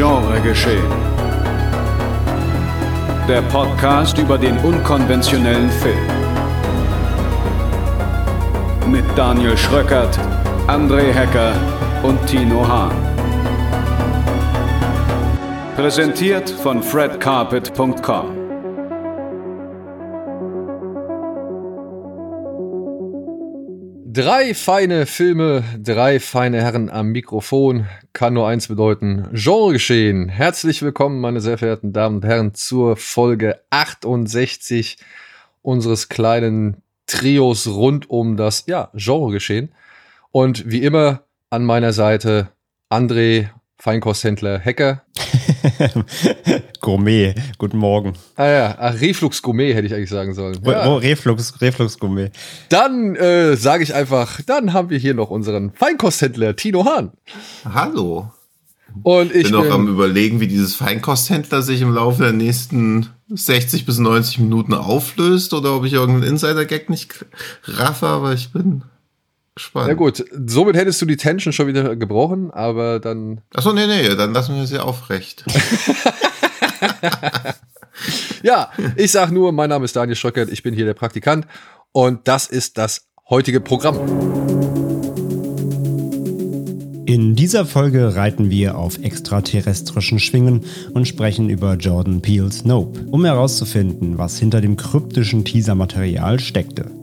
Genre geschehen. Der Podcast über den unkonventionellen Film. Mit Daniel Schröckert, André Hecker und Tino Hahn. Präsentiert von fredcarpet.com. Drei feine Filme, drei feine Herren am Mikrofon kann nur eins bedeuten: Genre geschehen. Herzlich willkommen, meine sehr verehrten Damen und Herren, zur Folge 68 unseres kleinen Trios rund um das ja, Genre geschehen. Und wie immer an meiner Seite André Feinkosthändler Hacker. Gourmet, guten Morgen. Ah ja, Ach, Reflux Gourmet hätte ich eigentlich sagen sollen. Ja. Oh, Reflux, Reflux Gourmet. Dann äh, sage ich einfach, dann haben wir hier noch unseren Feinkosthändler Tino Hahn. Hallo. Und ich bin noch am überlegen, wie dieses Feinkosthändler sich im Laufe der nächsten 60 bis 90 Minuten auflöst oder ob ich irgendeinen Insider-Gag nicht raffe, aber ich bin gespannt. Ja gut, somit hättest du die Tension schon wieder gebrochen, aber dann. Achso, nee, nee, dann lassen wir sie aufrecht. ja, ich sag nur, mein Name ist Daniel Schröckert, ich bin hier der Praktikant und das ist das heutige Programm. In dieser Folge reiten wir auf extraterrestrischen Schwingen und sprechen über Jordan Peele's Nope, um herauszufinden, was hinter dem kryptischen Teasermaterial steckte.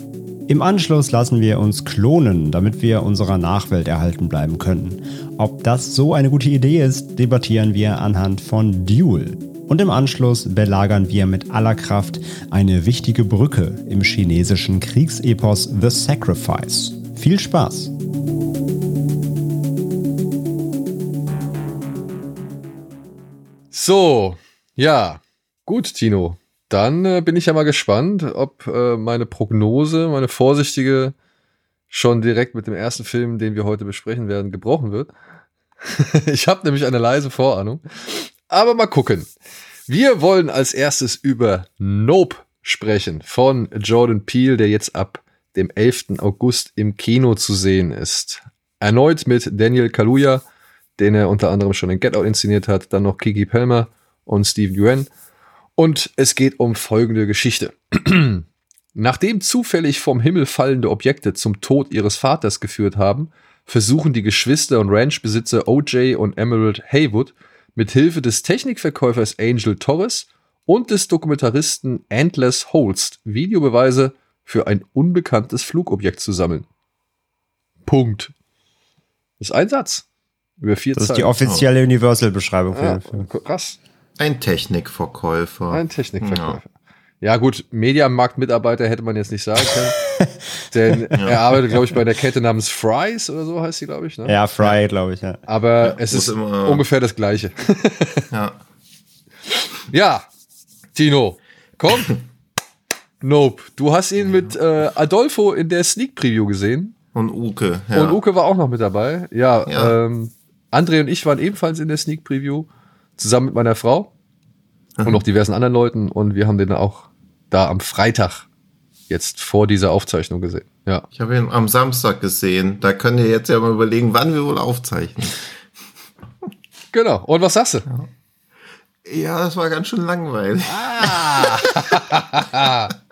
Im Anschluss lassen wir uns klonen, damit wir unserer Nachwelt erhalten bleiben können. Ob das so eine gute Idee ist, debattieren wir anhand von Duel. Und im Anschluss belagern wir mit aller Kraft eine wichtige Brücke im chinesischen Kriegsepos The Sacrifice. Viel Spaß! So, ja, gut, Tino. Dann äh, bin ich ja mal gespannt, ob äh, meine Prognose, meine vorsichtige, schon direkt mit dem ersten Film, den wir heute besprechen werden, gebrochen wird. ich habe nämlich eine leise Vorahnung. Aber mal gucken. Wir wollen als erstes über Nope sprechen von Jordan Peele, der jetzt ab dem 11. August im Kino zu sehen ist. Erneut mit Daniel Kaluuya, den er unter anderem schon in Get Out inszeniert hat, dann noch Kiki Palmer und Steve Yuen. Und es geht um folgende Geschichte. Nachdem zufällig vom Himmel fallende Objekte zum Tod ihres Vaters geführt haben, versuchen die Geschwister und Ranchbesitzer OJ und Emerald Haywood mit Hilfe des Technikverkäufers Angel Torres und des Dokumentaristen Antlers Holst Videobeweise für ein unbekanntes Flugobjekt zu sammeln. Punkt. Das ist ein Satz. Über vier Das ist die offizielle Universal-Beschreibung für ja. Krass. Ein Technikverkäufer. Ein Technikverkäufer. Ja. ja, gut, Mediamarkt-Mitarbeiter hätte man jetzt nicht sagen können. denn er arbeitet, glaube ich, bei der Kette namens Fry's oder so heißt sie, glaube ich. Ne? Ja, Fry, glaube ich, ja. Aber es muss ist immer- ungefähr das Gleiche. Ja. ja, Tino, komm. nope. Du hast ihn mit äh, Adolfo in der Sneak Preview gesehen. Und Uke. Ja. Und Uke war auch noch mit dabei. Ja, Ja. Ähm, André und ich waren ebenfalls in der Sneak Preview, zusammen mit meiner Frau und noch diversen anderen Leuten. Und wir haben den auch da am Freitag jetzt vor dieser Aufzeichnung gesehen. Ja. Ich habe ihn am Samstag gesehen. Da könnt ihr jetzt ja mal überlegen, wann wir wohl aufzeichnen. Genau. Und was sagst du? Ja, das war ganz schön langweilig.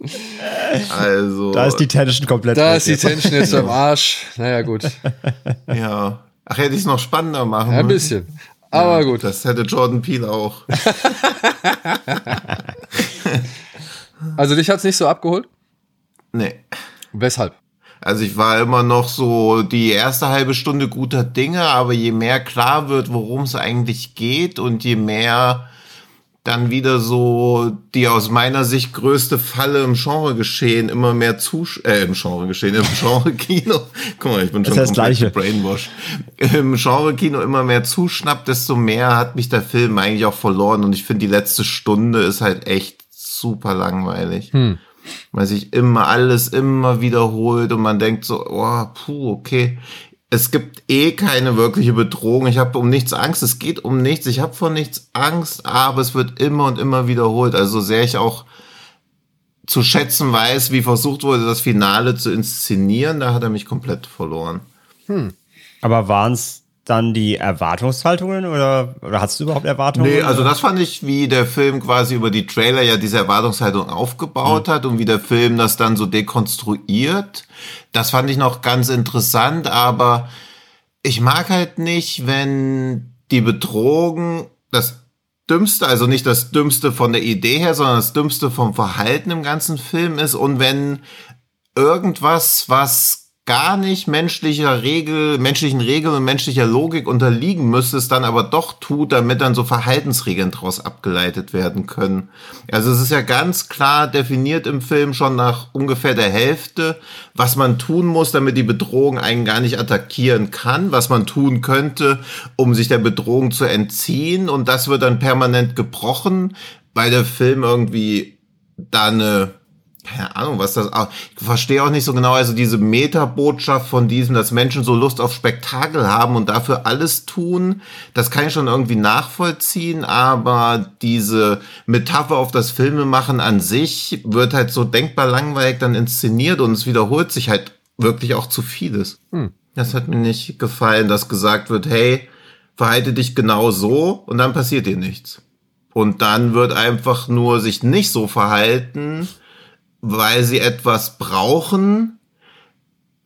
also. Da ist die Tension komplett Da ist die jetzt. Tension jetzt am Arsch. Naja, gut. Ja. Ach, hätte ich es noch spannender machen Ein müssen? bisschen. Aber gut. Das hätte Jordan Peele auch. Also dich hat's nicht so abgeholt? Nee. Weshalb? Also ich war immer noch so die erste halbe Stunde guter Dinge, aber je mehr klar wird, worum es eigentlich geht und je mehr dann wieder so die aus meiner Sicht größte Falle im Genregeschehen immer mehr zusch äh, im Genregeschehen, im Genre-Kino. Guck mal, ich bin schon das komplett Gleiche. brainwashed. Im Genre-Kino immer mehr zuschnappt, desto mehr hat mich der Film eigentlich auch verloren und ich finde, die letzte Stunde ist halt echt super langweilig. Weil sich immer alles immer wiederholt und man denkt so, oh, puh, okay. Es gibt eh keine wirkliche Bedrohung. Ich habe um nichts Angst. Es geht um nichts. Ich habe vor nichts Angst, aber es wird immer und immer wiederholt. Also so sehr ich auch zu schätzen weiß, wie versucht wurde, das Finale zu inszenieren, da hat er mich komplett verloren. Aber waren es dann die Erwartungshaltungen oder, oder hast du überhaupt Erwartungen? Nee, also das fand ich, wie der Film quasi über die Trailer ja diese Erwartungshaltung aufgebaut mhm. hat und wie der Film das dann so dekonstruiert. Das fand ich noch ganz interessant, aber ich mag halt nicht, wenn die Betrogen das Dümmste, also nicht das Dümmste von der Idee her, sondern das Dümmste vom Verhalten im ganzen Film ist und wenn irgendwas, was gar nicht menschlicher Regel, menschlichen Regeln und menschlicher Logik unterliegen müsste, es dann aber doch tut, damit dann so Verhaltensregeln daraus abgeleitet werden können. Also es ist ja ganz klar definiert im Film schon nach ungefähr der Hälfte, was man tun muss, damit die Bedrohung einen gar nicht attackieren kann, was man tun könnte, um sich der Bedrohung zu entziehen und das wird dann permanent gebrochen, weil der Film irgendwie da eine keine Ahnung, was das auch. Ich verstehe auch nicht so genau, also diese Metabotschaft von diesem, dass Menschen so Lust auf Spektakel haben und dafür alles tun, das kann ich schon irgendwie nachvollziehen, aber diese Metapher auf das Filmemachen an sich wird halt so denkbar langweilig dann inszeniert und es wiederholt sich halt wirklich auch zu vieles. Hm. Das hat mir nicht gefallen, dass gesagt wird, hey, verhalte dich genau so und dann passiert dir nichts. Und dann wird einfach nur sich nicht so verhalten, weil sie etwas brauchen,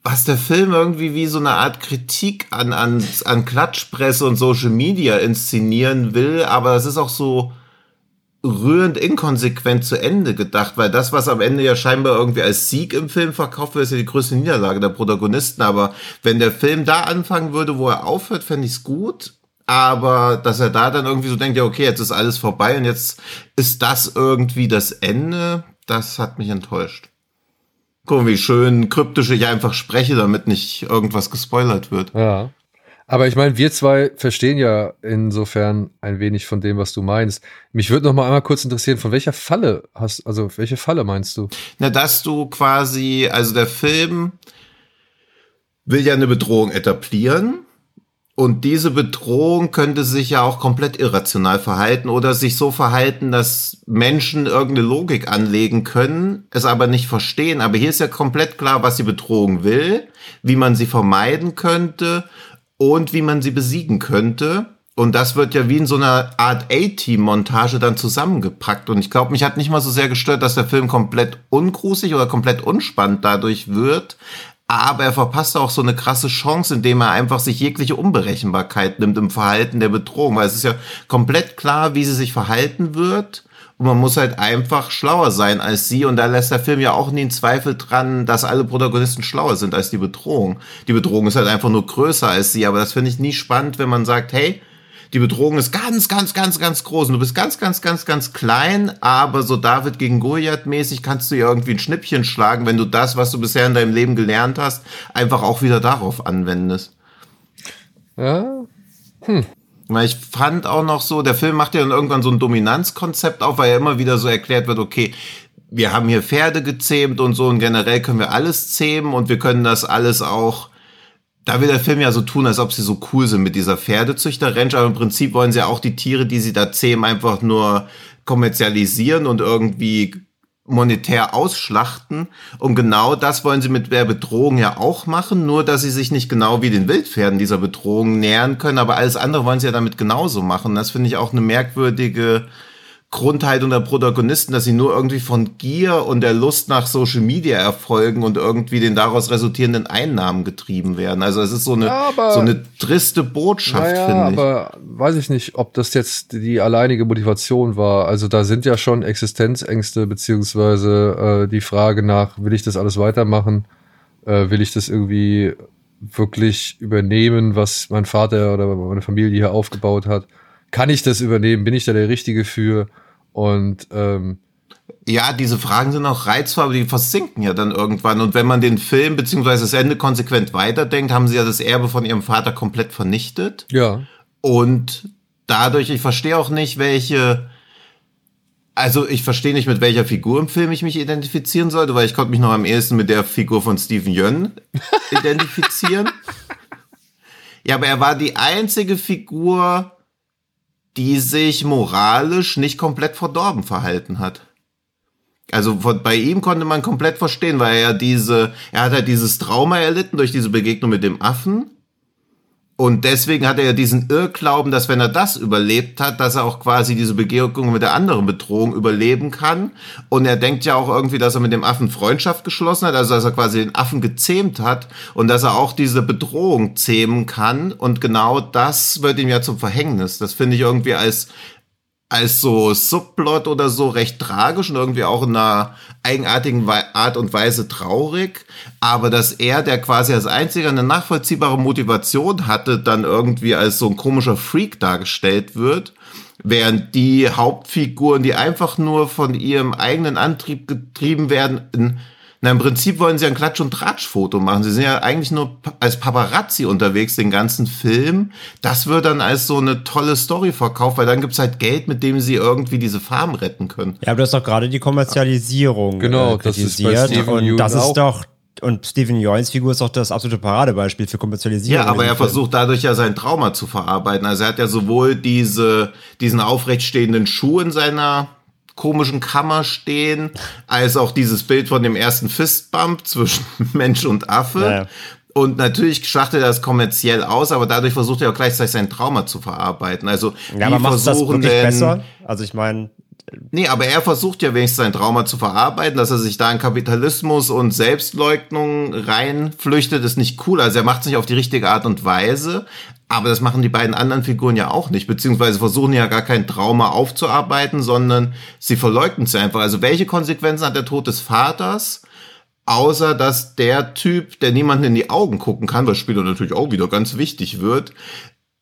was der Film irgendwie wie so eine Art Kritik an, an, an Klatschpresse und Social Media inszenieren will, aber es ist auch so rührend inkonsequent zu Ende gedacht, weil das, was am Ende ja scheinbar irgendwie als Sieg im Film verkauft wird, ist ja die größte Niederlage der Protagonisten. Aber wenn der Film da anfangen würde, wo er aufhört, fände ich es gut. Aber dass er da dann irgendwie so denkt, ja, okay, jetzt ist alles vorbei und jetzt ist das irgendwie das Ende, das hat mich enttäuscht. Guck mal, wie schön kryptisch ich einfach spreche, damit nicht irgendwas gespoilert wird. Ja. Aber ich meine, wir zwei verstehen ja insofern ein wenig von dem, was du meinst. Mich würde noch mal einmal kurz interessieren, von welcher Falle hast, also welche Falle meinst du? Na, dass du quasi, also der Film will ja eine Bedrohung etablieren und diese Bedrohung könnte sich ja auch komplett irrational verhalten oder sich so verhalten, dass Menschen irgendeine Logik anlegen können, es aber nicht verstehen. Aber hier ist ja komplett klar, was die Bedrohung will, wie man sie vermeiden könnte und wie man sie besiegen könnte. Und das wird ja wie in so einer Art A-Team-Montage dann zusammengepackt. Und ich glaube, mich hat nicht mal so sehr gestört, dass der Film komplett ungrusig oder komplett unspannend dadurch wird, aber er verpasst auch so eine krasse Chance, indem er einfach sich jegliche Unberechenbarkeit nimmt im Verhalten der Bedrohung, weil es ist ja komplett klar, wie sie sich verhalten wird. Und man muss halt einfach schlauer sein als sie. Und da lässt der Film ja auch nie einen Zweifel dran, dass alle Protagonisten schlauer sind als die Bedrohung. Die Bedrohung ist halt einfach nur größer als sie. Aber das finde ich nie spannend, wenn man sagt, hey, die Bedrohung ist ganz, ganz, ganz, ganz groß. Und du bist ganz, ganz, ganz, ganz klein, aber so David gegen Goliath mäßig kannst du ja irgendwie ein Schnippchen schlagen, wenn du das, was du bisher in deinem Leben gelernt hast, einfach auch wieder darauf anwendest. Ja. Hm. Ich fand auch noch so, der Film macht ja dann irgendwann so ein Dominanzkonzept auf, weil ja immer wieder so erklärt wird, okay, wir haben hier Pferde gezähmt und so und generell können wir alles zähmen und wir können das alles auch da will der Film ja so tun, als ob sie so cool sind mit dieser Pferdezüchter-Ranch, aber im Prinzip wollen sie auch die Tiere, die sie da zähmen, einfach nur kommerzialisieren und irgendwie monetär ausschlachten. Und genau das wollen sie mit der Bedrohung ja auch machen, nur dass sie sich nicht genau wie den Wildpferden dieser Bedrohung nähern können, aber alles andere wollen sie ja damit genauso machen. Das finde ich auch eine merkwürdige Grundhaltung der Protagonisten, dass sie nur irgendwie von Gier und der Lust nach Social Media erfolgen und irgendwie den daraus resultierenden Einnahmen getrieben werden. Also es ist so eine, aber, so eine triste Botschaft, naja, finde ich. Aber weiß ich nicht, ob das jetzt die alleinige Motivation war. Also da sind ja schon Existenzängste, beziehungsweise äh, die Frage nach, will ich das alles weitermachen? Äh, will ich das irgendwie wirklich übernehmen, was mein Vater oder meine Familie hier aufgebaut hat? Kann ich das übernehmen? Bin ich da der Richtige für? Und ähm, ja, diese Fragen sind auch reizvoll, aber die versinken ja dann irgendwann. Und wenn man den Film beziehungsweise das Ende konsequent weiterdenkt, haben sie ja das Erbe von ihrem Vater komplett vernichtet. Ja. Und dadurch, ich verstehe auch nicht, welche. Also ich verstehe nicht, mit welcher Figur im Film ich mich identifizieren sollte, weil ich konnte mich noch am ehesten mit der Figur von Steven Yeun identifizieren. ja, aber er war die einzige Figur, die sich moralisch nicht komplett verdorben verhalten hat. Also von, bei ihm konnte man komplett verstehen, weil er diese, er hat halt dieses Trauma erlitten durch diese Begegnung mit dem Affen. Und deswegen hat er ja diesen Irrglauben, dass wenn er das überlebt hat, dass er auch quasi diese Begegnung mit der anderen Bedrohung überleben kann. Und er denkt ja auch irgendwie, dass er mit dem Affen Freundschaft geschlossen hat, also dass er quasi den Affen gezähmt hat und dass er auch diese Bedrohung zähmen kann. Und genau das wird ihm ja zum Verhängnis. Das finde ich irgendwie als als so Subplot oder so recht tragisch und irgendwie auch in einer eigenartigen Art und Weise traurig. Aber dass er, der quasi als einziger eine nachvollziehbare Motivation hatte, dann irgendwie als so ein komischer Freak dargestellt wird, während die Hauptfiguren, die einfach nur von ihrem eigenen Antrieb getrieben werden, in na, im Prinzip wollen sie ein Klatsch- und Tratsch-Foto machen. Sie sind ja eigentlich nur als Paparazzi unterwegs, den ganzen Film. Das wird dann als so eine tolle Story verkauft, weil dann gibt's halt Geld, mit dem sie irgendwie diese Farm retten können. Ja, aber du hast doch gerade die Kommerzialisierung genau, äh, kritisiert. Das ist und Ewan das ist auch. doch und Stephen Joins Figur ist doch das absolute Paradebeispiel für Kommerzialisierung. Ja, aber er Film. versucht dadurch ja sein Trauma zu verarbeiten. Also er hat ja sowohl diese, diesen aufrechtstehenden Schuh in seiner komischen Kammer stehen, als auch dieses Bild von dem ersten Fistbump zwischen Mensch und Affe. Ja, ja. Und natürlich schlachtet er das kommerziell aus, aber dadurch versucht er auch gleichzeitig sein Trauma zu verarbeiten. Also, ja, aber macht das wirklich denn, besser? Also ich meine, Nee, aber er versucht ja wenigstens sein Trauma zu verarbeiten, dass er sich da in Kapitalismus und Selbstleugnung reinflüchtet, ist nicht cool. Also er macht es nicht auf die richtige Art und Weise, aber das machen die beiden anderen Figuren ja auch nicht, beziehungsweise versuchen ja gar kein Trauma aufzuarbeiten, sondern sie verleugnen es einfach. Also welche Konsequenzen hat der Tod des Vaters? Außer dass der Typ, der niemanden in die Augen gucken kann, was später natürlich auch wieder ganz wichtig wird,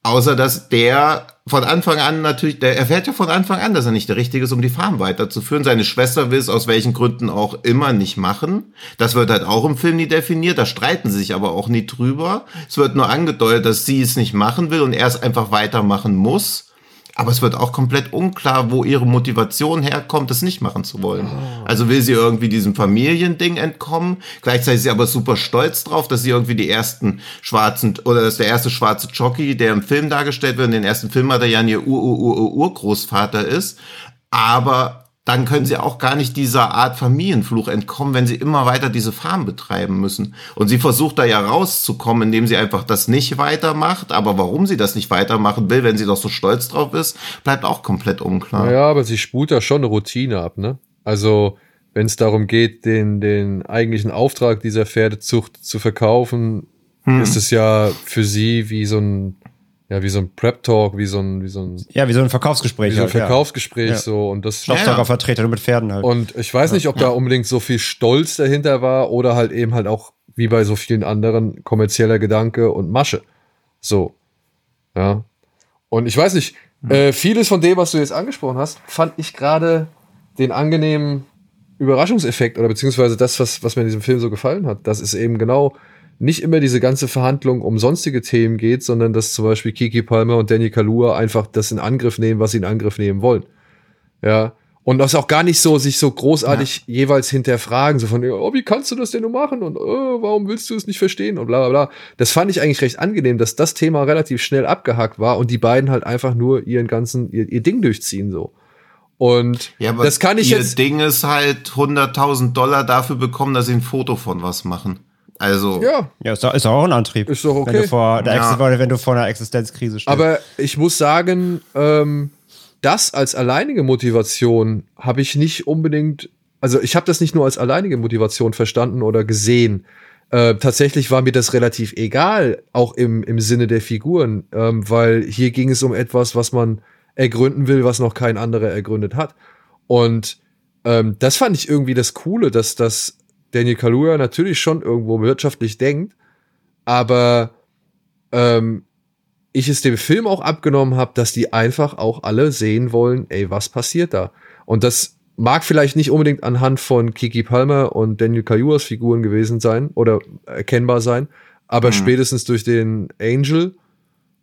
Außer dass der von Anfang an natürlich, der erfährt ja von Anfang an, dass er nicht der Richtige ist, um die Farm weiterzuführen. Seine Schwester will es aus welchen Gründen auch immer nicht machen. Das wird halt auch im Film nie definiert. Da streiten sie sich aber auch nie drüber. Es wird nur angedeutet, dass sie es nicht machen will und er es einfach weitermachen muss. Aber es wird auch komplett unklar, wo ihre Motivation herkommt, das nicht machen zu wollen. Oh. Also will sie irgendwie diesem Familiending entkommen. Gleichzeitig ist sie aber super stolz drauf, dass sie irgendwie die ersten schwarzen, oder dass der erste schwarze Jockey, der im Film dargestellt wird, in den ersten Film hat er ja ihr Ur-Ur-Ur-Urgroßvater ist. Aber dann können sie auch gar nicht dieser Art Familienfluch entkommen, wenn sie immer weiter diese Farm betreiben müssen. Und sie versucht da ja rauszukommen, indem sie einfach das nicht weitermacht. Aber warum sie das nicht weitermachen will, wenn sie doch so stolz drauf ist, bleibt auch komplett unklar. Ja, aber sie spult da schon eine Routine ab, ne? Also, wenn es darum geht, den, den eigentlichen Auftrag dieser Pferdezucht zu verkaufen, hm. ist es ja für sie wie so ein ja, wie so ein Prep-Talk, wie so ein, wie so ein. Ja, wie so ein Verkaufsgespräch. Wie so ein halt, Verkaufsgespräch, ja. so, und das. Schlafsagervertreter ja. mit Pferden halt. Und ich weiß nicht, ob da unbedingt so viel Stolz dahinter war oder halt eben halt auch, wie bei so vielen anderen, kommerzieller Gedanke und Masche. So. Ja. Und ich weiß nicht, mhm. äh, vieles von dem, was du jetzt angesprochen hast, fand ich gerade den angenehmen Überraschungseffekt oder beziehungsweise das, was, was mir in diesem Film so gefallen hat. Das ist eben genau nicht immer diese ganze Verhandlung um sonstige Themen geht, sondern dass zum Beispiel Kiki Palmer und Danny Kalua einfach das in Angriff nehmen, was sie in Angriff nehmen wollen. Ja. Und das auch gar nicht so, sich so großartig ja. jeweils hinterfragen, so von, oh, wie kannst du das denn nur machen und oh, warum willst du es nicht verstehen und bla bla bla. Das fand ich eigentlich recht angenehm, dass das Thema relativ schnell abgehackt war und die beiden halt einfach nur ihren ganzen, ihr, ihr Ding durchziehen so. Und ja, das kann ich ihr jetzt. Ding ist halt 100.000 Dollar dafür bekommen, dass sie ein Foto von was machen. Also. Ja. Ja, ist doch, ist doch auch ein Antrieb. Ist doch okay. Wenn du vor, der ja. wenn du vor einer Existenzkrise stehst. Aber ich muss sagen, ähm, das als alleinige Motivation habe ich nicht unbedingt, also ich habe das nicht nur als alleinige Motivation verstanden oder gesehen. Äh, tatsächlich war mir das relativ egal, auch im, im Sinne der Figuren, ähm, weil hier ging es um etwas, was man ergründen will, was noch kein anderer ergründet hat. Und ähm, das fand ich irgendwie das Coole, dass das Daniel Kaluuya natürlich schon irgendwo wirtschaftlich denkt, aber ähm, ich es dem Film auch abgenommen habe, dass die einfach auch alle sehen wollen, ey, was passiert da? Und das mag vielleicht nicht unbedingt anhand von Kiki Palmer und Daniel Kaluuyas Figuren gewesen sein oder erkennbar sein, aber mhm. spätestens durch den Angel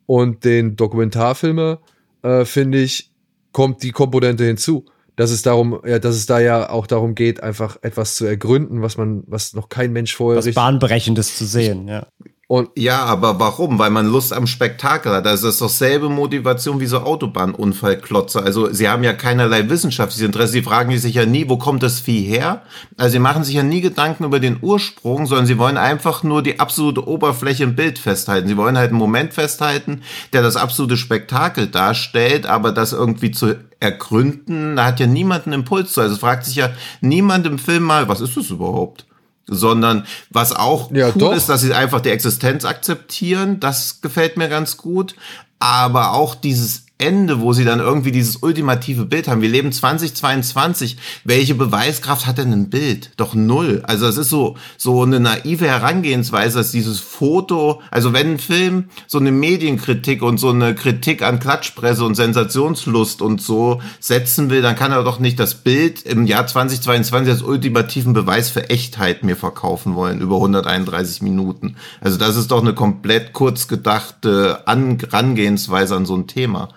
und den Dokumentarfilmer, äh, finde ich, kommt die Komponente hinzu dass es darum, ja, dass es da ja auch darum geht, einfach etwas zu ergründen, was man, was noch kein Mensch vorher. Was Bahnbrechendes zu sehen, ja. Und ja, aber warum? Weil man Lust am Spektakel hat. Das ist doch selbe Motivation wie so Autobahnunfallklotze. Also sie haben ja keinerlei wissenschaftliches Interesse. Sie fragen sich ja nie, wo kommt das Vieh her? Also sie machen sich ja nie Gedanken über den Ursprung, sondern sie wollen einfach nur die absolute Oberfläche im Bild festhalten. Sie wollen halt einen Moment festhalten, der das absolute Spektakel darstellt, aber das irgendwie zu ergründen, da hat ja niemand einen Impuls zu. Also fragt sich ja niemand im Film mal, was ist das überhaupt? sondern was auch ja, cool doch. ist, dass sie einfach die Existenz akzeptieren. Das gefällt mir ganz gut. Aber auch dieses Ende, wo sie dann irgendwie dieses ultimative Bild haben. Wir leben 2022. Welche Beweiskraft hat denn ein Bild? Doch null. Also es ist so, so eine naive Herangehensweise, dass dieses Foto, also wenn ein Film so eine Medienkritik und so eine Kritik an Klatschpresse und Sensationslust und so setzen will, dann kann er doch nicht das Bild im Jahr 2022 als ultimativen Beweis für Echtheit mir verkaufen wollen über 131 Minuten. Also das ist doch eine komplett kurz gedachte Herangehensweise an so ein Thema.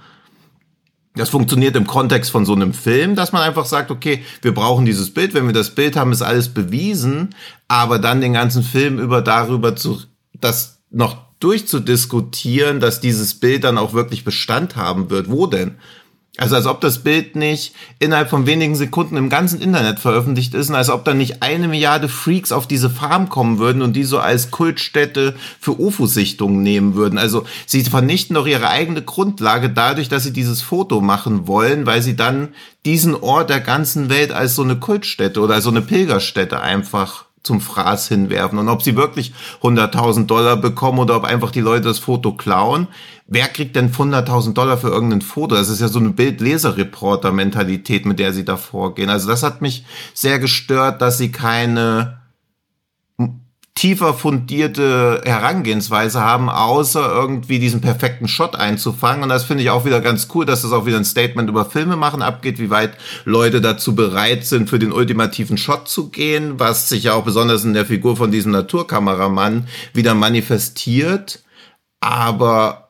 Das funktioniert im Kontext von so einem Film, dass man einfach sagt, okay, wir brauchen dieses Bild, wenn wir das Bild haben, ist alles bewiesen, aber dann den ganzen Film über darüber zu, das noch durchzudiskutieren, dass dieses Bild dann auch wirklich Bestand haben wird. Wo denn? Also als ob das Bild nicht innerhalb von wenigen Sekunden im ganzen Internet veröffentlicht ist und als ob dann nicht eine Milliarde Freaks auf diese Farm kommen würden und die so als Kultstätte für UFO-Sichtungen nehmen würden. Also sie vernichten doch ihre eigene Grundlage dadurch, dass sie dieses Foto machen wollen, weil sie dann diesen Ort der ganzen Welt als so eine Kultstätte oder als so eine Pilgerstätte einfach zum Fraß hinwerfen. Und ob sie wirklich 100.000 Dollar bekommen oder ob einfach die Leute das Foto klauen. Wer kriegt denn 100.000 Dollar für irgendein Foto? Das ist ja so eine Bildleser-Reporter-Mentalität, mit der sie da vorgehen. Also das hat mich sehr gestört, dass sie keine tiefer fundierte Herangehensweise haben, außer irgendwie diesen perfekten Shot einzufangen. Und das finde ich auch wieder ganz cool, dass das auch wieder ein Statement über Filme machen abgeht, wie weit Leute dazu bereit sind, für den ultimativen Shot zu gehen, was sich ja auch besonders in der Figur von diesem Naturkameramann wieder manifestiert. Aber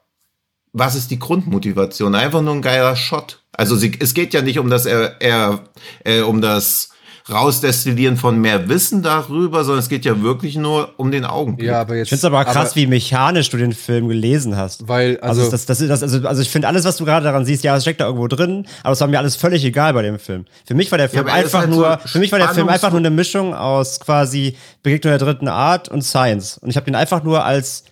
was ist die Grundmotivation? Einfach nur ein geiler Shot. Also sie, es geht ja nicht um das, er, er, äh, um das Rausdestillieren von mehr Wissen darüber, sondern es geht ja wirklich nur um den Augenblick. Ja, aber jetzt, ich finde es aber krass, aber, wie mechanisch du den Film gelesen hast. Weil, also, also das, das, das, also, also ich finde alles, was du gerade daran siehst, ja, es steckt da irgendwo drin, aber es war mir alles völlig egal bei dem Film. Für mich war der Film ja, einfach halt nur, so für mich war der Film einfach nur eine Mischung aus quasi Begegnung der dritten Art und Science. Und ich habe den einfach nur als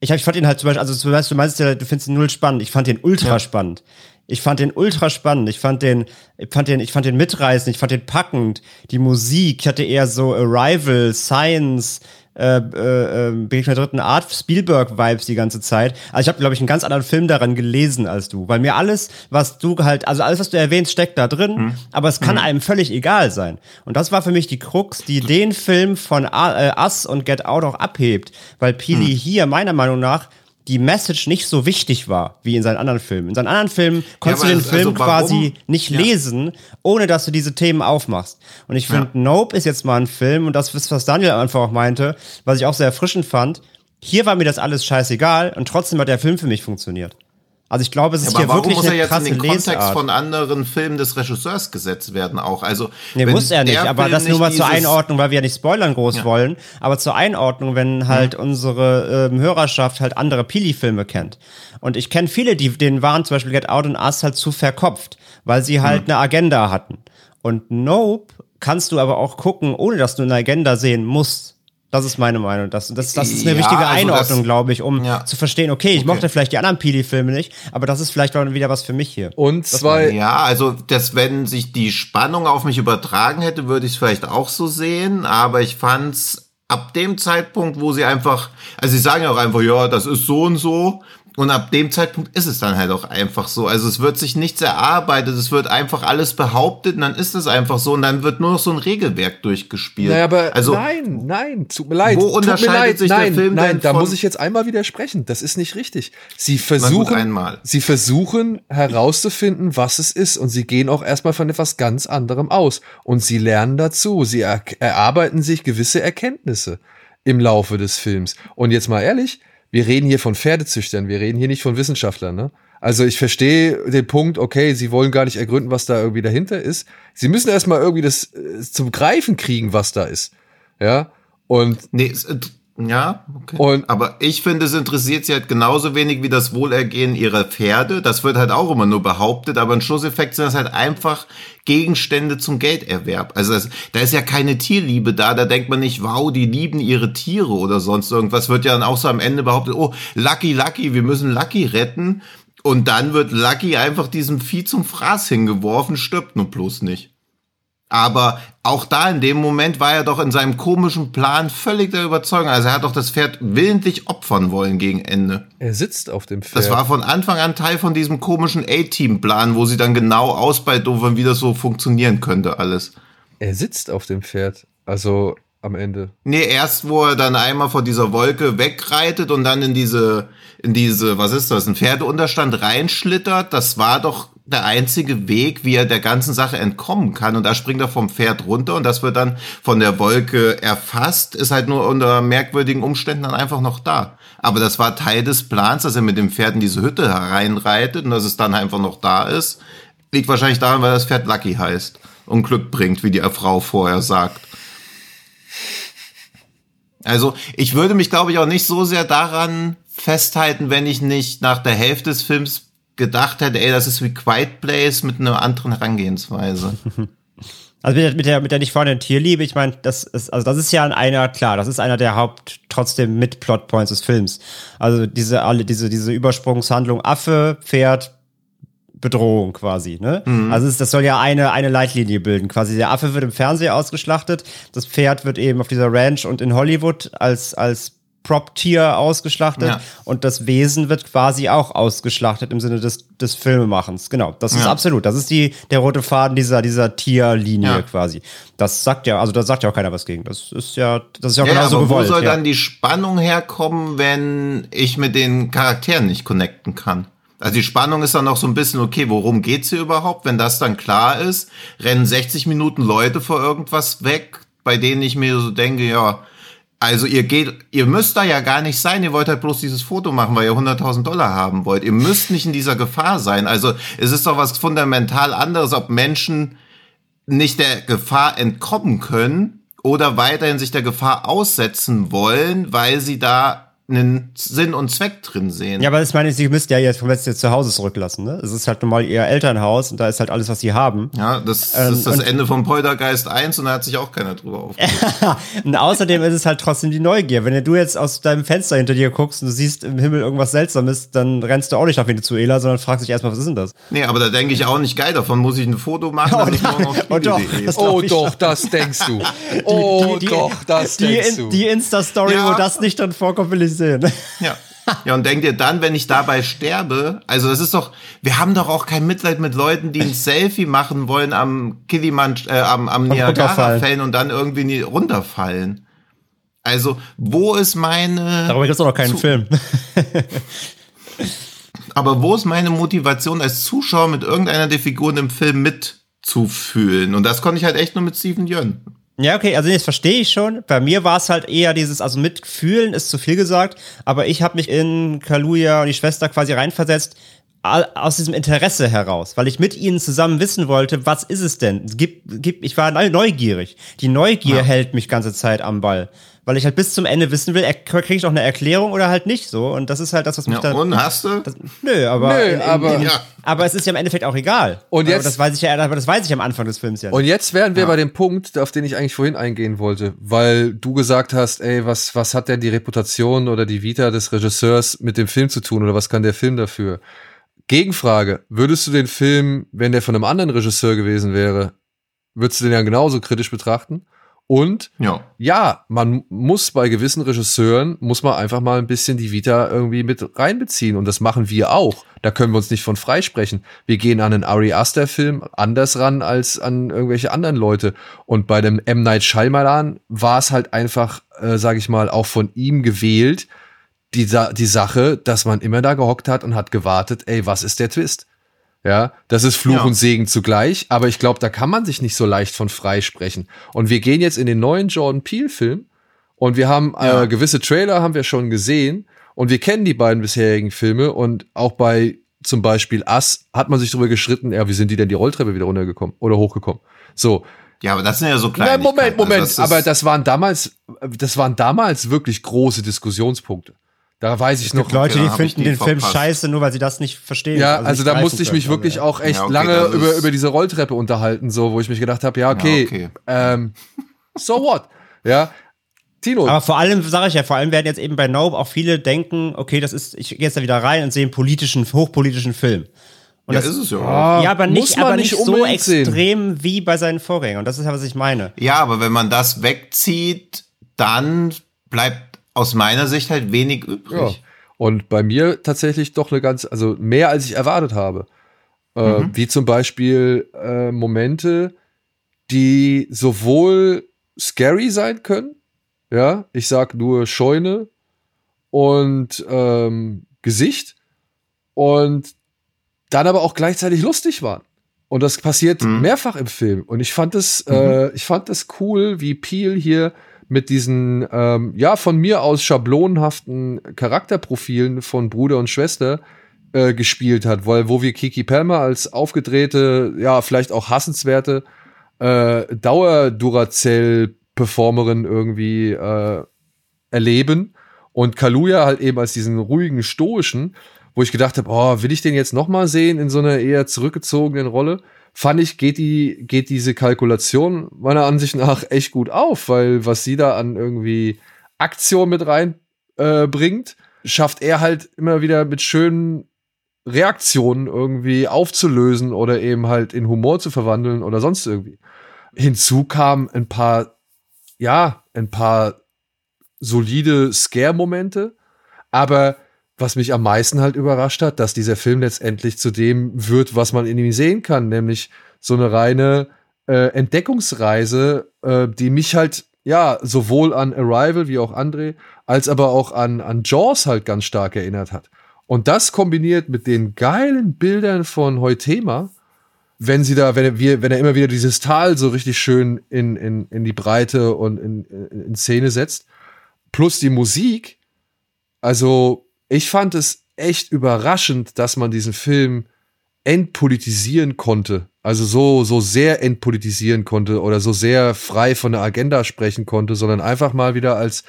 ich, hab, ich fand ihn halt zum Beispiel, also du meinst, du meinst ja, du findest ihn null spannend. Ich fand den ultra ja. spannend. Ich fand den ultra spannend. Ich fand den, ich fand den, ich fand den mitreißend. Ich fand den packend. Die Musik, ich hatte eher so Arrival, Science, äh, äh, Begegnung der dritten Art, Spielberg-Vibes die ganze Zeit. Also ich habe, glaube ich, einen ganz anderen Film daran gelesen als du. Weil mir alles, was du halt, also alles, was du erwähnst, steckt da drin, hm. aber es kann hm. einem völlig egal sein. Und das war für mich die Krux, die den Film von äh, Us und Get Out auch abhebt. Weil Pili hm. hier meiner Meinung nach die Message nicht so wichtig war wie in seinen anderen Filmen. In seinen anderen Filmen konntest ja, du den also Film quasi nicht ja. lesen, ohne dass du diese Themen aufmachst. Und ich finde, ja. Nope ist jetzt mal ein Film, und das ist, was Daniel einfach auch meinte, was ich auch sehr erfrischend fand. Hier war mir das alles scheißegal und trotzdem hat der Film für mich funktioniert. Also ich glaube, es ist ja, hier wirklich muss er jetzt in den Kontext von anderen Filmen des Regisseurs gesetzt werden auch. Also nee, muss er nicht, aber Film das nur mal zur Einordnung, weil wir ja nicht spoilern groß ja. wollen, aber zur Einordnung, wenn halt mhm. unsere ähm, Hörerschaft halt andere Pili-Filme kennt. Und ich kenne viele, die denen waren zum Beispiel Get Out und Us halt zu verkopft, weil sie halt mhm. eine Agenda hatten. Und Nope kannst du aber auch gucken, ohne dass du eine Agenda sehen musst. Das ist meine Meinung. Das, das, das ist eine ja, wichtige also Einordnung, glaube ich, um ja. zu verstehen, okay, ich okay. mochte vielleicht die anderen Pili-Filme nicht, aber das ist vielleicht auch wieder was für mich hier. Und zwei. Ja, also, das, wenn sich die Spannung auf mich übertragen hätte, würde ich es vielleicht auch so sehen, aber ich fand's ab dem Zeitpunkt, wo sie einfach, also sie sagen ja auch einfach, ja, das ist so und so, und ab dem Zeitpunkt ist es dann halt auch einfach so. Also es wird sich nichts erarbeitet, es wird einfach alles behauptet und dann ist es einfach so und dann wird nur noch so ein Regelwerk durchgespielt. Naja, aber also, nein, nein, tut mir leid. Wo unterscheidet leid, sich nein, der Film Nein, da muss ich jetzt einmal widersprechen. Das ist nicht richtig. Sie versuchen, sie versuchen herauszufinden, was es ist und sie gehen auch erstmal von etwas ganz anderem aus und sie lernen dazu. Sie er erarbeiten sich gewisse Erkenntnisse im Laufe des Films. Und jetzt mal ehrlich, wir reden hier von Pferdezüchtern, wir reden hier nicht von Wissenschaftlern, ne? Also ich verstehe den Punkt, okay, sie wollen gar nicht ergründen, was da irgendwie dahinter ist. Sie müssen erstmal irgendwie das äh, zum Greifen kriegen, was da ist. Ja. Und nee, Ja, okay. Und- aber ich finde, es interessiert sie halt genauso wenig wie das Wohlergehen ihrer Pferde. Das wird halt auch immer nur behauptet, aber im Schlusseffekt sind das halt einfach Gegenstände zum Gelderwerb. Also das, da ist ja keine Tierliebe da. Da denkt man nicht, wow, die lieben ihre Tiere oder sonst irgendwas. Wird ja dann auch so am Ende behauptet, oh, Lucky, Lucky, wir müssen Lucky retten. Und dann wird Lucky einfach diesem Vieh zum Fraß hingeworfen, stirbt nur bloß nicht. Aber auch da in dem Moment war er doch in seinem komischen Plan völlig der Überzeugung. Also er hat doch das Pferd willentlich opfern wollen gegen Ende. Er sitzt auf dem Pferd. Das war von Anfang an Teil von diesem komischen A-Team-Plan, wo sie dann genau ausbeidovern, wie das so funktionieren könnte alles. er sitzt auf dem Pferd. Also am Ende. Nee, erst wo er dann einmal vor dieser Wolke wegreitet und dann in diese, in diese, was ist das, ein Pferdeunterstand reinschlittert, das war doch der einzige Weg, wie er der ganzen Sache entkommen kann. Und da springt er vom Pferd runter und das wird dann von der Wolke erfasst, ist halt nur unter merkwürdigen Umständen dann einfach noch da. Aber das war Teil des Plans, dass er mit dem Pferd in diese Hütte hereinreitet und dass es dann einfach noch da ist. Liegt wahrscheinlich daran, weil das Pferd Lucky heißt und Glück bringt, wie die Frau vorher sagt. Also ich würde mich, glaube ich, auch nicht so sehr daran festhalten, wenn ich nicht nach der Hälfte des Films gedacht hätte, ey, das ist wie Quiet Place mit einer anderen Herangehensweise. Also mit der, mit der, nicht vorhandenen Tierliebe, ich meine, das ist, also das ist ja einer, klar, das ist einer der Haupt, trotzdem mit Plotpoints des Films. Also diese, alle, diese, diese Übersprungshandlung Affe, Pferd, Bedrohung quasi, ne? Also es, das soll ja eine, eine Leitlinie bilden. Quasi der Affe wird im Fernsehen ausgeschlachtet, das Pferd wird eben auf dieser Ranch und in Hollywood als, als Prop-Tier ausgeschlachtet Ja. und das Wesen wird quasi auch ausgeschlachtet im Sinne des, des Filmemachens. Genau, das ist Ja. absolut. Das ist die, der rote Faden dieser, dieser Tierlinie Ja. quasi. Das sagt ja, also da sagt ja auch keiner was gegen. Das ist ja, das ist ja, genauso aber gewollt. wo soll dann die Spannung herkommen, wenn ich mit den Charakteren nicht connecten kann? Also die Spannung ist dann noch so ein bisschen, okay, worum geht's hier überhaupt? Wenn das dann klar ist, rennen 60 Minuten Leute vor irgendwas weg, bei denen ich mir so denke, ja, also ihr geht, ihr müsst da ja gar nicht sein, ihr wollt halt bloß dieses Foto machen, weil ihr 100.000 Dollar haben wollt. Ihr müsst nicht in dieser Gefahr sein. Also es ist doch was fundamental anderes, ob Menschen nicht der Gefahr entkommen können oder weiterhin sich der Gefahr aussetzen wollen, weil sie da einen Sinn und Zweck drin sehen. Ja, aber das meine ich, sie müsst ja jetzt vom letzten jetzt zu Hause zurücklassen, ne? Es ist halt nun mal ihr Elternhaus und da ist halt alles, was sie haben. Ja, das, Ähm, das ist das Ende von Poltergeist 1 und da hat sich auch keiner drüber aufgeregt. Und außerdem ist es halt trotzdem die Neugier. Wenn du jetzt aus deinem Fenster hinter dir guckst und du siehst im Himmel irgendwas Seltsames, dann rennst du auch nicht nach Venezuela, sondern fragst dich erstmal, was ist denn das? Nee, aber da denke ich auch nicht geil, davon muss ich ein Foto machen, damit ich morgen auf Oh, doch, das Oh doch, das denkst du. Oh die, doch, das die, denkst du. die Insta-Story, Ja. wo das nicht dann vorkommt, will ich sehen. Ja. Ja, und denk dir dann, wenn ich dabei sterbe, also das ist doch, wir haben doch auch kein Mitleid mit Leuten, die ein Selfie machen wollen am Kilimanj, äh, am, am Niagara-Fällen und dann irgendwie nie runterfallen. Also, wo ist meine, Darüber gibt es doch noch keinen Zu- Film. aber wo ist meine Motivation als Zuschauer mit irgendeiner der Figuren im Film mitzufühlen? Und das konnte ich halt echt nur mit Steven Yeun. Ja, okay, also das verstehe ich schon. Bei mir war es halt eher dieses, also mitfühlen ist zu viel gesagt, aber ich habe mich in Kaluja und die Schwester quasi reinversetzt aus diesem Interesse heraus, weil ich mit ihnen zusammen wissen wollte, was ist es denn? Es gibt, gibt, ich war neu- neugierig. Die Neugier Ja. hält mich ganze Zeit am Ball, weil ich halt bis zum Ende wissen will, kriege ich noch eine Erklärung oder halt nicht so. Und das ist halt das, was mich Ja, dann. und hast du? das, nö, aber, Nö, in, in, aber- in, Ja. aber es ist ja im Endeffekt auch egal. Und aber jetzt- das weiß ich ja, aber das weiß ich am Anfang des Films ja. nicht. Und jetzt wären wir bei dem Punkt, auf den ich eigentlich vorhin eingehen wollte, weil du gesagt hast, ey, was, was hat denn die Reputation oder die Vita des Regisseurs mit dem Film zu tun oder was kann der Film dafür? Gegenfrage, würdest du den Film, wenn der von einem anderen Regisseur gewesen wäre, würdest du den ja genauso kritisch betrachten? Und Ja. ja, man muss bei gewissen Regisseuren, muss man einfach mal ein bisschen die Vita irgendwie mit reinbeziehen. Und das machen wir auch. Da können wir uns nicht von freisprechen. Wir gehen an einen Ari Aster Film anders ran als an irgendwelche anderen Leute. Und bei dem M. Night Shyamalan war es halt einfach, äh, sag ich mal, auch von ihm gewählt, die, die Sache, dass man immer da gehockt hat und hat gewartet, ey, was ist der Twist? Ja, das ist Fluch Ja. und Segen zugleich, aber ich glaube, da kann man sich nicht so leicht von freisprechen. Und wir gehen jetzt in den neuen Jordan Peele-Film und wir haben Ja. äh, gewisse Trailer haben wir schon gesehen und wir kennen die beiden bisherigen Filme und auch bei zum Beispiel Us hat man sich darüber geschritten, ja, wie sind die denn die Rolltreppe wieder runtergekommen oder hochgekommen? So, Ja, aber das sind ja so kleine. Moment, Moment, also das aber das waren damals, das waren damals wirklich große Diskussionspunkte. Da weiß ich es noch. Gibt Leute, die finden den Film scheiße, nur weil sie das nicht verstehen. Ja, also, also da musste ich mich können, wirklich ja. auch echt ja, okay, lange über, über diese Rolltreppe unterhalten, so, wo ich mich gedacht habe, ja, okay, ja, okay. Ähm, so what? Ja, Tino. Aber vor allem, sage ich ja, vor allem werden jetzt eben bei Nope auch viele denken, okay, das ist, ich gehe jetzt da wieder rein und sehe einen politischen, hochpolitischen Film. Und ja, das, ist es ja. Ah, ja, aber nicht, aber nicht, nicht so extrem sehen. wie bei seinen Vorgängern. Und das ist ja, was ich meine. Ja, aber wenn man das wegzieht, dann bleibt aus meiner Sicht halt wenig übrig. Ja. Und bei mir tatsächlich doch eine ganz, also mehr als ich erwartet habe. Äh, mhm. Wie zum Beispiel äh, Momente, die sowohl scary sein können, ja, ich sag nur Scheune und ähm, Gesicht und dann aber auch gleichzeitig lustig waren. Und das passiert mhm. mehrfach im Film. Und ich fand es, mhm. äh, ich fand es cool, wie Peel hier mit diesen, ähm, ja, von mir aus schablonenhaften Charakterprofilen von Bruder und Schwester äh, gespielt hat, weil wo wir Kiki Palmer als aufgedrehte, ja, vielleicht auch hassenswerte äh, Dauer-Duracell-Performerin irgendwie äh, erleben und Kaluja halt eben als diesen ruhigen, stoischen, wo ich gedacht habe, oh, will ich den jetzt noch mal sehen in so einer eher zurückgezogenen Rolle? Fand ich, geht die, geht diese Kalkulation meiner Ansicht nach echt gut auf, weil was sie da an irgendwie Aktion mit reinbringt, äh, schafft er halt immer wieder mit schönen Reaktionen irgendwie aufzulösen oder eben halt in Humor zu verwandeln oder sonst irgendwie. Hinzu kamen ein paar, ja, ein paar solide Scare-Momente, aber was mich am meisten halt überrascht hat, dass dieser Film letztendlich zu dem wird, was man in ihm sehen kann, nämlich so eine reine äh, Entdeckungsreise, äh, die mich halt ja sowohl an Arrival wie auch André, als aber auch an, an Jaws halt ganz stark erinnert hat. Und das kombiniert mit den geilen Bildern von Heutema, wenn sie da, wenn er, wenn er immer wieder dieses Tal so richtig schön in, in, in die Breite und in, in Szene setzt, plus die Musik, also ich fand es echt überraschend, dass man diesen Film entpolitisieren konnte. Also so, so sehr entpolitisieren konnte oder so sehr frei von der Agenda sprechen konnte, sondern einfach mal wieder als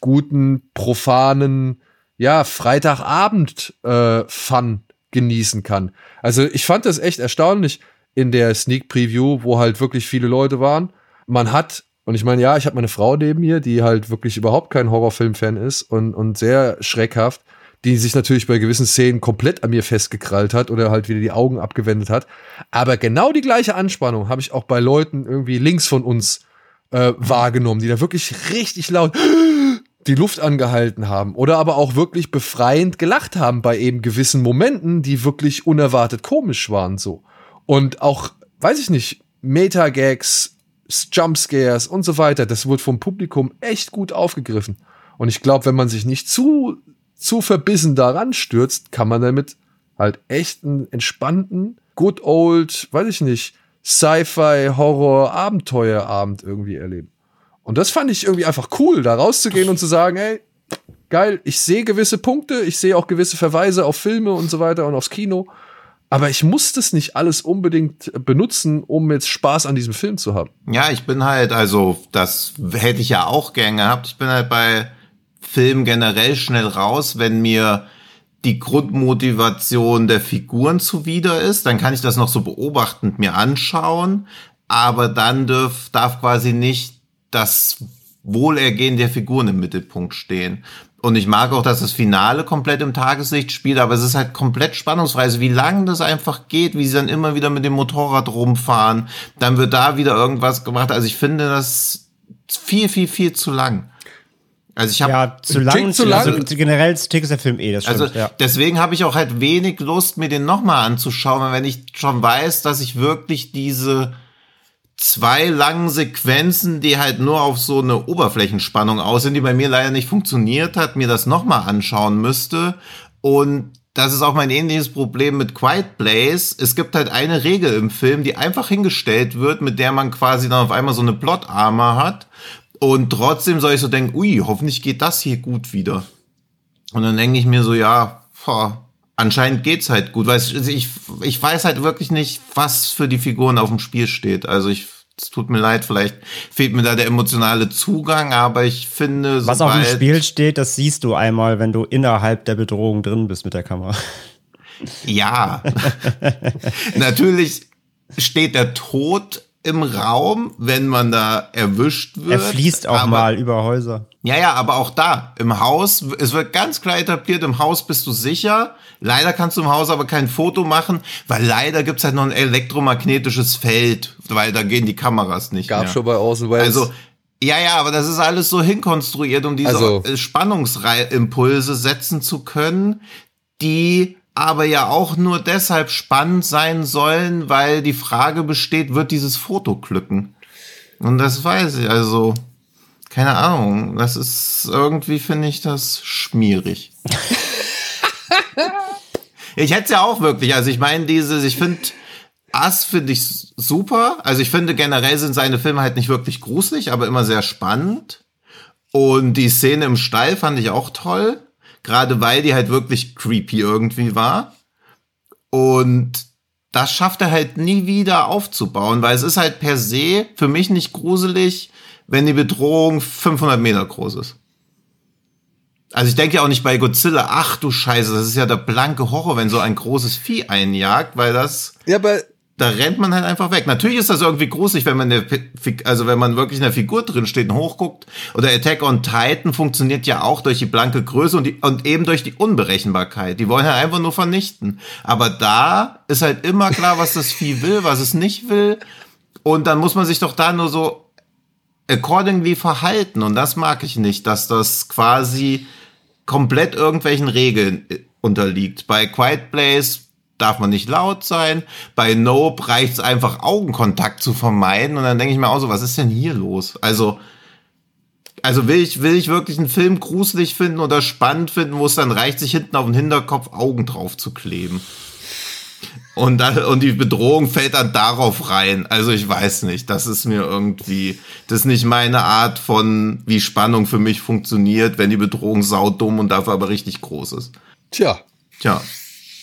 guten, profanen, ja, Freitagabend-Fun äh, genießen kann. Also ich fand das echt erstaunlich in der Sneak Preview, wo halt wirklich viele Leute waren. Man hat und ich meine, ja, ich habe meine Frau neben mir, die halt wirklich überhaupt kein Horrorfilm-Fan ist und, und sehr schreckhaft, die sich natürlich bei gewissen Szenen komplett an mir festgekrallt hat oder halt wieder die Augen abgewendet hat. Aber genau die gleiche Anspannung habe ich auch bei Leuten irgendwie links von uns äh, wahrgenommen, die da wirklich richtig laut die Luft angehalten haben oder aber auch wirklich befreiend gelacht haben bei eben gewissen Momenten, die wirklich unerwartet komisch waren so. Und auch, weiß ich nicht, Meta-Gags, Jumpscares und so weiter, das wurde vom Publikum echt gut aufgegriffen. Und ich glaube, wenn man sich nicht zu, zu verbissen daran stürzt, kann man damit halt echt einen entspannten, good old, weiß ich nicht, Sci-Fi, Horror, Abenteuerabend irgendwie erleben. Und das fand ich irgendwie einfach cool, da rauszugehen und zu sagen, ey, geil, ich sehe gewisse Punkte, ich sehe auch gewisse Verweise auf Filme und so weiter und aufs Kino. Aber ich muss das nicht alles unbedingt benutzen, um jetzt Spaß an diesem Film zu haben. Ja, ich bin halt, also das hätte ich ja auch gern gehabt. Ich bin halt bei Filmen generell schnell raus, wenn mir die Grundmotivation der Figuren zuwider ist, dann kann ich das noch so beobachtend mir anschauen, aber dann darf, darf quasi nicht das Wohlergehen der Figuren im Mittelpunkt stehen. Und ich mag auch, dass das Finale komplett im Tageslicht spielt, aber es ist halt komplett spannungsfrei. Also wie lange das einfach geht, wie sie dann immer wieder mit dem Motorrad rumfahren, dann wird da wieder irgendwas gemacht. Also ich finde das viel, viel, viel zu lang. Also ich habe ja zu lang, zu lang. Also generell Tick ist der Film eh, das stimmt, Also ja. deswegen habe ich auch halt wenig Lust, mir den nochmal anzuschauen, wenn ich schon weiß, dass ich wirklich diese zwei langen Sequenzen, die halt nur auf so eine Oberflächenspannung aussehen, die bei mir leider nicht funktioniert hat, mir das nochmal anschauen müsste. Und das ist auch mein ähnliches Problem mit Quiet Place. Es gibt halt eine Regel im Film, die einfach hingestellt wird, mit der man quasi dann auf einmal so eine Plot-Armor hat. Und trotzdem soll ich so denken, ui, hoffentlich geht das hier gut wieder. Und dann denke ich mir so, ja, boah, anscheinend geht's halt gut, weil ich, ich weiß halt wirklich nicht, was für die Figuren auf dem Spiel steht. Also ich Es tut mir leid, vielleicht fehlt mir da der emotionale Zugang, aber ich finde, Was auf dem Spiel steht, das siehst du einmal, wenn du innerhalb der Bedrohung drin bist mit der Kamera. Ja, natürlich steht der Tod im Raum, wenn man da erwischt wird. Er fließt auch aber, mal über Häuser. Ja, ja, aber auch da, im Haus, es wird ganz klar etabliert, im Haus bist du sicher. Leider kannst du im Haus aber kein Foto machen, weil leider gibt's halt noch ein elektromagnetisches Feld, weil da gehen die Kameras nicht Gab mehr. schon bei Außen Wales. Also, ja, ja, aber das ist alles so hinkonstruiert, um diese Also- Spannungsimpulse setzen zu können, die aber ja auch nur deshalb spannend sein sollen, weil die Frage besteht, wird dieses Foto glücken? Und das weiß ich, also, keine Ahnung, das ist irgendwie, finde ich das schmierig. ich hätte es ja auch wirklich, also ich meine, dieses, ich finde, Ass finde ich super. Also ich finde generell sind seine Filme halt nicht wirklich gruselig, aber immer sehr spannend. Und die Szene im Stall fand ich auch toll. Gerade weil die halt wirklich creepy irgendwie war. Und das schafft er halt nie wieder aufzubauen, weil es ist halt per se für mich nicht gruselig, wenn die Bedrohung 500 Meter groß ist. Also ich denke ja auch nicht bei Godzilla, ach du Scheiße, das ist ja der blanke Horror, wenn so ein großes Vieh einjagt, weil das ja, aber da rennt man halt einfach weg. Natürlich ist das irgendwie gruselig, wenn man eine, also wenn man wirklich in der Figur drin steht und hochguckt. Oder Attack on Titan funktioniert ja auch durch die blanke Größe und, die, und eben durch die Unberechenbarkeit. Die wollen halt einfach nur vernichten. Aber da ist halt immer klar, was das Vieh will, was es nicht will. Und dann muss man sich doch da nur so accordingly verhalten. Und das mag ich nicht, dass das quasi komplett irgendwelchen Regeln äh, unterliegt. Bei Quiet Place darf man nicht laut sein. Bei Nope reicht es einfach, Augenkontakt zu vermeiden. Und dann denke ich mir auch so, was ist denn hier los? Also, also will ich, will ich wirklich einen Film gruselig finden oder spannend finden, wo es dann reicht, sich hinten auf den Hinterkopf Augen drauf zu kleben. Und, dann, und die Bedrohung fällt dann darauf rein. Also ich weiß nicht, das ist mir irgendwie, das ist nicht meine Art von, wie Spannung für mich funktioniert, wenn die Bedrohung saudumm und dafür aber richtig groß ist. tja, Tja.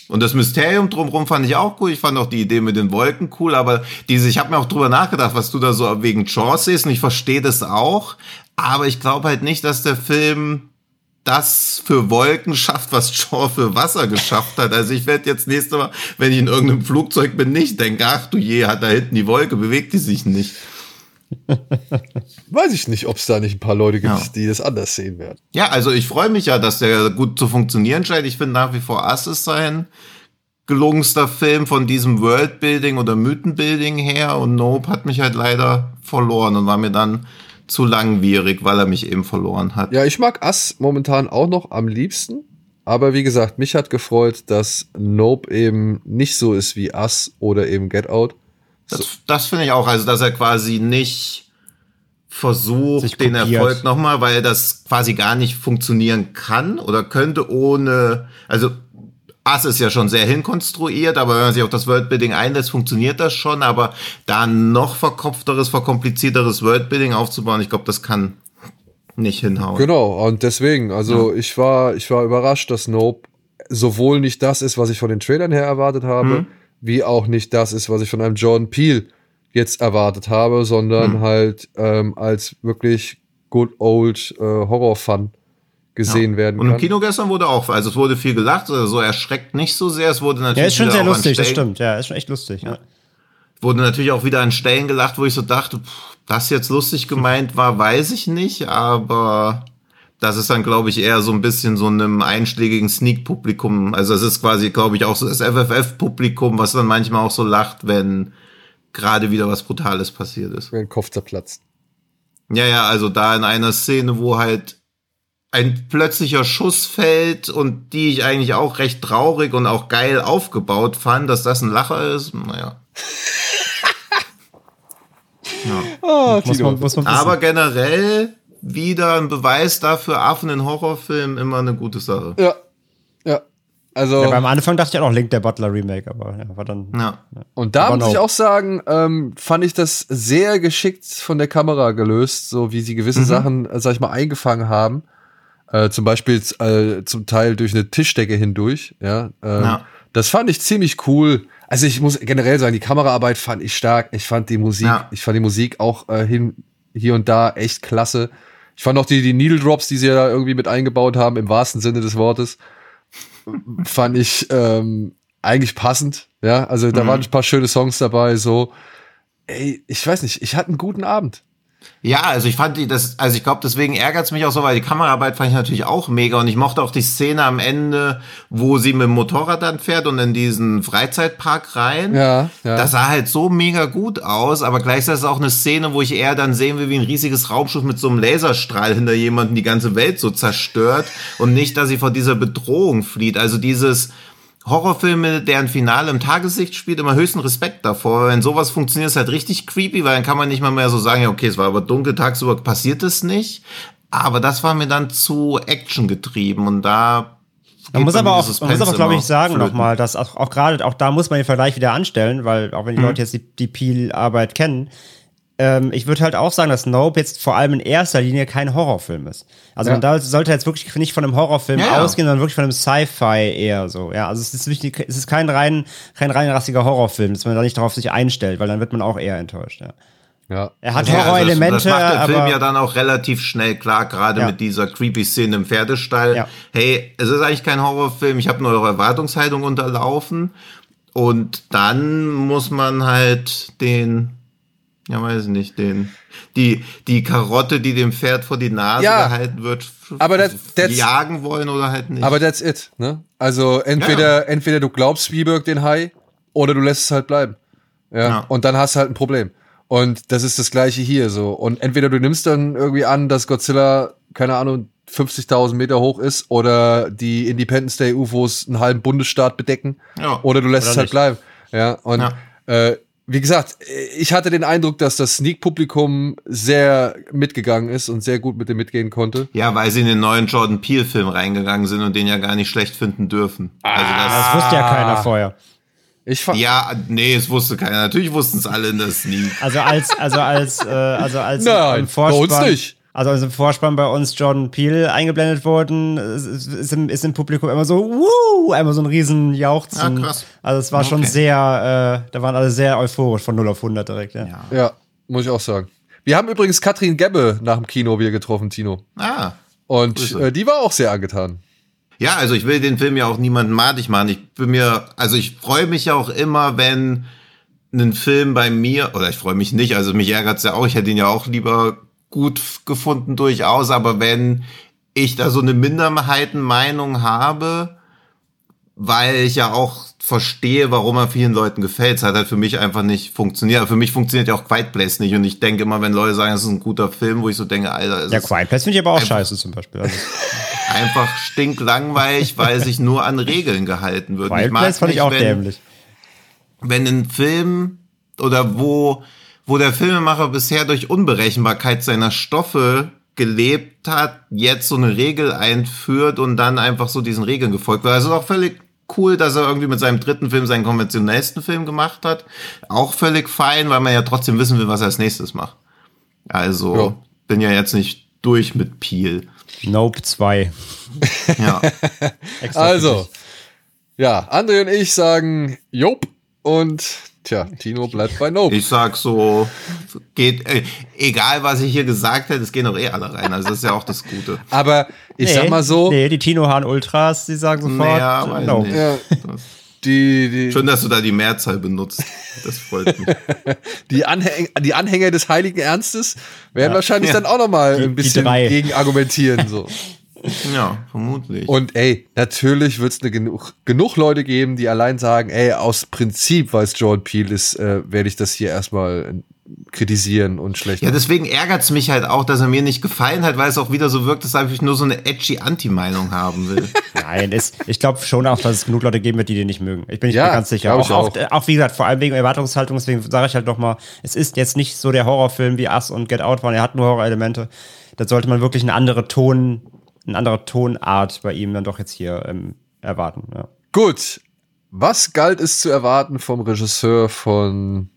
Und das Mysterium drumherum fand ich auch cool. Ich fand auch die Idee mit den Wolken cool, aber diese, ich habe mir auch drüber nachgedacht, was du da so wegen Jaws siehst und ich verstehe das auch. Aber ich glaube halt nicht, dass der Film das für Wolken schafft, was Jaw für Wasser geschafft hat. Also ich werde jetzt nächste Mal, wenn ich in irgendeinem Flugzeug bin, nicht denken, ach du je, hat da hinten die Wolke, bewegt die sich nicht. weiß ich nicht, ob es da nicht ein paar Leute gibt, Ja. die das anders sehen werden. Ja, also ich freue mich ja, dass der gut zu funktionieren scheint. Ich finde nach wie vor Ass ist sein gelungenster Film von diesem Worldbuilding oder Mythenbuilding her und Nope hat mich halt leider verloren und war mir dann zu langwierig, weil er mich eben verloren hat. Ja, ich mag Ass momentan auch noch am liebsten. Aber wie gesagt, mich hat gefreut, dass Nope eben nicht so ist wie Ass oder eben Get Out. Das, das finde ich auch, also dass er quasi nicht versucht, den. Erfolg nochmal, weil das quasi gar nicht funktionieren kann oder könnte ohne, also Ass ist ja schon sehr hinkonstruiert, aber wenn man sich auf das Worldbuilding einlässt, funktioniert das schon, aber da noch verkopfteres, verkomplizierteres Worldbuilding aufzubauen, ich glaube, das kann nicht hinhauen. Genau, und deswegen, also ich war, ich war überrascht, dass Nope sowohl nicht das ist, was ich von den Trailern her erwartet habe, Mhm. Wie auch nicht das ist, was ich von einem Jordan Peele jetzt erwartet habe, sondern Mhm. halt ähm, als wirklich good old äh, Horror-Fun gesehen werden Und im kann. Kino gestern wurde auch, also es wurde viel gelacht, also so erschreckt nicht so sehr, es wurde natürlich Ja, ist schon sehr lustig, das stimmt. Ja, ist schon echt lustig. Ja. Wurde natürlich auch wieder an Stellen gelacht, wo ich so dachte, pff, das jetzt lustig gemeint war, weiß ich nicht, aber das ist dann, glaube ich, eher so ein bisschen so einem einschlägigen Sneak-Publikum. Also es ist quasi, glaube ich, auch so das FFF-Publikum, was dann manchmal auch so lacht, wenn gerade wieder was Brutales passiert ist. Wenn der Kopf zerplatzt. Ja, ja, also da in einer Szene, wo halt ein plötzlicher Schuss fällt und die ich eigentlich auch recht traurig und auch geil aufgebaut fand, dass das ein Lacher ist, naja. Ah, Muss man, muss man. Aber generell wieder ein Beweis dafür, Affen in Horrorfilmen immer eine gute Sache. ja, ja. Also, ja, aber am Anfang dachte ich auch Link der Butler Remake, aber ja, war dann. Ja. und da aber muss ich auch sagen, ähm, fand ich das sehr geschickt von der Kamera gelöst, so wie sie gewisse Sachen, äh, sag ich mal, eingefangen haben. Äh, zum Beispiel äh, zum Teil durch eine Tischdecke hindurch, ja. Ähm, Ja. Das fand ich ziemlich cool. Also ich muss generell sagen, die Kameraarbeit fand ich stark. Ich fand die Musik, Ja. ich fand die Musik auch äh, hin, hier und da echt klasse. Ich fand auch die, die Needle Drops, die sie da irgendwie mit eingebaut haben, im wahrsten Sinne des Wortes, fand ich ähm, eigentlich passend. Ja, also da waren ein paar schöne Songs dabei. So, ey, ich weiß nicht, ich hatte einen guten Abend. Ja, also ich fand die, das, also ich glaube, deswegen ärgert es mich auch so, weil die Kameraarbeit fand ich natürlich auch mega und ich mochte auch die Szene am Ende, wo sie mit dem Motorrad dann fährt und in diesen Freizeitpark rein. Ja, ja. Das sah halt so mega gut aus, aber gleichzeitig ist es auch eine Szene, wo ich eher dann sehen will, wie ein riesiges Raumschiff mit so einem Laserstrahl hinter jemanden die ganze Welt so zerstört und nicht, dass sie vor dieser Bedrohung flieht. Also dieses Horrorfilme, deren Finale im Tageslicht spielt, immer höchsten Respekt davor. Wenn sowas funktioniert, ist halt richtig creepy, weil dann kann man nicht mal mehr so sagen, ja, okay, es war aber dunkel, tagsüber passiert es nicht. Aber das war mir dann zu Action getrieben und da Man muss aber auch, man muss aber, glaube ich, auch sagen nochmal, dass auch, auch gerade, auch da muss man den Vergleich wieder anstellen, weil auch wenn Mhm. die Leute jetzt die, die Peel-Arbeit kennen, ähm, ich würde halt auch sagen, dass Nope jetzt vor allem in erster Linie kein Horrorfilm ist. Also Ja. man sollte jetzt wirklich nicht von einem Horrorfilm Ja, ausgehen, sondern wirklich von einem Sci-Fi eher so. Ja, also es ist wichtig, es ist kein rein, kein rein rassiger Horrorfilm, dass man da nicht darauf sich einstellt, weil dann wird man auch eher enttäuscht. Ja. ja. Er hat Ja, also Horrorelemente, das, das macht der aber Film ja dann auch relativ schnell klar, gerade Ja. mit dieser creepy Szene im Pferdestall. Ja. Hey, es ist eigentlich kein Horrorfilm, ich habe nur eure Erwartungshaltung unterlaufen. Und dann muss man halt den, ja weiß ich nicht, den, die, die Karotte, die dem Pferd vor die Nase Ja. gehalten wird, Aber das- that's- jagen wollen oder halt nicht. Aber that's it, ne? Also entweder, entweder du glaubst Spielberg den Hai oder du lässt es halt bleiben. Ja. Ja. Und dann hast du halt ein Problem. Und das ist das gleiche hier so. Und entweder du nimmst dann irgendwie an, dass Godzilla, keine Ahnung, 50.000 Meter hoch ist oder die Independence Day UFOs einen halben Bundesstaat bedecken. Ja. Oder du lässt Oder es halt nicht. bleiben. Ja. Und Ja. Äh, wie gesagt, ich hatte den Eindruck, dass das Sneak-Publikum sehr mitgegangen ist und sehr gut mit dem mitgehen konnte. ja, weil sie in den neuen Jordan Peele-Film reingegangen sind und den ja gar nicht schlecht finden dürfen. Also das, das wusste ja keiner vorher. Ich fand, Ja, nee, es wusste keiner. Natürlich wussten es alle in der Sneak. Also als, also als, äh, also als Nein, im Vorspann, bei uns nicht. Also als im Vorspann bei uns Jordan Peele eingeblendet wurden, ist, ist, im, ist im Publikum immer so, wuh, einmal so ein riesen Jauchzen. Ah, krass. Also es war schon Okay. sehr, äh, da waren alle sehr euphorisch von 0 auf 100 direkt, ja. Ja. Ja, muss ich auch sagen. Wir haben übrigens Katrin Gebbe nach dem Kino wieder getroffen, Tino. Ah. Und äh, die war auch sehr angetan. Ja, also ich will den Film ja auch niemandem madig machen. Ich bin mir, also ich freue mich ja auch immer, wenn ein Film bei mir, oder ich freue mich nicht, also mich ärgert's ja auch, ich hätte ihn ja auch lieber gut gefunden durchaus, aber wenn ich da so eine Minderheitenmeinung habe, weil ich ja auch verstehe, warum er vielen Leuten gefällt. Es hat halt für mich einfach nicht funktioniert. Für mich funktioniert ja auch Quiet Place nicht. Und ich denke immer, wenn Leute sagen, es ist ein guter Film, wo ich so denke, Alter, es Ja, ist Quiet Place finde ich aber auch scheiße zum Beispiel. Also, einfach stinklangweilig, weil sich nur an Regeln gehalten wird. Quiet Place fand ich auch wenn, dämlich. Wenn ein Film oder wo, wo der Filmemacher bisher durch Unberechenbarkeit seiner Stoffe gelebt hat, jetzt so eine Regel einführt und dann einfach so diesen Regeln gefolgt wird. Also ist auch völlig cool, dass er irgendwie mit seinem dritten Film seinen konventionellsten Film gemacht hat. Auch völlig fein, weil man ja trotzdem wissen will, was er als nächstes macht. Also Ja. bin ja jetzt nicht durch mit Peel. Nope 2. Ja. Also, ja, André und ich sagen Jop und tja, Tino bleibt bei Nope. Ich sag so, geht, äh, egal was ich hier gesagt hätte, es gehen doch eh alle rein. Also das ist ja auch das Gute. Aber ich nee, sag mal so, Nee, die Tino Hahn Ultras, die sagen sofort, Naja, weiß Nope. nicht. ja, die, die, schön, dass du da die Mehrzahl benutzt. Das freut mich. die, Anhäng die Anhänger des Heiligen Ernstes werden wahrscheinlich Ja. dann auch noch mal Die- ein bisschen gegen argumentieren. So. Ja, vermutlich. Und ey, natürlich wird es genug, genug Leute geben, die allein sagen, ey, aus Prinzip, weil es Jordan Peele ist, äh, werde ich das hier erstmal äh, kritisieren und schlecht. ja, deswegen ärgert's mich halt auch, dass er mir nicht gefallen hat, weil es auch wieder so wirkt, dass ich nur so eine edgy Anti-Meinung haben will. Nein, es, ich glaube schon auch, dass es genug Leute geben wird, die den nicht mögen. Ich bin nicht Ja, mir ganz sicher. Auch, ich auch. auch. Auch, wie gesagt, vor allem wegen Erwartungshaltung, deswegen sage ich halt noch mal, es ist jetzt nicht so der Horrorfilm wie Us und Get Out waren, er hat nur Horrorelemente. Da sollte man wirklich eine andere Ton, eine andere Tonart bei ihm dann doch jetzt hier ähm, erwarten. Ja. Gut. Was galt es zu erwarten vom Regisseur von.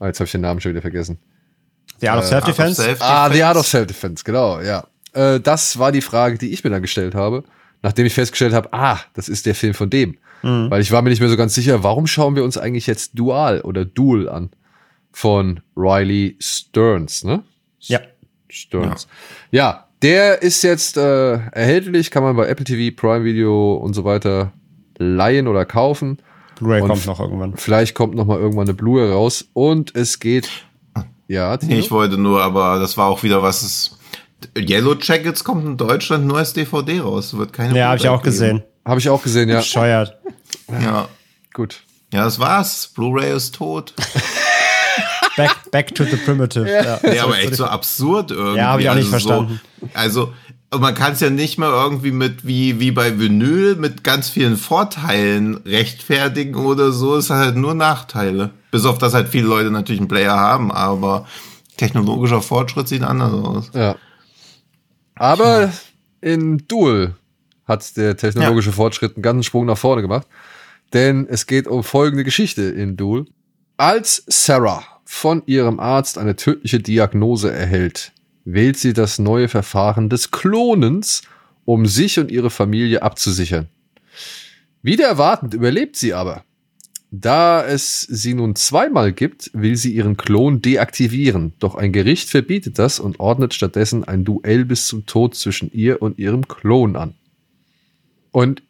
Ah, jetzt habe ich den Namen schon wieder vergessen. The Art of Self-Defense. Self-Defense. Ah, The Art of Self-Defense, genau, ja. Äh, das war die Frage, die ich mir dann gestellt habe. nachdem ich festgestellt habe, ah, das ist der Film von dem. Mhm. Weil ich war mir nicht mehr so ganz sicher, warum schauen wir uns eigentlich jetzt Dual oder Duel an? Von Riley Stearns, ne? Ja. Stearns. Ja, ja der ist jetzt äh, erhältlich, kann man bei Apple TV, Prime Video und so weiter leihen oder kaufen. Blu-ray kommt noch irgendwann. Vielleicht kommt noch mal irgendwann eine Blu-ray raus und es geht. Ja, Tino? ich wollte nur, aber das war auch wieder was. Ist, Yellow Jackets kommt in Deutschland nur als DVD raus. Wird keine. Ja, habe ich auch gesehen. Habe ich auch gesehen, ja. Bescheuert. Ja. Gut. Ja, das war's. Blu-ray ist tot. back, back to the primitive. Ja, ja. ja aber echt so absurd irgendwie. Ja, habe ich auch nicht also verstanden. So, also man kann es ja nicht mal irgendwie mit wie wie bei Vinyl mit ganz vielen Vorteilen rechtfertigen oder so. Es hat halt nur Nachteile. Bis auf das halt viele Leute natürlich einen Player haben, aber technologischer Fortschritt sieht anders aus. Ja. Aber ja. in Duel hat der technologische ja. Fortschritt einen ganzen Sprung nach vorne gemacht. Denn es geht um folgende Geschichte in Duel. Als Sarah von ihrem Arzt eine tödliche Diagnose erhält, wählt sie das neue Verfahren des Klonens, um sich und ihre Familie abzusichern. Wieder erwartend überlebt sie aber. Da es sie nun zweimal gibt, will sie ihren Klon deaktivieren, doch ein Gericht verbietet das und ordnet stattdessen ein Duell bis zum Tod zwischen ihr und ihrem Klon an. Und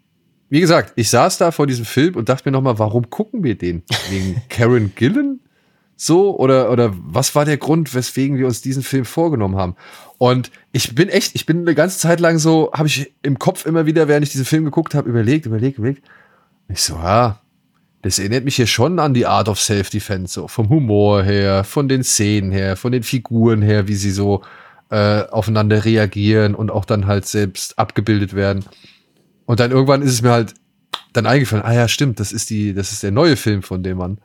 wie gesagt, ich saß da vor diesem Film und dachte mir nochmal, warum gucken wir den? Wegen Karen Gillen? So? Oder, oder was war der Grund, weswegen wir uns diesen Film vorgenommen haben? Und ich bin echt, ich bin eine ganze Zeit lang so, habe ich im Kopf immer wieder, während ich diesen Film geguckt habe, überlegt, überlegt, überlegt. Ich so, ja, das erinnert mich hier schon an die Art of Self-Defense, so vom Humor her, von den Szenen her, von den Figuren her, wie sie so äh, aufeinander reagieren und auch dann halt selbst abgebildet werden. Und dann irgendwann ist es mir halt dann eingefallen, ah ja, stimmt, das ist die, das ist der neue Film von dem Mann.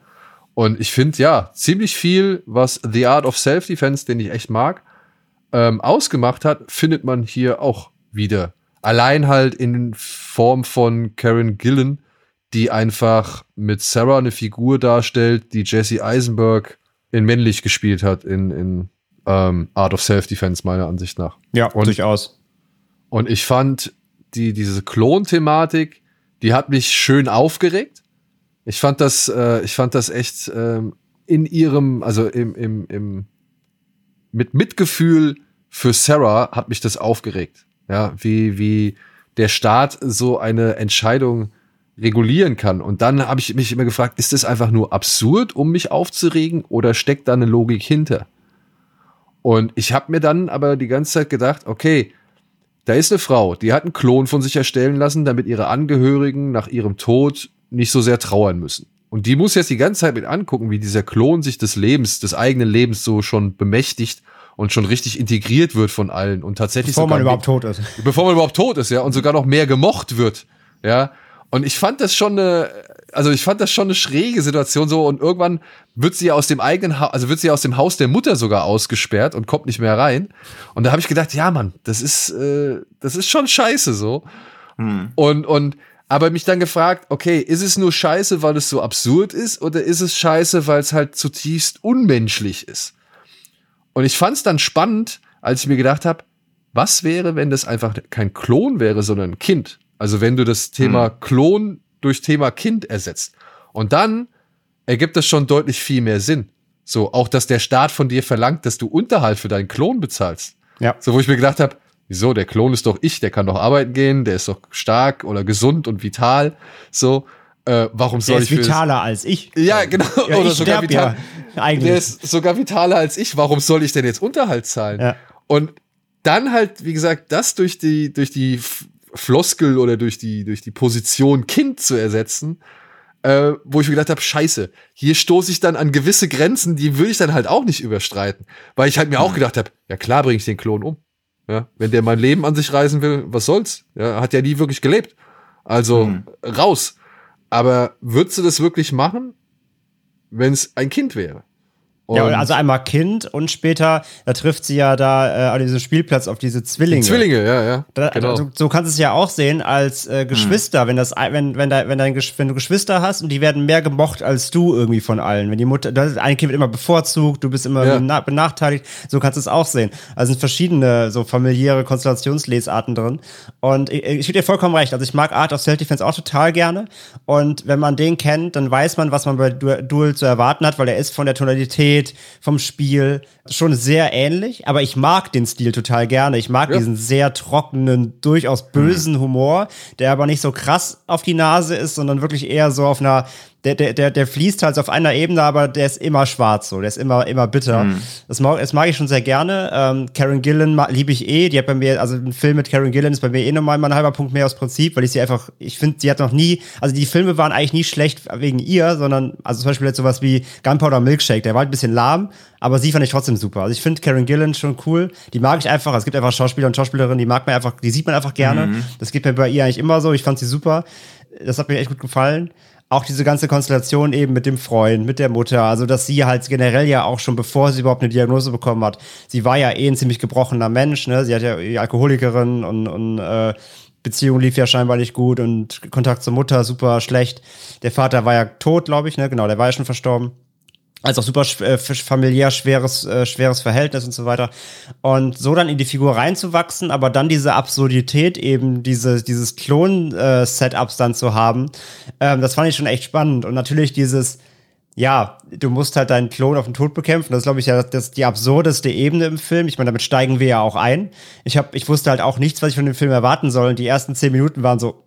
Und ich finde, ja, ziemlich viel, was The Art of Self-Defense, den ich echt mag, ähm, ausgemacht hat, findet man hier auch wieder. Allein halt in Form von Karen Gillen, die einfach mit Sarah eine Figur darstellt, die Jesse Eisenberg in männlich gespielt hat in, in ähm, Art of Self-Defense, meiner Ansicht nach. Ja, und, durchaus. Und ich fand die, diese Klon-Thematik, die hat mich schön aufgeregt. Ich fand das, äh, ich fand das echt ähm, in ihrem, also im, im, im, mit Mitgefühl für Sarah hat mich das aufgeregt. Ja, wie, wie der Staat so eine Entscheidung regulieren kann. Und dann habe ich mich immer gefragt, ist das einfach nur absurd, um mich aufzuregen, oder steckt da eine Logik hinter? Und ich habe mir dann aber die ganze Zeit gedacht, okay, da ist eine Frau, die hat einen Klon von sich erstellen lassen, damit ihre Angehörigen nach ihrem Tod nicht so sehr trauern müssen. Und die muss jetzt die ganze Zeit mit angucken, wie dieser Klon sich des Lebens, des eigenen Lebens so schon bemächtigt und schon richtig integriert wird von allen und tatsächlich bevor man überhaupt tot ist. Bevor man überhaupt tot ist, ja, und sogar noch mehr gemocht wird, ja. Und ich fand das schon eine, also ich fand das schon eine schräge Situation so und irgendwann wird sie aus dem eigenen, ha also wird sie aus dem Haus der Mutter sogar ausgesperrt und kommt nicht mehr rein. Und da habe ich gedacht, ja Mann, das ist, äh, das ist schon scheiße so. Hm. Und und aber mich dann gefragt, okay, ist es nur scheiße, weil es so absurd ist, oder ist es scheiße, weil es halt zutiefst unmenschlich ist? Und ich fand es dann spannend, als ich mir gedacht habe, was wäre, wenn das einfach kein Klon wäre, sondern ein Kind? Also wenn du das Thema hm. Klon durch Thema Kind ersetzt. Und dann ergibt das schon deutlich viel mehr Sinn. So, auch dass der Staat von dir verlangt, dass du Unterhalt für deinen Klon bezahlst. Ja. So, wo ich mir gedacht habe, wieso, der Klon ist doch ich, der kann doch arbeiten gehen, der ist doch stark oder gesund und vital. So, äh, warum soll der ich. Der ist vitaler als ich. Ja, genau. Ja, oder sogar vital. Ja, eigentlich. Der ist sogar vitaler als ich. Warum soll ich denn jetzt Unterhalt zahlen? Ja. Und dann halt, wie gesagt, das durch die, durch die Floskel oder durch die, durch die Position Kind zu ersetzen, äh, wo ich mir gedacht habe, scheiße, hier stoße ich dann an gewisse Grenzen, die würde ich dann halt auch nicht überstreiten. Weil ich halt mir auch gedacht habe, ja klar bringe ich den Klon um. Ja, wenn der mein Leben an sich reißen will, was soll's? Ja, hat ja nie wirklich gelebt. Also mhm. raus. Aber würdest du das wirklich machen, wenn es ein Kind wäre? Ja, also einmal Kind und später, da trifft sie ja da äh, an diesem Spielplatz auf diese Zwillinge. Die Zwillinge, ja, ja. Da, genau. also, so kannst du es ja auch sehen als äh, Geschwister, hm. wenn das, wenn, wenn, da, wenn, dein, wenn du Geschwister hast und die werden mehr gemocht als du irgendwie von allen. Wenn die Mutter, das ein Kind wird immer bevorzugt, du bist immer ja. benachteiligt, so kannst du es auch sehen. Also sind verschiedene so familiäre Konstellationslesarten drin. Und ich, ich gebe dir vollkommen recht. Also ich mag Art of Self-Defense auch total gerne. Und wenn man den kennt, dann weiß man, was man bei Duel zu erwarten hat, weil er ist von der Tonalität Tonalität vom Spiel schon sehr ähnlich, aber ich mag den Stil total gerne. Ich mag ja. diesen sehr trockenen, durchaus bösen Humor, der aber nicht so krass auf die Nase ist, sondern wirklich eher so auf einer der, der, der, der fließt halt auf einer Ebene, aber der ist immer schwarz so, der ist immer, immer bitter. Mhm. Das, mag, das mag ich schon sehr gerne. Ähm, Karen Gillan liebe ich eh, die hat bei mir, also ein Film mit Karen Gillan ist bei mir eh nochmal ein halber Punkt mehr aus Prinzip, weil ich sie einfach, ich finde, sie hat noch nie, also die Filme waren eigentlich nie schlecht wegen ihr, sondern, also zum Beispiel jetzt sowas wie Gunpowder Milkshake, der war halt ein bisschen lahm, aber sie fand ich trotzdem super. Also ich finde Karen Gillan schon cool, die mag ich einfach, es gibt einfach Schauspieler und Schauspielerinnen, die mag man einfach, die sieht man einfach gerne. Mhm. Das geht mir bei ihr eigentlich immer so, ich fand sie super. Das hat mir echt gut gefallen auch diese ganze Konstellation eben mit dem Freund, mit der Mutter, also dass sie halt generell ja auch schon bevor sie überhaupt eine Diagnose bekommen hat, sie war ja eh ein ziemlich gebrochener Mensch, ne? Sie hat ja die Alkoholikerin und, und äh, Beziehung lief ja scheinbar nicht gut und Kontakt zur Mutter super schlecht. Der Vater war ja tot, glaube ich, ne? Genau, der war ja schon verstorben als auch super äh, familiär schweres, äh, schweres Verhältnis und so weiter. Und so dann in die Figur reinzuwachsen, aber dann diese Absurdität eben, diese, dieses Klon-Setups äh, dann zu haben, ähm, das fand ich schon echt spannend. Und natürlich dieses, ja, du musst halt deinen Klon auf den Tod bekämpfen. Das ist, glaube ich, ja das, die absurdeste Ebene im Film. Ich meine, damit steigen wir ja auch ein. Ich, hab, ich wusste halt auch nichts, was ich von dem Film erwarten soll. Und die ersten zehn Minuten waren so,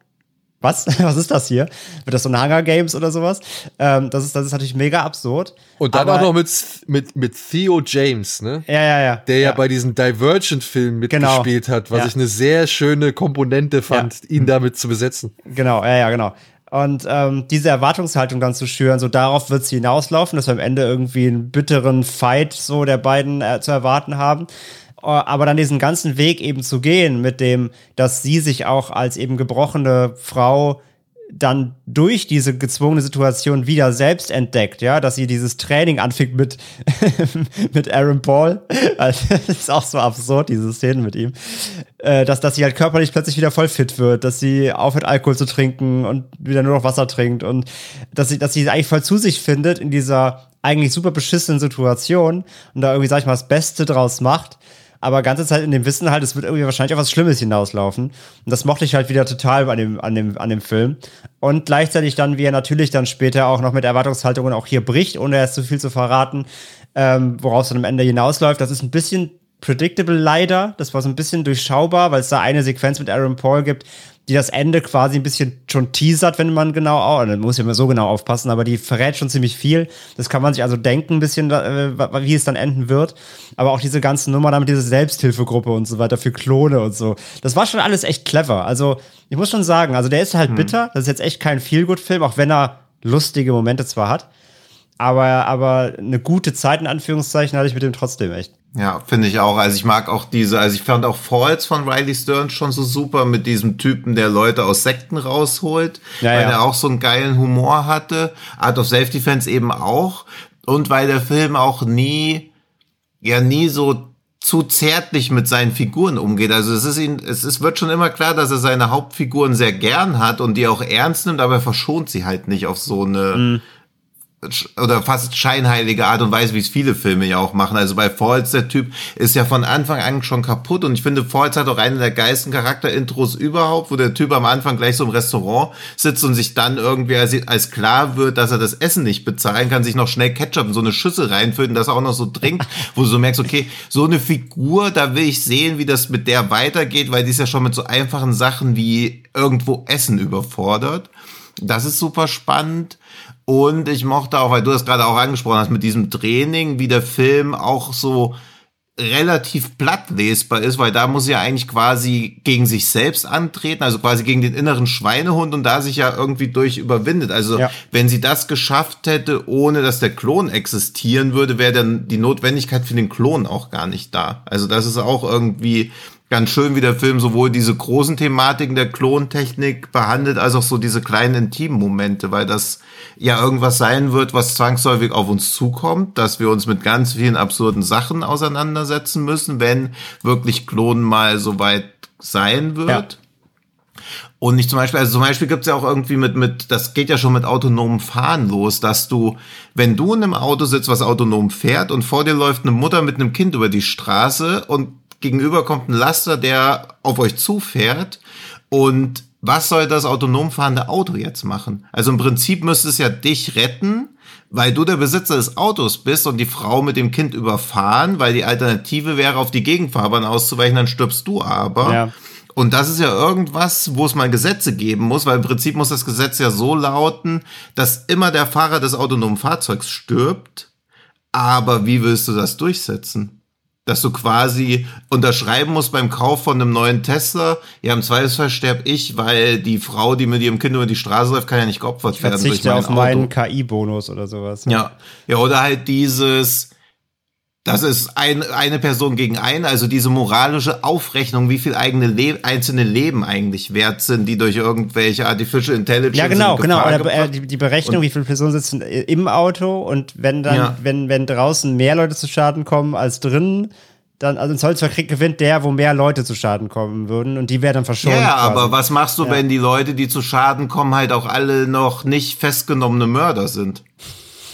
was? Was ist das hier? Wird das so ein Hunger Games oder sowas? Ähm, das, ist, das ist natürlich mega absurd. Und dann auch noch mit, mit, mit Theo James, ne? Ja, ja, ja. Der ja, ja bei diesen Divergent-Filmen genau. mitgespielt genau. hat, was ja. ich eine sehr schöne Komponente fand, ihn damit zu besetzen. Genau, ja, ja, genau. Und ähm, diese Erwartungshaltung dann zu schüren, so darauf wird es hinauslaufen, dass wir am Ende irgendwie einen bitteren Fight so der beiden äh, zu erwarten haben. Äh, aber dann diesen ganzen Weg eben zu gehen mit dem, dass sie sich auch als eben gebrochene Frau dann durch diese gezwungene Situation wieder selbst entdeckt, ja, dass sie dieses Training anfängt mit, mit Aaron Paul. Also, das ist auch so absurd, diese Szene mit ihm. Äh, dass, dass sie halt körperlich plötzlich wieder voll fit wird, dass sie aufhört, Alkohol zu trinken und wieder nur noch Wasser trinkt und dass sie, dass sie eigentlich voll zu sich findet in dieser eigentlich super beschissenen Situation und da irgendwie, sag ich mal, das Beste draus macht aber ganze Zeit in dem Wissen halt, es wird irgendwie wahrscheinlich auf was Schlimmes hinauslaufen. Und das mochte ich halt wieder total an dem, an dem, an dem Film. Und gleichzeitig dann, wie er natürlich dann später auch noch mit Erwartungshaltungen auch hier bricht, ohne erst zu viel zu verraten, ähm, woraus dann am Ende hinausläuft. Das ist ein bisschen predictable leider. Das war so ein bisschen durchschaubar, weil es da eine Sequenz mit Aaron Paul gibt, die das Ende quasi ein bisschen schon teasert, wenn man genau, oh, dann muss ja immer so genau aufpassen, aber die verrät schon ziemlich viel. Das kann man sich also denken, ein bisschen, äh, wie es dann enden wird. Aber auch diese ganze Nummer damit, diese Selbsthilfegruppe und so weiter für Klone und so. Das war schon alles echt clever. Also, ich muss schon sagen, also der ist halt hm. bitter. Das ist jetzt echt kein Feel-Good-Film, auch wenn er lustige Momente zwar hat. Aber, aber eine gute Zeit, in Anführungszeichen, hatte ich mit dem trotzdem echt. Ja, finde ich auch. Also ich mag auch diese, also ich fand auch Falls von Riley Stern schon so super mit diesem Typen, der Leute aus Sekten rausholt, ja, weil ja. er auch so einen geilen Humor hatte. Art of Self-Defense eben auch. Und weil der Film auch nie, ja, nie so zu zärtlich mit seinen Figuren umgeht. Also es ist ihn, es ist, wird schon immer klar, dass er seine Hauptfiguren sehr gern hat und die auch ernst nimmt, aber er verschont sie halt nicht auf so eine, mhm oder fast scheinheilige Art und Weise, wie es viele Filme ja auch machen. Also bei Falls, der Typ ist ja von Anfang an schon kaputt und ich finde, Falls hat auch einen der geilsten Charakterintros überhaupt, wo der Typ am Anfang gleich so im Restaurant sitzt und sich dann irgendwie als, klar wird, dass er das Essen nicht bezahlen kann, sich noch schnell Ketchup in so eine Schüssel reinfüllt und das auch noch so trinkt, wo du so merkst, okay, so eine Figur, da will ich sehen, wie das mit der weitergeht, weil die ist ja schon mit so einfachen Sachen wie irgendwo Essen überfordert. Das ist super spannend. Und ich mochte auch, weil du das gerade auch angesprochen hast, mit diesem Training, wie der Film auch so relativ platt lesbar ist, weil da muss ja eigentlich quasi gegen sich selbst antreten, also quasi gegen den inneren Schweinehund und da sich ja irgendwie durch überwindet. Also ja. wenn sie das geschafft hätte, ohne dass der Klon existieren würde, wäre dann die Notwendigkeit für den Klon auch gar nicht da. Also das ist auch irgendwie ganz schön, wie der Film sowohl diese großen Thematiken der Klontechnik behandelt, als auch so diese kleinen intimen Momente, weil das ja irgendwas sein wird, was zwangsläufig auf uns zukommt, dass wir uns mit ganz vielen absurden Sachen auseinandersetzen müssen, wenn wirklich Klonen mal so weit sein wird. Ja. Und nicht zum Beispiel, also zum Beispiel gibt's ja auch irgendwie mit, mit, das geht ja schon mit autonomem Fahren los, dass du, wenn du in einem Auto sitzt, was autonom fährt und vor dir läuft eine Mutter mit einem Kind über die Straße und gegenüber kommt ein Laster, der auf euch zufährt und was soll das autonom fahrende Auto jetzt machen? Also im Prinzip müsste es ja dich retten, weil du der Besitzer des Autos bist und die Frau mit dem Kind überfahren, weil die Alternative wäre, auf die Gegenfahrbahn auszuweichen, dann stirbst du aber. Ja. Und das ist ja irgendwas, wo es mal Gesetze geben muss, weil im Prinzip muss das Gesetz ja so lauten, dass immer der Fahrer des autonomen Fahrzeugs stirbt. Aber wie willst du das durchsetzen? Dass du quasi unterschreiben musst beim Kauf von einem neuen Tesla. Ja, im Zweifelsfall sterb ich, weil die Frau, die mit ihrem Kind über die Straße läuft, kann ja nicht geopfert ich werden. Verzichte durch mein auf meinen KI-Bonus oder sowas. Ja, ja, oder halt dieses, das ist ein, eine Person gegen eine, also diese moralische Aufrechnung, wie viel eigene Le einzelne Leben eigentlich wert sind, die durch irgendwelche Artificial Intelligence. Ja, genau, genau. Oder, äh, die, die Berechnung, wie viele Personen sitzen im Auto und wenn dann, ja. wenn, wenn draußen mehr Leute zu Schaden kommen als drinnen, dann, also ein Zollzweckkrieg gewinnt der, wo mehr Leute zu Schaden kommen würden und die werden dann verschont. Ja, quasi. aber was machst du, ja. wenn die Leute, die zu Schaden kommen, halt auch alle noch nicht festgenommene Mörder sind?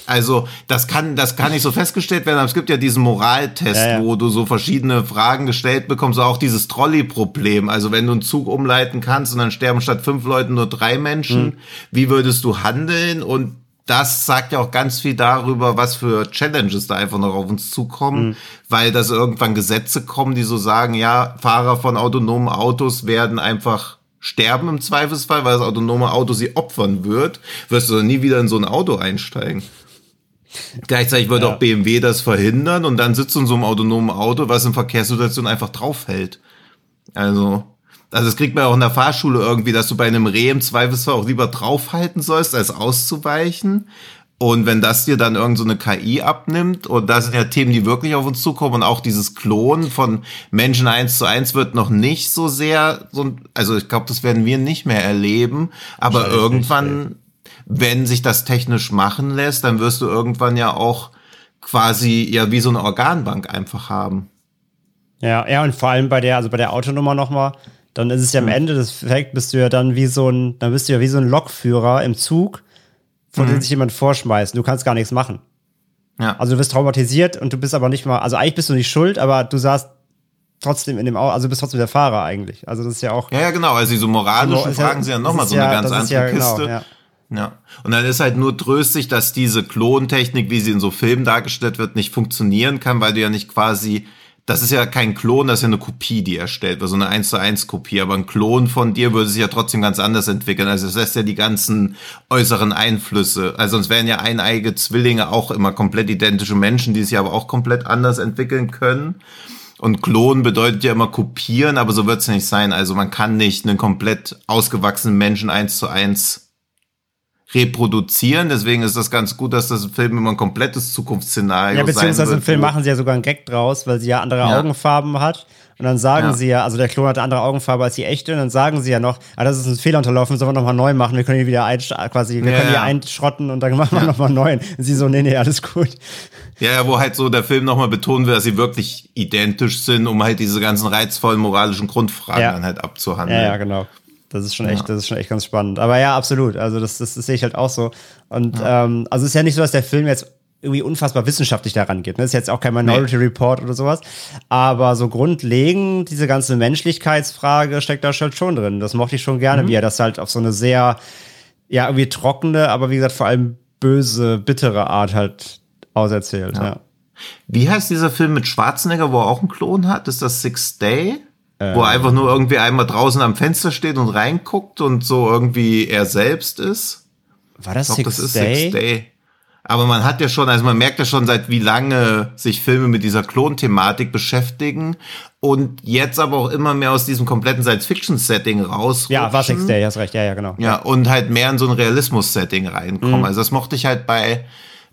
Also das kann, das kann nicht so festgestellt werden, aber es gibt ja diesen Moraltest, ja, ja. wo du so verschiedene Fragen gestellt bekommst, auch dieses Trolley-Problem. Also wenn du einen Zug umleiten kannst und dann sterben statt fünf Leuten nur drei Menschen, mhm. wie würdest du handeln? Und das sagt ja auch ganz viel darüber, was für Challenges da einfach noch auf uns zukommen, mhm. weil das irgendwann Gesetze kommen, die so sagen, ja, Fahrer von autonomen Autos werden einfach sterben im Zweifelsfall, weil das autonome Auto sie opfern wird, wirst du dann nie wieder in so ein Auto einsteigen. Gleichzeitig wird ja. auch BMW das verhindern und dann sitzt du in so einem autonomen Auto, was in Verkehrssituationen einfach draufhält. Also, also das kriegt man auch in der Fahrschule irgendwie, dass du bei einem Reh im Zweifelsfall auch lieber draufhalten sollst, als auszuweichen. Und wenn das dir dann irgend so eine KI abnimmt, und da sind ja Themen, die wirklich auf uns zukommen, und auch dieses Klonen von Menschen eins zu eins wird noch nicht so sehr, so, also ich glaube, das werden wir nicht mehr erleben, aber irgendwann nicht, wenn sich das technisch machen lässt, dann wirst du irgendwann ja auch quasi ja wie so eine Organbank einfach haben. Ja, ja, und vor allem bei der, also bei der Autonummer nochmal, dann ist es ja am Ende des Effekts, bist du ja dann wie so ein, dann bist du ja wie so ein Lokführer im Zug, von mhm. dem sich jemand vorschmeißt. Du kannst gar nichts machen. Ja. Also du bist traumatisiert und du bist aber nicht mal, also eigentlich bist du nicht schuld, aber du saßt trotzdem in dem Auto, also bist trotzdem der Fahrer eigentlich. Also das ist ja auch. Ja, ja genau. Also diese moralischen also, Fragen ja, sind ja nochmal so eine ja, ganz andere ja, genau, Kiste. Genau, ja. Und dann ist halt nur tröstlich, dass diese Klontechnik, wie sie in so Filmen dargestellt wird, nicht funktionieren kann, weil du ja nicht quasi, das ist ja kein Klon, das ist ja eine Kopie, die erstellt wird, so eine 1 zu 1 Kopie. Aber ein Klon von dir würde sich ja trotzdem ganz anders entwickeln. Also es lässt ja die ganzen äußeren Einflüsse. Also sonst wären ja eineige Zwillinge auch immer komplett identische Menschen, die sich aber auch komplett anders entwickeln können. Und klonen bedeutet ja immer kopieren, aber so wird es nicht sein. Also man kann nicht einen komplett ausgewachsenen Menschen eins zu eins reproduzieren. Deswegen ist das ganz gut, dass das im Film immer ein komplettes Zukunftsszenario ist. Ja, beziehungsweise im Film machen sie ja sogar einen Gag draus, weil sie ja andere ja. Augenfarben hat. Und dann sagen ja. sie ja, also der Klon hat eine andere Augenfarbe als die echte, und dann sagen sie ja noch, ah, das ist ein Fehler unterlaufen, sollen wir nochmal neu machen, wir können ihn wieder quasi, wir ja, können ihn einschrotten und dann machen wir ja. nochmal neu. Und sie so, nee, nee, alles gut. Ja, wo halt so der Film nochmal betonen will, dass sie wirklich identisch sind, um halt diese ganzen reizvollen moralischen Grundfragen dann halt abzuhandeln. Ja, ja, genau. Das ist schon echt, ja. das ist schon echt ganz spannend. Aber ja, absolut. Also das, das, das sehe ich halt auch so. Und ja. ähm, also es ist ja nicht so, dass der Film jetzt irgendwie unfassbar wissenschaftlich daran geht. Ne? Das ist jetzt auch kein Minority nee. Report oder sowas. Aber so grundlegend, diese ganze Menschlichkeitsfrage steckt da schon drin. Das mochte ich schon gerne, mhm. wie er das halt auf so eine sehr, ja, irgendwie trockene, aber wie gesagt, vor allem böse, bittere Art halt auserzählt. Ja. ja. Wie heißt dieser Film mit Schwarzenegger, wo er auch einen Klon hat? Ist das Six Day? Wo er einfach nur irgendwie einmal draußen am Fenster steht und reinguckt und so irgendwie er selbst ist. War das, ich glaub, Six, das ist Day? Six Day? Aber man hat ja schon, also man merkt ja schon, seit wie lange sich Filme mit dieser Klon-Thematik beschäftigen und jetzt aber auch immer mehr aus diesem kompletten Science-Fiction-Setting raus. Ja, war Six Day, hast recht, ja, ja, genau. Ja, und halt mehr in so ein Realismus-Setting reinkommen. Mhm. Also das mochte ich halt bei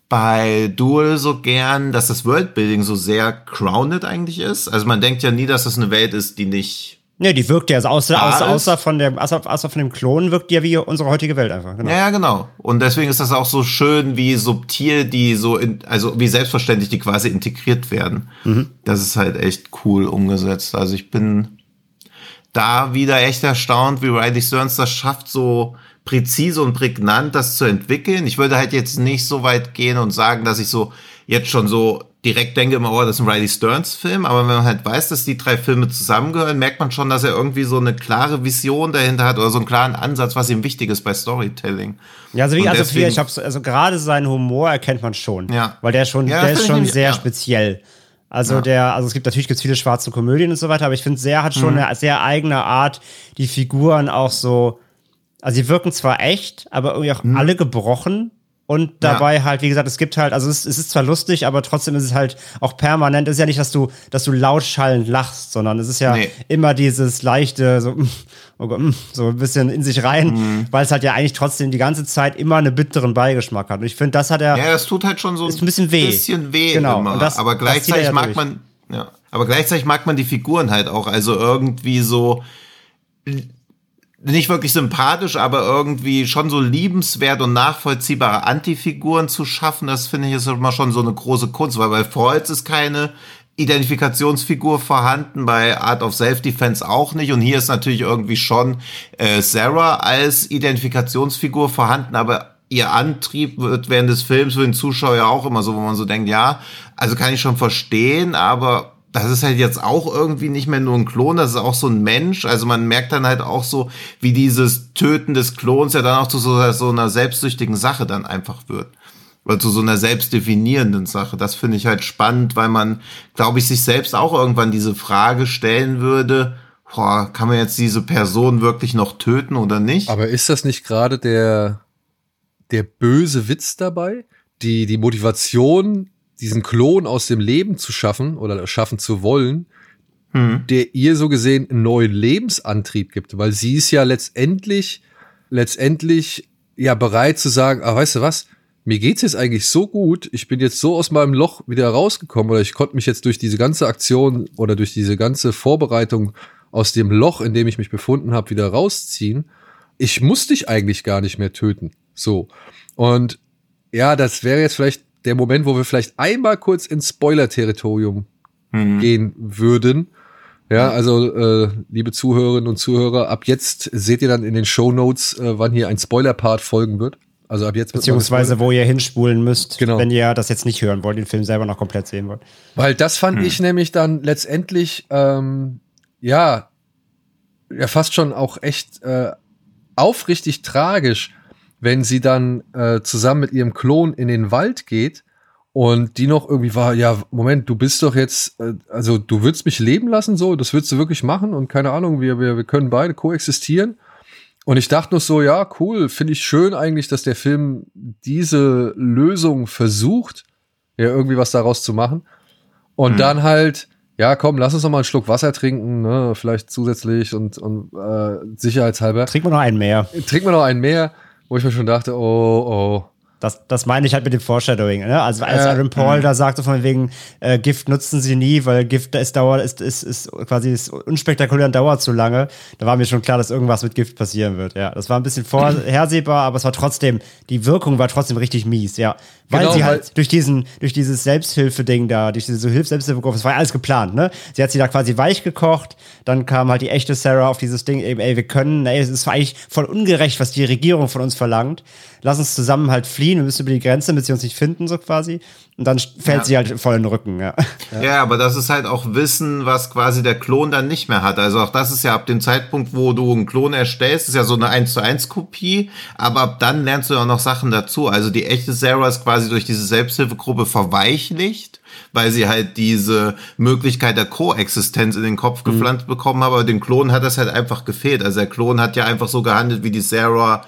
bei Duel so gern, dass das Worldbuilding so sehr grounded eigentlich ist. Also man denkt ja nie, dass das eine Welt ist, die nicht Nee, die wirkt ja, also außer, außer, außer, von dem, außer, außer von dem Klon wirkt die ja wie unsere heutige Welt einfach. Genau. Ja, genau. Und deswegen ist das auch so schön, wie subtil die so, in, also wie selbstverständlich die quasi integriert werden. Mhm. Das ist halt echt cool umgesetzt. Also ich bin da wieder echt erstaunt, wie Riley Stearns das schafft, so präzise und prägnant das zu entwickeln. Ich würde halt jetzt nicht so weit gehen und sagen, dass ich so jetzt schon so direkt denke immer, oh, das ist ein Riley Stearns Film, aber wenn man halt weiß, dass die drei Filme zusammengehören, merkt man schon, dass er irgendwie so eine klare Vision dahinter hat oder so einen klaren Ansatz, was ihm wichtig ist bei Storytelling. Ja, also wie, also, deswegen, ich hab's, also gerade seinen Humor erkennt man schon. Ja. Weil der schon, ja, der ist schon nämlich, sehr ja. speziell. Also ja. der, also es gibt natürlich gibt's viele schwarze Komödien und so weiter, aber ich finde, sehr hat schon mhm. eine sehr eigene Art, die Figuren auch so, also sie wirken zwar echt, aber irgendwie auch mhm. alle gebrochen und dabei ja. halt, wie gesagt, es gibt halt, also es, es, ist zwar lustig, aber trotzdem ist es halt auch permanent. Es ist ja nicht, dass du, dass du laut schallend lachst, sondern es ist ja nee. immer dieses leichte, so, oh Gott, so ein bisschen in sich rein, mhm. weil es halt ja eigentlich trotzdem die ganze Zeit immer einen bitteren Beigeschmack hat. Und ich finde, das hat er. Ja, das tut halt schon so ein bisschen weh. Bisschen weh genau. Immer. Das, aber gleichzeitig ja mag durch. man, ja, aber gleichzeitig mag man die Figuren halt auch. Also irgendwie so nicht wirklich sympathisch, aber irgendwie schon so liebenswert und nachvollziehbare Antifiguren zu schaffen, das finde ich ist immer schon so eine große Kunst, weil bei Falls ist keine Identifikationsfigur vorhanden, bei Art of Self-Defense auch nicht. Und hier ist natürlich irgendwie schon äh, Sarah als Identifikationsfigur vorhanden, aber ihr Antrieb wird während des Films für den Zuschauer auch immer so, wo man so denkt, ja, also kann ich schon verstehen, aber das ist halt jetzt auch irgendwie nicht mehr nur ein Klon, das ist auch so ein Mensch. Also man merkt dann halt auch so, wie dieses Töten des Klons ja dann auch zu so, so einer selbstsüchtigen Sache dann einfach wird. Oder zu so einer selbstdefinierenden Sache. Das finde ich halt spannend, weil man, glaube ich, sich selbst auch irgendwann diese Frage stellen würde, boah, kann man jetzt diese Person wirklich noch töten oder nicht? Aber ist das nicht gerade der, der böse Witz dabei? Die, die Motivation diesen Klon aus dem Leben zu schaffen oder schaffen zu wollen, hm. der ihr so gesehen einen neuen Lebensantrieb gibt, weil sie ist ja letztendlich, letztendlich ja bereit zu sagen, ah, weißt du was, mir geht's jetzt eigentlich so gut, ich bin jetzt so aus meinem Loch wieder rausgekommen oder ich konnte mich jetzt durch diese ganze Aktion oder durch diese ganze Vorbereitung aus dem Loch, in dem ich mich befunden habe, wieder rausziehen. Ich muss dich eigentlich gar nicht mehr töten. So. Und ja, das wäre jetzt vielleicht der Moment, wo wir vielleicht einmal kurz ins Spoiler-Territorium mhm. gehen würden. Ja, also äh, liebe Zuhörerinnen und Zuhörer, ab jetzt seht ihr dann in den Show Notes, äh, wann hier ein Spoiler-Part folgen wird. Also ab jetzt beziehungsweise wo ihr hinspulen müsst, genau. wenn ihr das jetzt nicht hören wollt, den Film selber noch komplett sehen wollt. Weil das fand hm. ich nämlich dann letztendlich ähm, ja ja fast schon auch echt äh, aufrichtig tragisch, wenn sie dann äh, zusammen mit ihrem Klon in den Wald geht und die noch irgendwie war, ja, Moment, du bist doch jetzt, äh, also du würdest mich leben lassen, so, das würdest du wirklich machen und keine Ahnung, wir, wir, wir können beide koexistieren. Und ich dachte nur so, ja, cool, finde ich schön eigentlich, dass der Film diese Lösung versucht, ja, irgendwie was daraus zu machen. Und mhm. dann halt, ja, komm, lass uns noch mal einen Schluck Wasser trinken, ne, vielleicht zusätzlich und, und äh, sicherheitshalber. Trinken wir noch einen mehr. Trinken wir noch einen mehr wo ich mir schon dachte, oh, oh. Das, das meine ich halt mit dem Foreshadowing. Ne? Also als Aaron Paul da sagte von wegen, äh, Gift nutzen sie nie, weil Gift ist dauert, ist, ist, ist quasi ist unspektakulär und dauert zu lange. Da war mir schon klar, dass irgendwas mit Gift passieren wird. Ja, das war ein bisschen vorhersehbar, aber es war trotzdem, die Wirkung war trotzdem richtig mies, ja. Weil genau, sie halt durch diesen, durch dieses Selbsthilfe-Ding da, durch diese so Hilfs-Selbsthilfegruppe, das war ja alles geplant, ne? Sie hat sie da quasi weich gekocht, dann kam halt die echte Sarah auf dieses Ding, ey, ey wir können, ey, es ist eigentlich voll ungerecht, was die Regierung von uns verlangt. Lass uns zusammen halt fliehen, wir müssen über die Grenze, damit sie uns nicht finden, so quasi. Und dann fällt ja. sie halt voll in den Rücken, ja. ja. Ja, aber das ist halt auch Wissen, was quasi der Klon dann nicht mehr hat. Also auch das ist ja ab dem Zeitpunkt, wo du einen Klon erstellst, ist ja so eine 1 zu 1 Kopie, aber ab dann lernst du ja auch noch Sachen dazu. Also die echte Sarah ist quasi durch diese Selbsthilfegruppe verweichlicht weil sie halt diese Möglichkeit der Koexistenz in den Kopf mhm. gepflanzt mhm. bekommen haben, aber dem Klon hat das halt einfach gefehlt. Also der Klon hat ja einfach so gehandelt wie die Sarah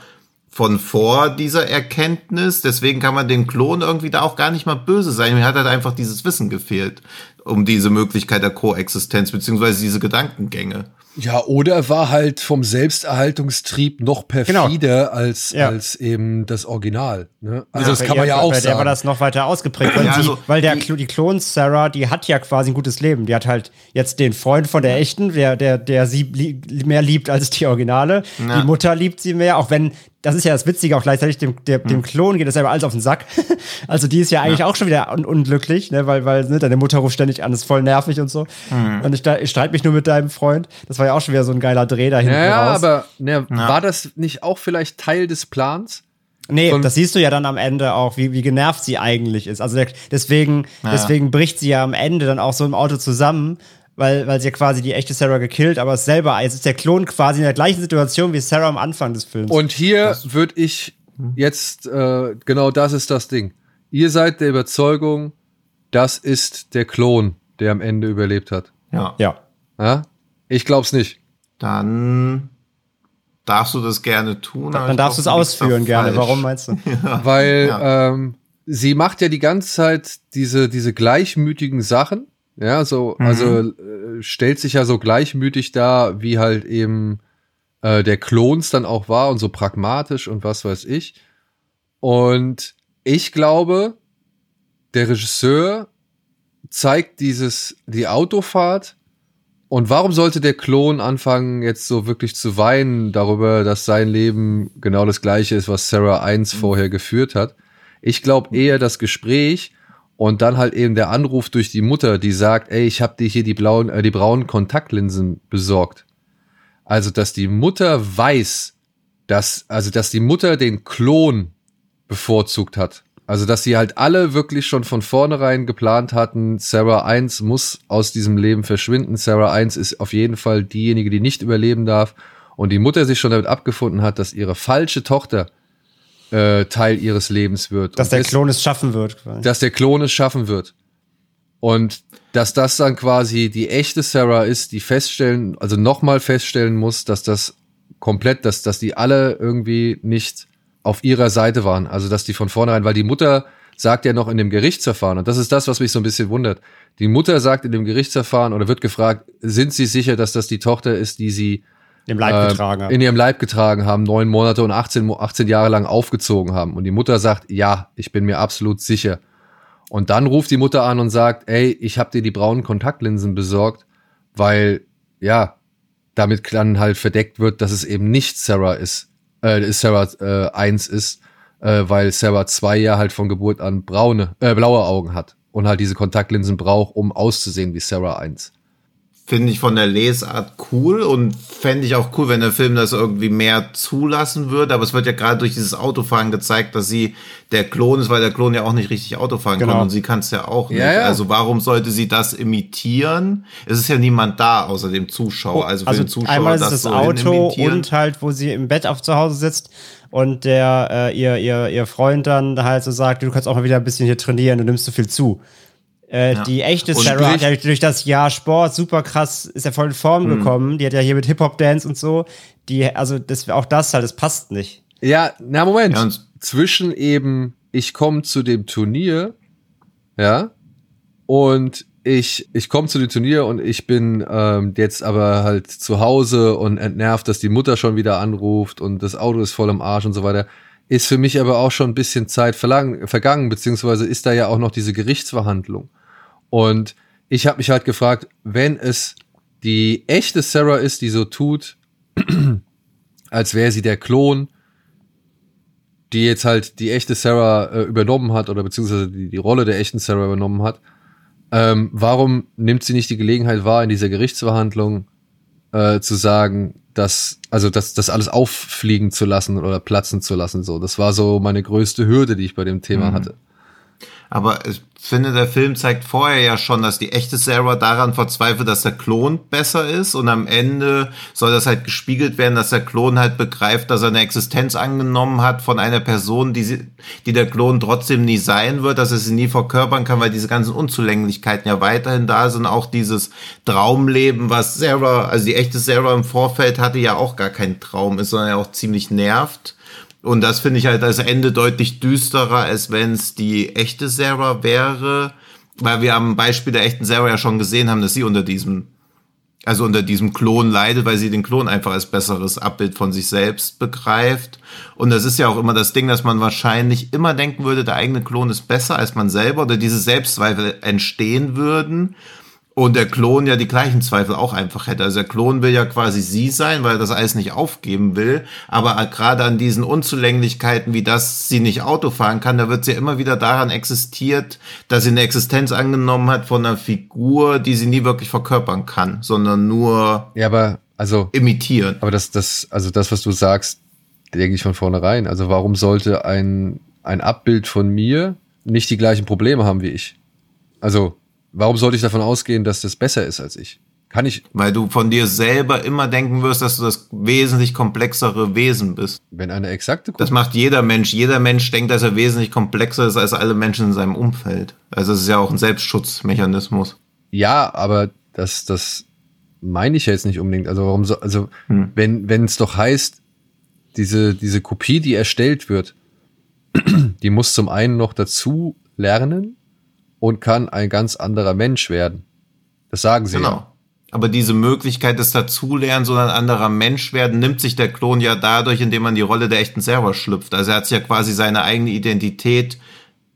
von vor dieser Erkenntnis. Deswegen kann man dem Klon irgendwie da auch gar nicht mal böse sein. Mir hat halt einfach dieses Wissen gefehlt um diese Möglichkeit der Koexistenz beziehungsweise diese Gedankengänge. Ja, oder er war halt vom Selbsterhaltungstrieb noch perfider genau. als, ja. als eben das Original. Ne? Also ja, das kann man ja auch sagen. Der war das noch weiter ausgeprägt, weil, ja, also, weil der, die, die Klon Sarah, die hat ja quasi ein gutes Leben. Die hat halt jetzt den Freund von der echten, der, der, der sie mehr liebt als die Originale. Die Mutter liebt sie mehr, auch wenn das ist ja das Witzige, auch gleichzeitig dem, der, dem hm. Klon geht das selber alles auf den Sack. also die ist ja eigentlich ja. auch schon wieder un unglücklich, ne? weil, weil ne, deine Mutter ruft ständig an, ist voll nervig und so. Mhm. Und ich, ich streite mich nur mit deinem Freund. Das war ja auch schon wieder so ein geiler Dreh dahin. Ja, ja aber ne, ja. war das nicht auch vielleicht Teil des Plans? Nee, Von das siehst du ja dann am Ende auch, wie, wie genervt sie eigentlich ist. Also der, deswegen, ja. deswegen bricht sie ja am Ende dann auch so im Auto zusammen, weil, weil sie ja quasi die echte Sarah gekillt, aber selber, jetzt ist der Klon quasi in der gleichen Situation wie Sarah am Anfang des Films. Und hier würde ich jetzt, äh, genau das ist das Ding. Ihr seid der Überzeugung, das ist der Klon, der am Ende überlebt hat. Ja. Ja. ja? Ich glaub's nicht. Dann darfst du das gerne tun. Dann darfst du es ausführen gerne. Warum meinst du? ja. Weil ja. Ähm, sie macht ja die ganze Zeit diese, diese gleichmütigen Sachen ja, so, mhm. also äh, stellt sich ja so gleichmütig da, wie halt eben äh, der Klons dann auch war und so pragmatisch und was weiß ich. Und ich glaube, der Regisseur zeigt dieses, die Autofahrt. Und warum sollte der Klon anfangen, jetzt so wirklich zu weinen darüber, dass sein Leben genau das gleiche ist, was Sarah 1 mhm. vorher geführt hat? Ich glaube eher das Gespräch und dann halt eben der Anruf durch die Mutter, die sagt, ey, ich habe dir hier die blauen, äh, die braunen Kontaktlinsen besorgt. Also, dass die Mutter weiß, dass, also, dass die Mutter den Klon bevorzugt hat. Also, dass sie halt alle wirklich schon von vornherein geplant hatten, Sarah 1 muss aus diesem Leben verschwinden. Sarah 1 ist auf jeden Fall diejenige, die nicht überleben darf. Und die Mutter sich schon damit abgefunden hat, dass ihre falsche Tochter äh, Teil ihres Lebens wird. Dass und der Klon es schaffen wird. Quasi. Dass der Klon es schaffen wird. Und dass das dann quasi die echte Sarah ist, die feststellen, also nochmal feststellen muss, dass das komplett, dass, dass die alle irgendwie nicht auf ihrer Seite waren. Also dass die von vornherein, weil die Mutter sagt ja noch in dem Gerichtsverfahren, und das ist das, was mich so ein bisschen wundert. Die Mutter sagt in dem Gerichtsverfahren oder wird gefragt, sind Sie sicher, dass das die Tochter ist, die sie im Leib getragen haben. in ihrem Leib getragen haben, neun Monate und 18, 18 Jahre lang aufgezogen haben. Und die Mutter sagt, ja, ich bin mir absolut sicher. Und dann ruft die Mutter an und sagt, ey, ich habe dir die braunen Kontaktlinsen besorgt, weil, ja, damit dann halt verdeckt wird, dass es eben nicht Sarah ist, äh, Sarah äh, 1 ist, äh, weil Sarah 2 ja halt von Geburt an braune, äh, blaue Augen hat und halt diese Kontaktlinsen braucht, um auszusehen wie Sarah 1 finde ich von der Lesart cool und fände ich auch cool, wenn der Film das irgendwie mehr zulassen würde. Aber es wird ja gerade durch dieses Autofahren gezeigt, dass sie der Klon ist, weil der Klon ja auch nicht richtig Autofahren genau. kann und sie kann es ja auch nicht. Ja, ja. Also warum sollte sie das imitieren? Es ist ja niemand da außer dem Zuschauer. Also für also den Zuschauer einmal ist das, das so Auto und halt, wo sie im Bett auf zu Hause sitzt und der äh, ihr, ihr, ihr Freund dann halt so sagt, du kannst auch mal wieder ein bisschen hier trainieren, du nimmst zu viel zu. Äh, ja. Die echte Sarah hat ja durch das Jahr Sport super krass, ist ja voll in Form mhm. gekommen. Die hat ja hier mit Hip-Hop-Dance und so. Die, also das, auch das halt, das passt nicht. Ja, na Moment. Ja, Zwischen eben, ich komme zu dem Turnier, ja, und ich, ich komme zu dem Turnier und ich bin ähm, jetzt aber halt zu Hause und entnervt, dass die Mutter schon wieder anruft und das Auto ist voll im Arsch und so weiter ist für mich aber auch schon ein bisschen Zeit vergangen, beziehungsweise ist da ja auch noch diese Gerichtsverhandlung. Und ich habe mich halt gefragt, wenn es die echte Sarah ist, die so tut, als wäre sie der Klon, die jetzt halt die echte Sarah äh, übernommen hat oder beziehungsweise die, die Rolle der echten Sarah übernommen hat, ähm, warum nimmt sie nicht die Gelegenheit wahr, in dieser Gerichtsverhandlung äh, zu sagen, das, also das, das alles auffliegen zu lassen oder platzen zu lassen. So, das war so meine größte Hürde, die ich bei dem Thema mhm. hatte. Aber ich finde, der Film zeigt vorher ja schon, dass die echte Sarah daran verzweifelt, dass der Klon besser ist. Und am Ende soll das halt gespiegelt werden, dass der Klon halt begreift, dass er eine Existenz angenommen hat von einer Person, die, sie, die der Klon trotzdem nie sein wird, dass er sie nie verkörpern kann, weil diese ganzen Unzulänglichkeiten ja weiterhin da sind. Auch dieses Traumleben, was Sarah, also die echte Sarah im Vorfeld hatte, ja auch gar kein Traum ist, sondern ja auch ziemlich nervt. Und das finde ich halt als Ende deutlich düsterer, als wenn es die echte Sarah wäre. Weil wir am Beispiel der echten Sarah ja schon gesehen haben, dass sie unter diesem also unter diesem Klon leidet, weil sie den Klon einfach als besseres Abbild von sich selbst begreift. Und das ist ja auch immer das Ding, dass man wahrscheinlich immer denken würde, der eigene Klon ist besser als man selber oder diese Selbstzweifel entstehen würden. Und der Klon ja die gleichen Zweifel auch einfach hätte. Also der Klon will ja quasi sie sein, weil er das alles nicht aufgeben will. Aber gerade an diesen Unzulänglichkeiten, wie das sie nicht Auto fahren kann, da wird sie immer wieder daran existiert, dass sie eine Existenz angenommen hat von einer Figur, die sie nie wirklich verkörpern kann, sondern nur ja, aber, also, imitieren. aber das, das, also das, was du sagst, denke ich von vornherein. Also warum sollte ein, ein Abbild von mir nicht die gleichen Probleme haben wie ich? Also, warum sollte ich davon ausgehen, dass das besser ist als ich? Kann ich, Weil du von dir selber immer denken wirst, dass du das wesentlich komplexere Wesen bist. wenn eine exakte Das macht jeder Mensch. Jeder Mensch denkt, dass er wesentlich komplexer ist als alle Menschen in seinem Umfeld. Also es ist ja auch ein Selbstschutzmechanismus. Ja, aber das, das meine ich ja jetzt nicht unbedingt. Also warum so, also Hm. wenn, wenn es doch heißt, diese, diese Kopie, die erstellt wird, die muss zum einen noch dazu lernen und kann ein ganz anderer Mensch werden. Das sagen sie ja. Genau. Aber diese Möglichkeit des Dazulernen, so ein anderer Mensch werden, nimmt sich der Klon ja dadurch, indem man die Rolle der echten selber schlüpft. Also er hat sich ja quasi seine eigene Identität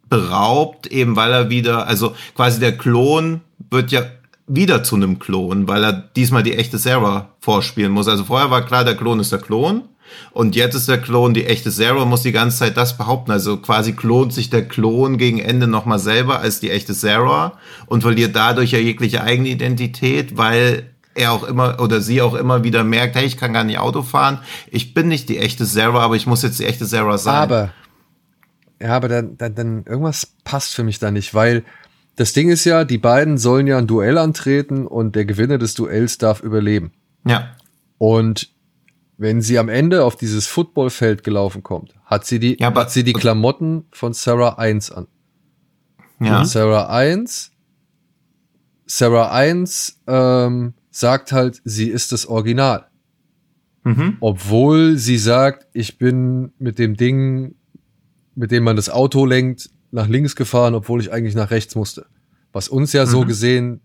beraubt, eben weil er wieder, also quasi der Klon wird ja wieder zu einem Klon, weil er diesmal die echte Sarah vorspielen muss. Also vorher war klar, der Klon ist der Klon. Und jetzt ist der Klon die echte Sarah, muss die ganze Zeit das behaupten. Also quasi klont sich der Klon gegen Ende nochmal selber als die echte Sarah und verliert dadurch ja jegliche eigene Identität, weil er auch immer oder sie auch immer wieder merkt, hey, ich kann gar nicht Auto fahren. Ich bin nicht die echte Sarah, aber ich muss jetzt die echte Sarah sein. Aber, ja, aber dann, dann, dann irgendwas passt für mich da nicht, weil das Ding ist ja, die beiden sollen ja ein Duell antreten und der Gewinner des Duells darf überleben. ja, Und wenn sie am Ende auf dieses Footballfeld gelaufen kommt, hat sie die, Ja, aber- hat sie die Klamotten von Sarah 1 an. ja. Und Sarah 1, Sarah 1 ähm, sagt halt, sie ist das Original. Mhm. Obwohl sie sagt, ich bin mit dem Ding, mit dem man das Auto lenkt, nach links gefahren, obwohl ich eigentlich nach rechts musste. Was uns ja Mhm. so gesehen,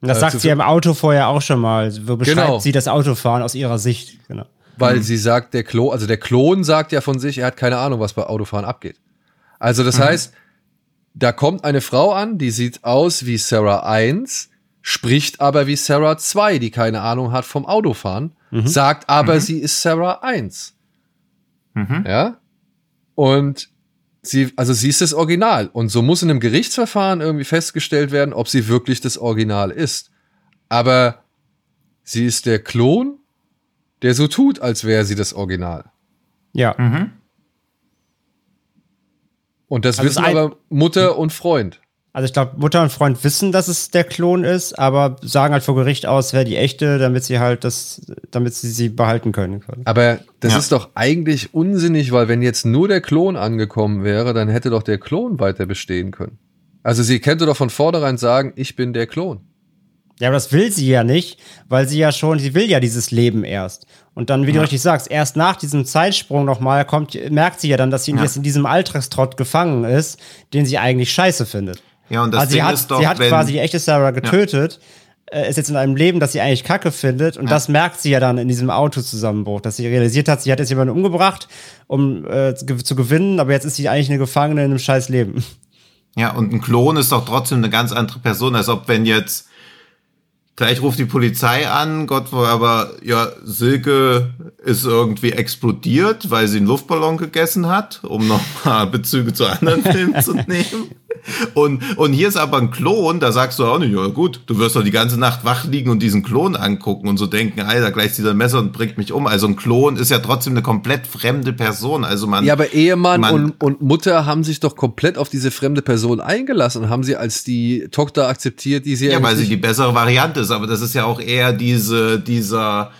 das Äh, sagt sie ja im Auto vorher auch schon mal. Wo beschreibt Genau. sie das Autofahren aus ihrer Sicht? Genau. Weil sie sagt, der Klon, also der Klon sagt ja von sich, er hat keine Ahnung, was bei Autofahren abgeht. Also das heißt, da kommt eine Frau an, die sieht aus wie Sarah 1, spricht aber wie Sarah 2, die keine Ahnung hat vom Autofahren, sagt aber, sie ist Sarah 1. Mhm. Ja? Und sie, also sie ist das Original. Und so muss in einem Gerichtsverfahren irgendwie festgestellt werden, ob sie wirklich das Original ist. Aber sie ist der Klon, der so tut, als wäre sie das Original. Ja. Mhm. Und das Also wissen aber Mutter und Freund. Also ich glaube, Mutter und Freund wissen, dass es der Klon ist, aber sagen halt vor Gericht aus, wer die echte, damit sie halt das, damit sie sie behalten können. Aber das Ja. ist doch eigentlich unsinnig, weil wenn jetzt nur der Klon angekommen wäre, dann hätte doch der Klon weiter bestehen können. Also sie könnte doch von vornherein sagen, ich bin der Klon. Ja, aber das will sie ja nicht, weil sie ja schon, sie will ja dieses Leben erst. Und dann, wie du richtig sagst, erst nach diesem Zeitsprung nochmal kommt, merkt sie ja dann, dass sie Ja. jetzt in diesem Alltagstrott gefangen ist, den sie eigentlich scheiße findet. Ja, und das also sie Ding hat, ist doch, sie hat wenn, quasi die echte Sarah getötet, äh, ist jetzt in einem Leben, das sie eigentlich kacke findet. Und das merkt sie ja dann in diesem Autozusammenbruch, dass sie realisiert hat, sie hat jetzt jemanden umgebracht, um äh, zu, zu gewinnen, aber jetzt ist sie eigentlich eine Gefangene in einem scheiß Leben. Ja, und ein Klon ist doch trotzdem eine ganz andere Person, als ob wenn jetzt gleich ruft die Polizei an, Gott, aber ja, Silke ist irgendwie explodiert, weil sie einen Luftballon gegessen hat, um nochmal Bezüge zu anderen Filmen zu nehmen. Und, und hier ist aber ein Klon, da sagst du auch nicht, ja gut, du wirst doch die ganze Nacht wach liegen und diesen Klon angucken und so denken, Alter, gleich zieht er ein Messer und bringt mich um. Also ein Klon ist ja trotzdem eine komplett fremde Person. Also man. Ja, aber Ehemann Man- und, und Mutter haben sich doch komplett auf diese fremde Person eingelassen und haben sie als die Tochter akzeptiert, die sie Ja, weil eigentlich sie die bessere Variante ist, aber das ist ja auch eher diese, dieser,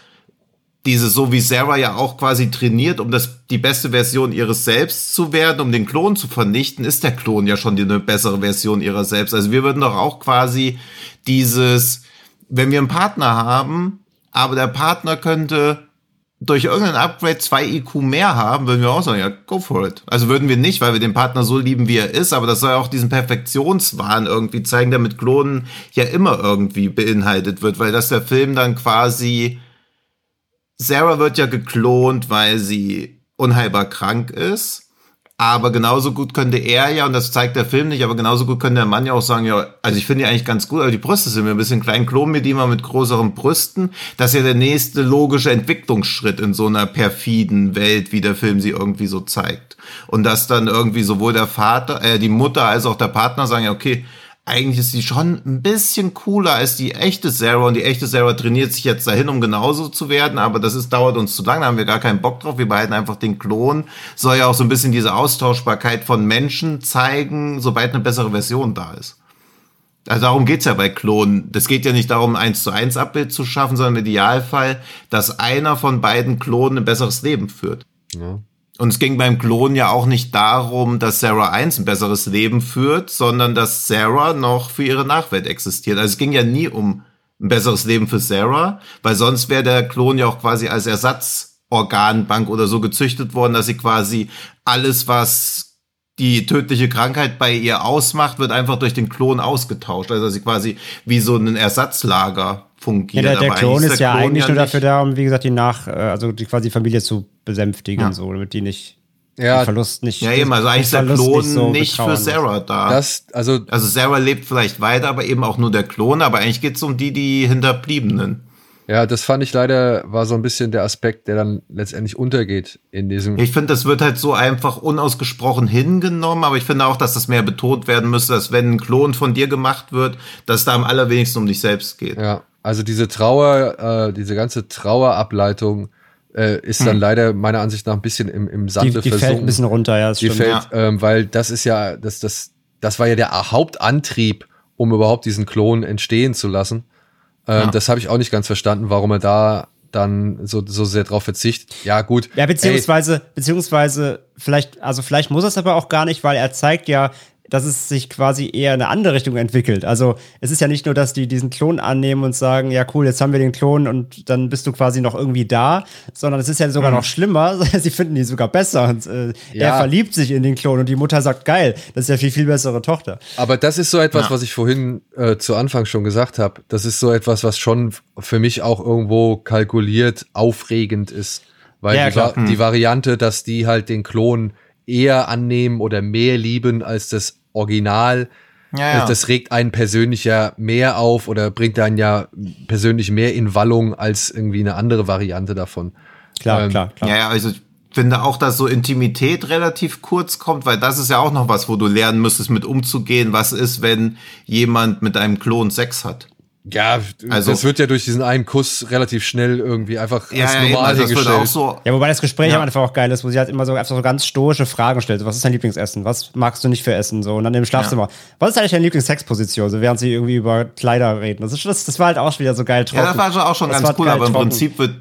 diese, so wie Sarah ja auch quasi trainiert, um das, die beste Version ihres Selbst zu werden, um den Klon zu vernichten, ist der Klon ja schon die, eine bessere Version ihrer selbst. Also wir würden doch auch quasi dieses, wenn wir einen Partner haben, aber der Partner könnte durch irgendein Upgrade zwei IQ mehr haben, würden wir auch sagen, ja, go for it. Also würden wir nicht, weil wir den Partner so lieben, wie er ist, aber das soll auch diesen Perfektionswahn irgendwie zeigen, der mit Klonen ja immer irgendwie beinhaltet wird, weil das der Film dann quasi Sarah wird ja geklont, weil sie unheilbar krank ist. Aber genauso gut könnte er ja, und das zeigt der Film nicht, aber genauso gut könnte der Mann ja auch sagen, ja, also ich finde die eigentlich ganz gut, aber die Brüste sind mir ein bisschen klein, klon mir die mal mit größeren Brüsten. Das ist ja der nächste logische Entwicklungsschritt in so einer perfiden Welt, wie der Film sie irgendwie so zeigt. Und dass dann irgendwie sowohl der Vater, äh, die Mutter als auch der Partner sagen, ja, okay, eigentlich ist sie schon ein bisschen cooler als die echte Sarah und die echte Sarah trainiert sich jetzt dahin, um genauso zu werden, aber das ist, dauert uns zu lang, da haben wir gar keinen Bock drauf, wir behalten einfach den Klon, soll ja auch so ein bisschen diese Austauschbarkeit von Menschen zeigen, sobald eine bessere Version da ist. Also darum geht's ja bei Klonen. Das geht ja nicht darum, eins zu eins Abbild zu schaffen, sondern im Idealfall, dass einer von beiden Klonen ein besseres Leben führt. Ja. Und es ging beim Klon ja auch nicht darum, dass Sarah 1 ein besseres Leben führt, sondern dass Sarah noch für ihre Nachwelt existiert. Also es ging ja nie um ein besseres Leben für Sarah, weil sonst wäre der Klon ja auch quasi als Ersatzorganbank oder so gezüchtet worden, dass sie quasi alles, was die tödliche Krankheit bei ihr ausmacht, wird einfach durch den Klon ausgetauscht. Also dass sie quasi wie so ein Ersatzlager fungiert. Ja, der, der Klon ist ja Klon eigentlich ja nur dafür da, um wie gesagt die nach, äh, also die quasi Familie zu besänftigen, ja. so damit die nicht ja, Verlust nicht. Ja, eben, also eigentlich ist der Klon nicht, so nicht für Sarah da. Das, also, also Sarah lebt vielleicht weiter, aber eben auch nur der Klon, aber eigentlich geht's um die, die Hinterbliebenen. Ja, das fand ich leider, war so ein bisschen der Aspekt, der dann letztendlich untergeht in diesem. Ich finde, das wird halt so einfach unausgesprochen hingenommen, aber ich finde auch, dass das mehr betont werden müsste, dass wenn ein Klon von dir gemacht wird, dass es da am allerwenigsten um dich selbst geht. Ja, also diese Trauer, äh, diese ganze Trauerableitung äh, ist dann hm. leider meiner Ansicht nach ein bisschen im, im Sande die, die versunken. fällt ein bisschen runter, ja. Das die stimmt. fällt, ja. Ähm, weil das ist ja, das, das, das war ja der Hauptantrieb, um überhaupt diesen Klon entstehen zu lassen. Ähm, ja. Das habe ich auch nicht ganz verstanden, warum er da dann so, so sehr drauf verzichtet. Ja, gut. Ja, beziehungsweise, ey. beziehungsweise, vielleicht, also vielleicht muss er es aber auch gar nicht, weil er zeigt ja, dass es sich quasi eher in eine andere Richtung entwickelt. Also es ist ja nicht nur, dass die diesen Klon annehmen und sagen, ja cool, jetzt haben wir den Klon und dann bist du quasi noch irgendwie da, sondern es ist ja sogar mhm. noch schlimmer, sie finden die sogar besser und äh, ja. er verliebt sich in den Klon und die Mutter sagt, geil, das ist ja viel, viel bessere Tochter. Aber das ist so etwas, ja. was ich vorhin äh, zu Anfang schon gesagt habe. Das ist so etwas, was schon für mich auch irgendwo kalkuliert aufregend ist. Weil ja, die, hm. die Variante, dass die halt den Klon eher annehmen oder mehr lieben als das Original. Ja, ja. Das regt einen persönlich ja mehr auf oder bringt einen ja persönlich mehr in Wallung als irgendwie eine andere Variante davon. Klar, ähm, klar, klar. Ja, ja, also ich finde auch, dass so Intimität relativ kurz kommt, weil das ist ja auch noch was, wo du lernen müsstest, mit umzugehen. Was ist, wenn jemand mit einem Klon Sex hat? Ja, also, das wird ja durch diesen einen Kuss relativ schnell irgendwie einfach ja, als normal ja, also hingestellt. So, ja, wobei das Gespräch ja. einfach auch geil ist, wo sie halt immer so einfach so ganz stoische Fragen stellt. Was ist dein Lieblingsessen? Was magst du nicht für Essen? So, und dann im Schlafzimmer. Ja. Was ist eigentlich deine Lieblingssexposition? So, während sie irgendwie über Kleider reden. Das, ist, das, das war halt auch wieder so geil trocken. Ja, das war schon auch schon das ganz cool, aber im trocken. Prinzip wird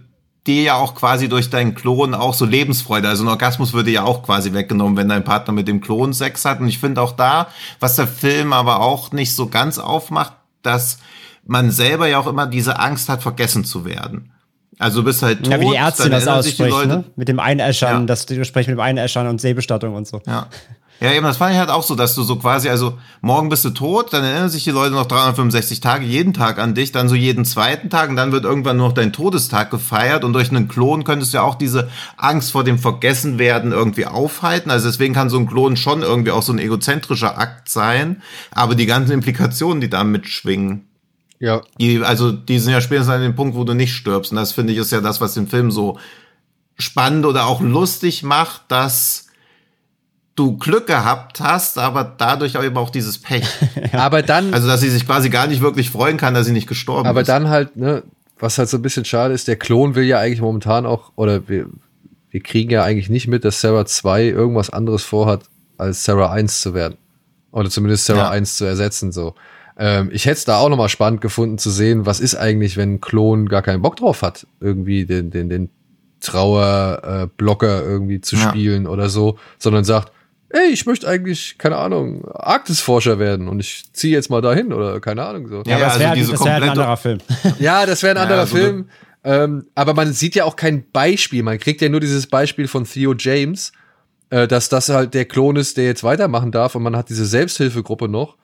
dir ja auch quasi durch deinen Klon auch so Lebensfreude. Also ein Orgasmus würde ja auch quasi weggenommen, wenn dein Partner mit dem Klon Sex hat. Und ich finde auch da, was der Film aber auch nicht so ganz aufmacht, dass man selber ja auch immer diese Angst hat, vergessen zu werden. Also du bist halt tot, ja, wie die Ärztin das ausspricht, ne? Mit dem Einäschern, ja. das Gespräch mit dem Einäschern und Seebestattung und so. Ja. Ja, eben, das fand ich halt auch so, dass du so quasi, also morgen bist du tot, dann erinnern sich die Leute noch 365 Tage jeden Tag an dich, dann so jeden zweiten Tag und dann wird irgendwann nur noch dein Todestag gefeiert und durch einen Klon könntest du ja auch diese Angst vor dem Vergessenwerden irgendwie aufhalten. Also deswegen kann so ein Klon schon irgendwie auch so ein egozentrischer Akt sein, aber die ganzen Implikationen, die da mitschwingen, ja. Die, also, die sind ja spätestens an dem Punkt, wo du nicht stirbst. Und das finde ich ist ja das, was den Film so spannend oder auch lustig macht, dass du Glück gehabt hast, aber dadurch auch eben auch dieses Pech. ja. Aber dann. Also, dass sie sich quasi gar nicht wirklich freuen kann, dass sie nicht gestorben aber ist. Aber dann halt, ne, was halt so ein bisschen schade ist, der Klon will ja eigentlich momentan auch, oder wir, wir kriegen ja eigentlich nicht mit, dass Sarah 2 irgendwas anderes vorhat, als Sarah 1 zu werden. Oder zumindest Sarah ja. 1 zu ersetzen, so. Ähm, ich hätte es da auch nochmal spannend gefunden zu sehen, was ist eigentlich, wenn ein Klon gar keinen Bock drauf hat, irgendwie den, den, den Trauerblocker äh, irgendwie zu ja. spielen oder so, sondern sagt, ey, ich möchte eigentlich, keine Ahnung, Arktisforscher werden und ich ziehe jetzt mal dahin oder keine Ahnung so. Ja, ja das also wäre halt, wär halt ein anderer Film. Ja, das wäre ein anderer ja, also Film. Ähm, aber man sieht ja auch kein Beispiel. Man kriegt ja nur dieses Beispiel von Theo James, äh, dass das halt der Klon ist, der jetzt weitermachen darf und man hat diese Selbsthilfegruppe noch.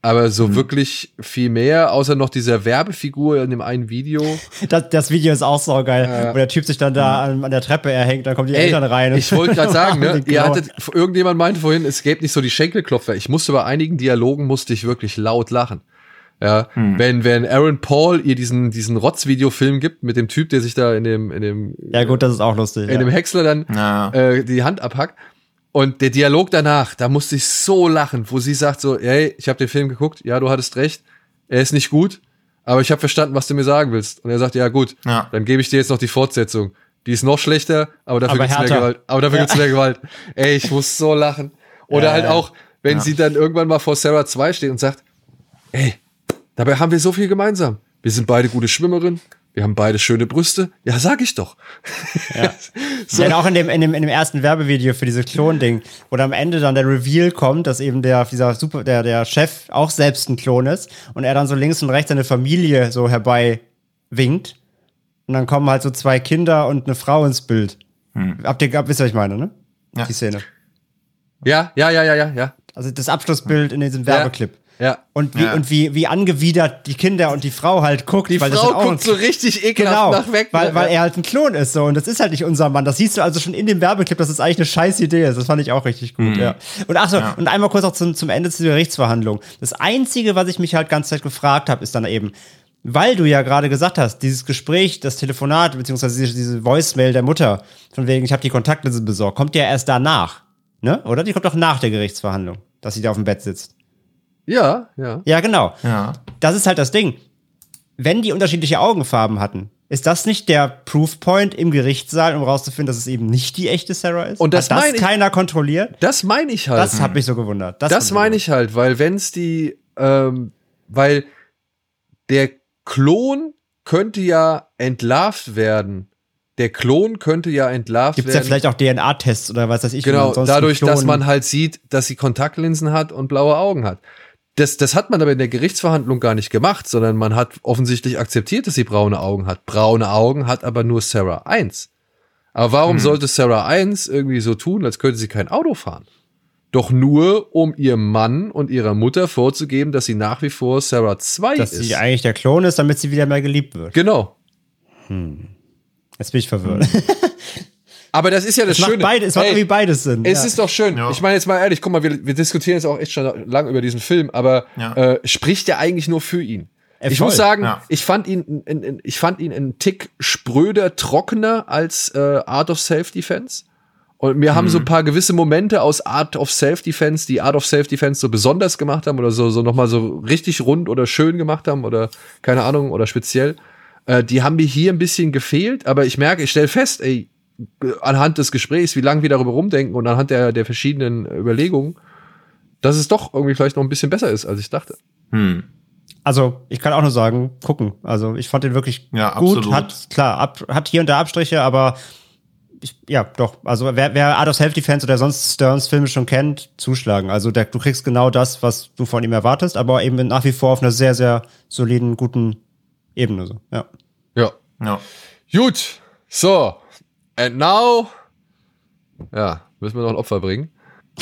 Aber so Mhm. wirklich viel mehr, außer noch dieser Werbefigur in dem einen Video. Das, das Video ist auch so geil, wo der Typ sich dann da an, an der Treppe erhängt, dann kommen die Ey, Eltern rein. ich wollte gerade sagen, ne, ihr hattet, irgendjemand meinte vorhin, es gäbe nicht so die Schenkelklopfer. Ich musste bei einigen Dialogen, musste ich wirklich laut lachen. Ja, wenn, wenn Aaron Paul ihr diesen, diesen Rotz-Videofilm gibt mit dem Typ, der sich da in dem, in dem, Ja, gut, das ist auch lustig. in ja. dem Häcksler dann Ja. äh, die Hand abhackt. Und der Dialog danach, da musste ich so lachen, wo sie sagt so, hey, ich habe den Film geguckt, ja, du hattest recht, er ist nicht gut, aber ich habe verstanden, was du mir sagen willst. Und er sagt, ja gut, Ja. dann gebe ich dir jetzt noch die Fortsetzung. Die ist noch schlechter, aber dafür Aber gibt's mehr. Gewalt. Aber dafür Ja. gibt's mehr Gewalt. Ey, ich muss so lachen. Oder Ja, halt auch, wenn Ja. sie dann irgendwann mal vor Sarah 2 steht und sagt, ey, dabei haben wir so viel gemeinsam. Wir sind beide gute Schwimmerinnen, wir haben beide schöne Brüste. Ja, sag ich doch. Ja. So. Ja, und auch in dem, in, dem, in dem ersten Werbevideo für dieses Klon-Ding, wo dann am Ende dann der Reveal kommt, dass eben der, dieser Super, der, der Chef auch selbst ein Klon ist und er dann so links und rechts seine Familie so herbei winkt. Und dann kommen halt so zwei Kinder und eine Frau ins Bild. Habt ihr, wisst ihr, was ich meine, ne? Ja. Die Szene. Ja, ja, ja, ja, ja, ja. Also das Abschlussbild in diesem Werbeclip. Ja. Und wie, Ja. und wie, wie angewidert die Kinder und die Frau halt guckt. Die weil das Frau halt auch guckt so richtig ekelhaft Genau, nach weg. weil, ne? weil er halt ein Klon ist so und das ist halt nicht unser Mann. Das siehst du also schon in dem Werbeclip, dass es eigentlich eine scheiß Idee ist. Das fand ich auch richtig gut, ja. Und ach so, Ja. und einmal kurz auch zum, zum Ende zur Gerichtsverhandlung. Das Einzige, was ich mich halt ganz Zeit gefragt habe, ist dann eben, weil du ja gerade gesagt hast, dieses Gespräch, das Telefonat, beziehungsweise diese, diese Voicemail der Mutter, von wegen, ich habe die Kontaktlinse besorgt, kommt ja erst danach. Ne? Oder? Die kommt doch nach der Gerichtsverhandlung, dass sie da auf dem Bett sitzt. Ja, ja. Ja, genau Ja. das ist halt das Ding. Wenn die unterschiedliche Augenfarben hatten, ist das nicht der Proofpoint im Gerichtssaal, um rauszufinden, dass es eben nicht die echte Sarah ist? Und das Hat das ich- keiner kontrolliert? Das meine ich halt. Das hat mich so gewundert. Das hat meine ich halt, weil wenn's die, ähm, weil der Klon könnte ja entlarvt werden. Der Klon könnte ja entlarvt Gibt es ja werden. vielleicht auch DNA-Tests oder was weiß ich. genau, dadurch, dass man halt sieht, dass sie Kontaktlinsen hat und blaue Augen hat. Das, das hat man aber in der Gerichtsverhandlung gar nicht gemacht, sondern man hat offensichtlich akzeptiert, dass sie braune Augen hat. Braune Augen hat aber nur Sarah 1. Aber warum Hm. sollte Sarah 1 irgendwie so tun, als könnte sie kein Auto fahren? Doch nur, um ihrem Mann und ihrer Mutter vorzugeben, dass sie nach wie vor Sarah 2 dass ist. sie eigentlich der Klon ist, damit sie wieder mehr geliebt wird. genau. Jetzt bin ich verwirrt. Aber das ist ja das macht, Schöne. beide, es macht irgendwie beides Sinn. Es ja. ist doch schön. Ja. Ich meine jetzt mal ehrlich, guck mal, wir, wir diskutieren jetzt auch echt schon lang über diesen Film, aber Ja. äh, spricht ja eigentlich nur für ihn. Äh, ich muss sagen, Ja. ich fand ihn, in, in, ich fand ihn einen Tick spröder, trockener als äh, Art of Self-Defense. Und mir haben Mhm. so ein paar gewisse Momente aus Art of Self-Defense, die Art of Self-Defense so besonders gemacht haben oder so, so nochmal so richtig rund oder schön gemacht haben oder keine Ahnung oder speziell. Äh, die haben mir hier ein bisschen gefehlt, aber ich merke, ich stelle fest, ey, anhand des Gesprächs, wie lange wir darüber rumdenken und anhand der, der verschiedenen Überlegungen, dass es doch irgendwie vielleicht noch ein bisschen besser ist, als ich dachte. Hm. Also, ich kann auch nur sagen, gucken. Also, ich fand den wirklich Ja, gut. absolut. Hat, klar, ab, hat hier und da Abstriche, aber ich, ja, doch. Also, wer, wer Art of Self-Defense oder sonst Stearns Filme schon kennt, zuschlagen. Also, der, du kriegst genau das, was du von ihm erwartest, aber eben nach wie vor auf einer sehr, sehr soliden, guten Ebene. So. Ja. Ja. Ja. Gut. So. And now. Ja, müssen wir noch ein Opfer bringen.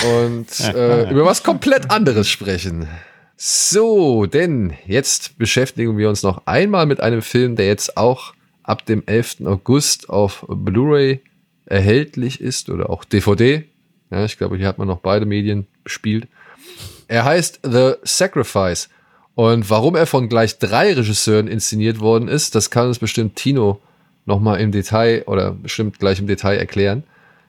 Und äh, über was komplett anderes sprechen. So, denn jetzt beschäftigen wir uns noch einmal mit einem Film, der jetzt auch ab dem 11. August auf Blu-ray erhältlich ist oder auch DVD. Ja, ich glaube, hier hat man noch beide Medien bespielt. Er heißt The Sacrifice. Und warum er von gleich drei Regisseuren inszeniert worden ist, das kann uns bestimmt Tino nochmal im Detail oder bestimmt gleich im Detail erklären.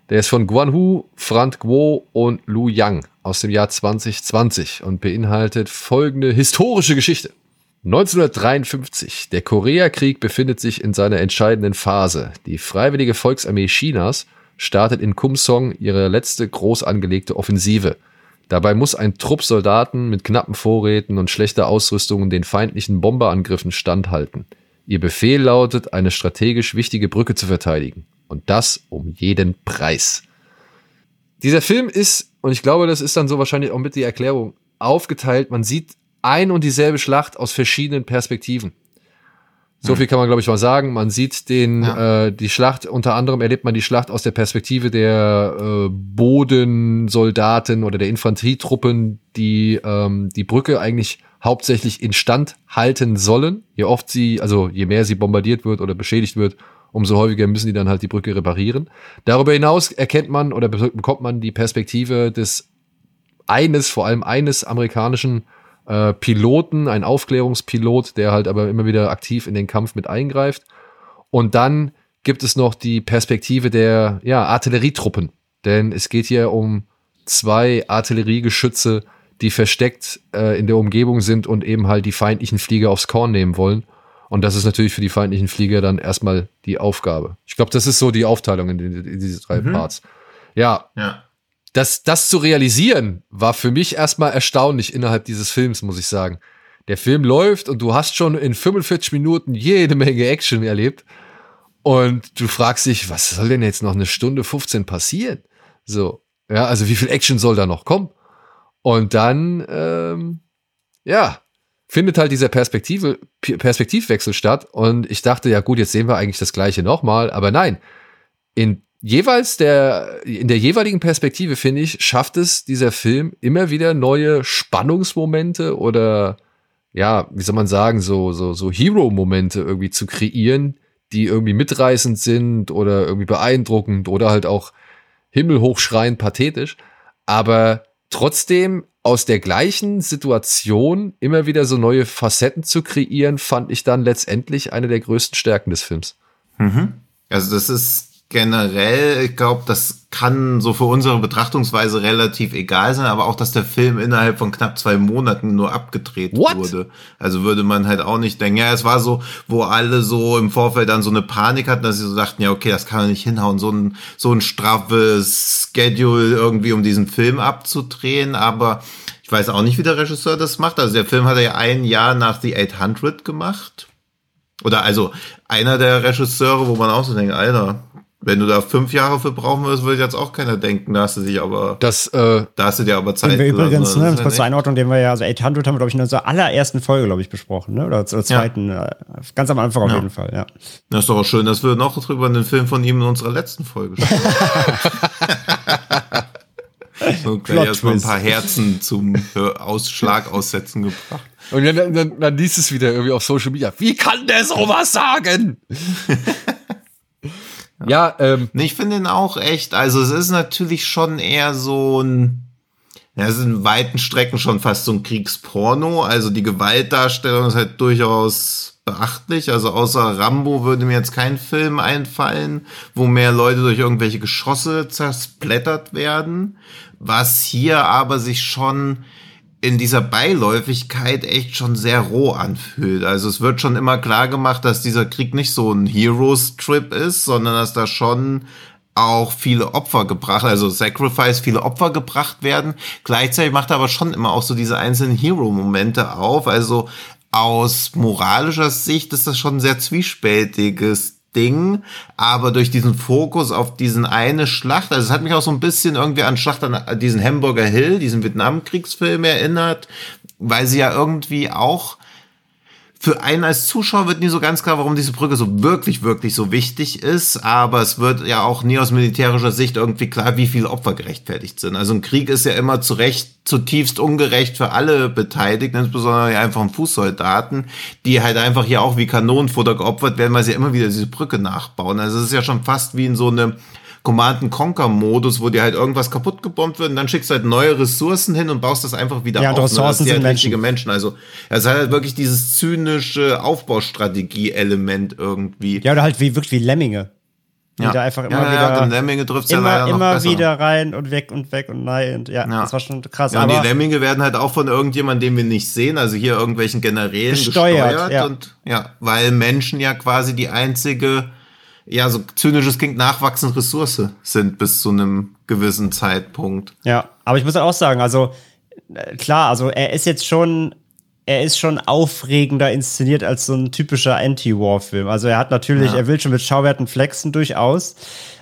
Der ist von Guan Hu, Frank Guo und Lu Yang aus dem Jahr 2020 und beinhaltet folgende historische Geschichte. 1953. Der Koreakrieg befindet sich in seiner entscheidenden Phase. Die Freiwillige Volksarmee Chinas startet in Kumsong ihre letzte groß angelegte Offensive. Dabei muss ein Trupp Soldaten mit knappen Vorräten und schlechter Ausrüstung den feindlichen Bomberangriffen standhalten. Ihr Befehl lautet, eine strategisch wichtige Brücke zu verteidigen. Und das um jeden Preis. Dieser Film ist, und ich glaube, das ist dann so wahrscheinlich auch mit die Erklärung, aufgeteilt. Man sieht ein und dieselbe Schlacht aus verschiedenen Perspektiven. So viel kann man, glaube ich, mal sagen. Man sieht den, ja. äh, die Schlacht, unter anderem erlebt man die Schlacht aus der Perspektive der äh, Bodensoldaten oder der Infanterietruppen, die ähm, die Brücke eigentlich hauptsächlich instand halten sollen. Je oft sie, also je mehr sie bombardiert wird oder beschädigt wird, umso häufiger müssen die dann halt die Brücke reparieren. Darüber hinaus erkennt man oder bekommt man die Perspektive des eines, vor allem eines amerikanischen äh, Piloten, ein Aufklärungspilot, der halt aber immer wieder aktiv in den Kampf mit eingreift. Und dann gibt es noch die Perspektive der ja, Artillerietruppen. Denn es geht hier um zwei Artilleriegeschütze, die versteckt äh, in der Umgebung sind und eben halt die feindlichen Flieger aufs Korn nehmen wollen. Und das ist natürlich für die feindlichen Flieger dann erstmal die Aufgabe. Ich glaube, das ist so die Aufteilung in, in, in diese drei mhm. Parts. Ja. ja. Das, das zu realisieren, war für mich erstmal erstaunlich innerhalb dieses Films, muss ich sagen. Der Film läuft und du hast schon in 45 Minuten jede Menge Action erlebt. Und du fragst dich, was soll denn jetzt noch eine Stunde 15 passieren? So, ja, also wie viel Action soll da noch kommen? Und dann, ähm, ja, findet halt dieser Perspektive, Perspektivwechsel statt. Und ich dachte, ja gut, jetzt sehen wir eigentlich das Gleiche nochmal. Aber nein, in jeweils der, in der jeweiligen Perspektive, finde ich, schafft es dieser Film immer wieder neue Spannungsmomente oder, ja, wie soll man sagen, so, so, so Hero-Momente irgendwie zu kreieren, die irgendwie mitreißend sind oder irgendwie beeindruckend oder halt auch himmelhochschreiend pathetisch. Aber trotzdem aus der gleichen Situation immer wieder so neue Facetten zu kreieren, fand ich dann letztendlich eine der größten Stärken des Films. Mhm. Also das ist generell, ich glaube, das kann so für unsere Betrachtungsweise relativ egal sein, aber auch, dass der Film innerhalb von knapp zwei Monaten nur abgedreht What? wurde. Also würde man halt auch nicht denken, ja, es war so, wo alle so im Vorfeld dann so eine Panik hatten, dass sie so dachten, ja, okay, das kann man nicht hinhauen, so ein, so ein straffes Schedule irgendwie, um diesen Film abzudrehen, aber ich weiß auch nicht, wie der Regisseur das macht. Also der Film hat er ja ein Jahr nach The 800 gemacht. Oder also einer der Regisseure, wo man auch so denkt, Alter, wenn du da fünf Jahre für brauchen würdest, würde jetzt auch keiner denken. Da hast du dich aber, das, äh, da hast du dir aber Zeit. Den wir übrigens, ne, kurz zur Einordnung, den wir ja, also 800 haben wir, glaube ich, in unserer allerersten Folge, glaube ich, besprochen, ne? Oder zur zweiten, ja. Äh, ganz am Anfang auf ja. jeden Fall, ja. Das ist doch auch schön, dass wir noch drüber den Film von ihm in unserer letzten Folge so gleich erstmal ein paar Herzen zum Ausschlag aussetzen gebracht. Und dann, dann, dann liest es wieder irgendwie auf Social Media. Wie kann der sowas sagen? Ja, ähm. Ich finde ihn auch echt, also es ist natürlich schon eher so ein, ja, es ist in weiten Strecken schon fast so ein Kriegsporno. Also die Gewaltdarstellung ist halt durchaus beachtlich. Also außer Rambo würde mir jetzt kein Film einfallen, wo mehr Leute durch irgendwelche Geschosse zersplättert werden. Was hier aber sich schon in dieser Beiläufigkeit echt schon sehr roh anfühlt. Also es wird schon immer klar gemacht, dass dieser Krieg nicht so ein Heroes-Trip ist, sondern dass da schon auch viele Opfer gebracht, also Sacrifice, viele Opfer gebracht werden. Gleichzeitig macht er aber schon immer auch so diese einzelnen Hero-Momente auf. Also aus moralischer Sicht ist das schon ein sehr zwiespältiges Ding, aber durch diesen Fokus auf diesen eine Schlacht, also es hat mich auch so ein bisschen irgendwie an Schlacht an diesen Hamburger Hill, diesen Vietnamkriegsfilm erinnert, weil sie ja irgendwie auch für einen als Zuschauer wird nie so ganz klar, warum diese Brücke so wirklich, wirklich so wichtig ist. Aber es wird ja auch nie aus militärischer Sicht irgendwie klar, wie viele Opfer gerechtfertigt sind. Also ein Krieg ist ja immer zu Recht zutiefst ungerecht für alle Beteiligten, insbesondere die einfachen Fußsoldaten, die halt einfach hier auch wie Kanonenfutter geopfert werden, weil sie immer wieder diese Brücke nachbauen. Also es ist ja schon fast wie in so eine Command Conquer Modus, wo dir halt irgendwas kaputt gebombt wird und dann schickst du halt neue Ressourcen hin und baust das einfach wieder ja, auf. Ressourcen ne? das sind halt Menschen. Menschen. Also es hat halt wirklich dieses zynische Aufbaustrategie-Element irgendwie. Ja, oder halt wie wirklich wie Lemminge. Ja. da einfach immer ja, wieder. Ja, Lemminge trifft's immer, ja leider immer noch wieder rein und weg und weg und nein. Und ja, ja, das war schon krass. Ja, und die Lemminge werden halt auch von irgendjemandem, den wir nicht sehen, also hier irgendwelchen Generälen gesteuert. gesteuert ja. Und ja, weil Menschen ja quasi die einzige ja, so zynisches klingt, nachwachsende Ressource sind bis zu einem gewissen Zeitpunkt. Ja, aber ich muss auch sagen, also äh, klar, also er ist jetzt schon er ist schon aufregender inszeniert als so ein typischer Anti-War-Film. Also er hat natürlich, ja. er will schon mit Schauwerten flexen durchaus.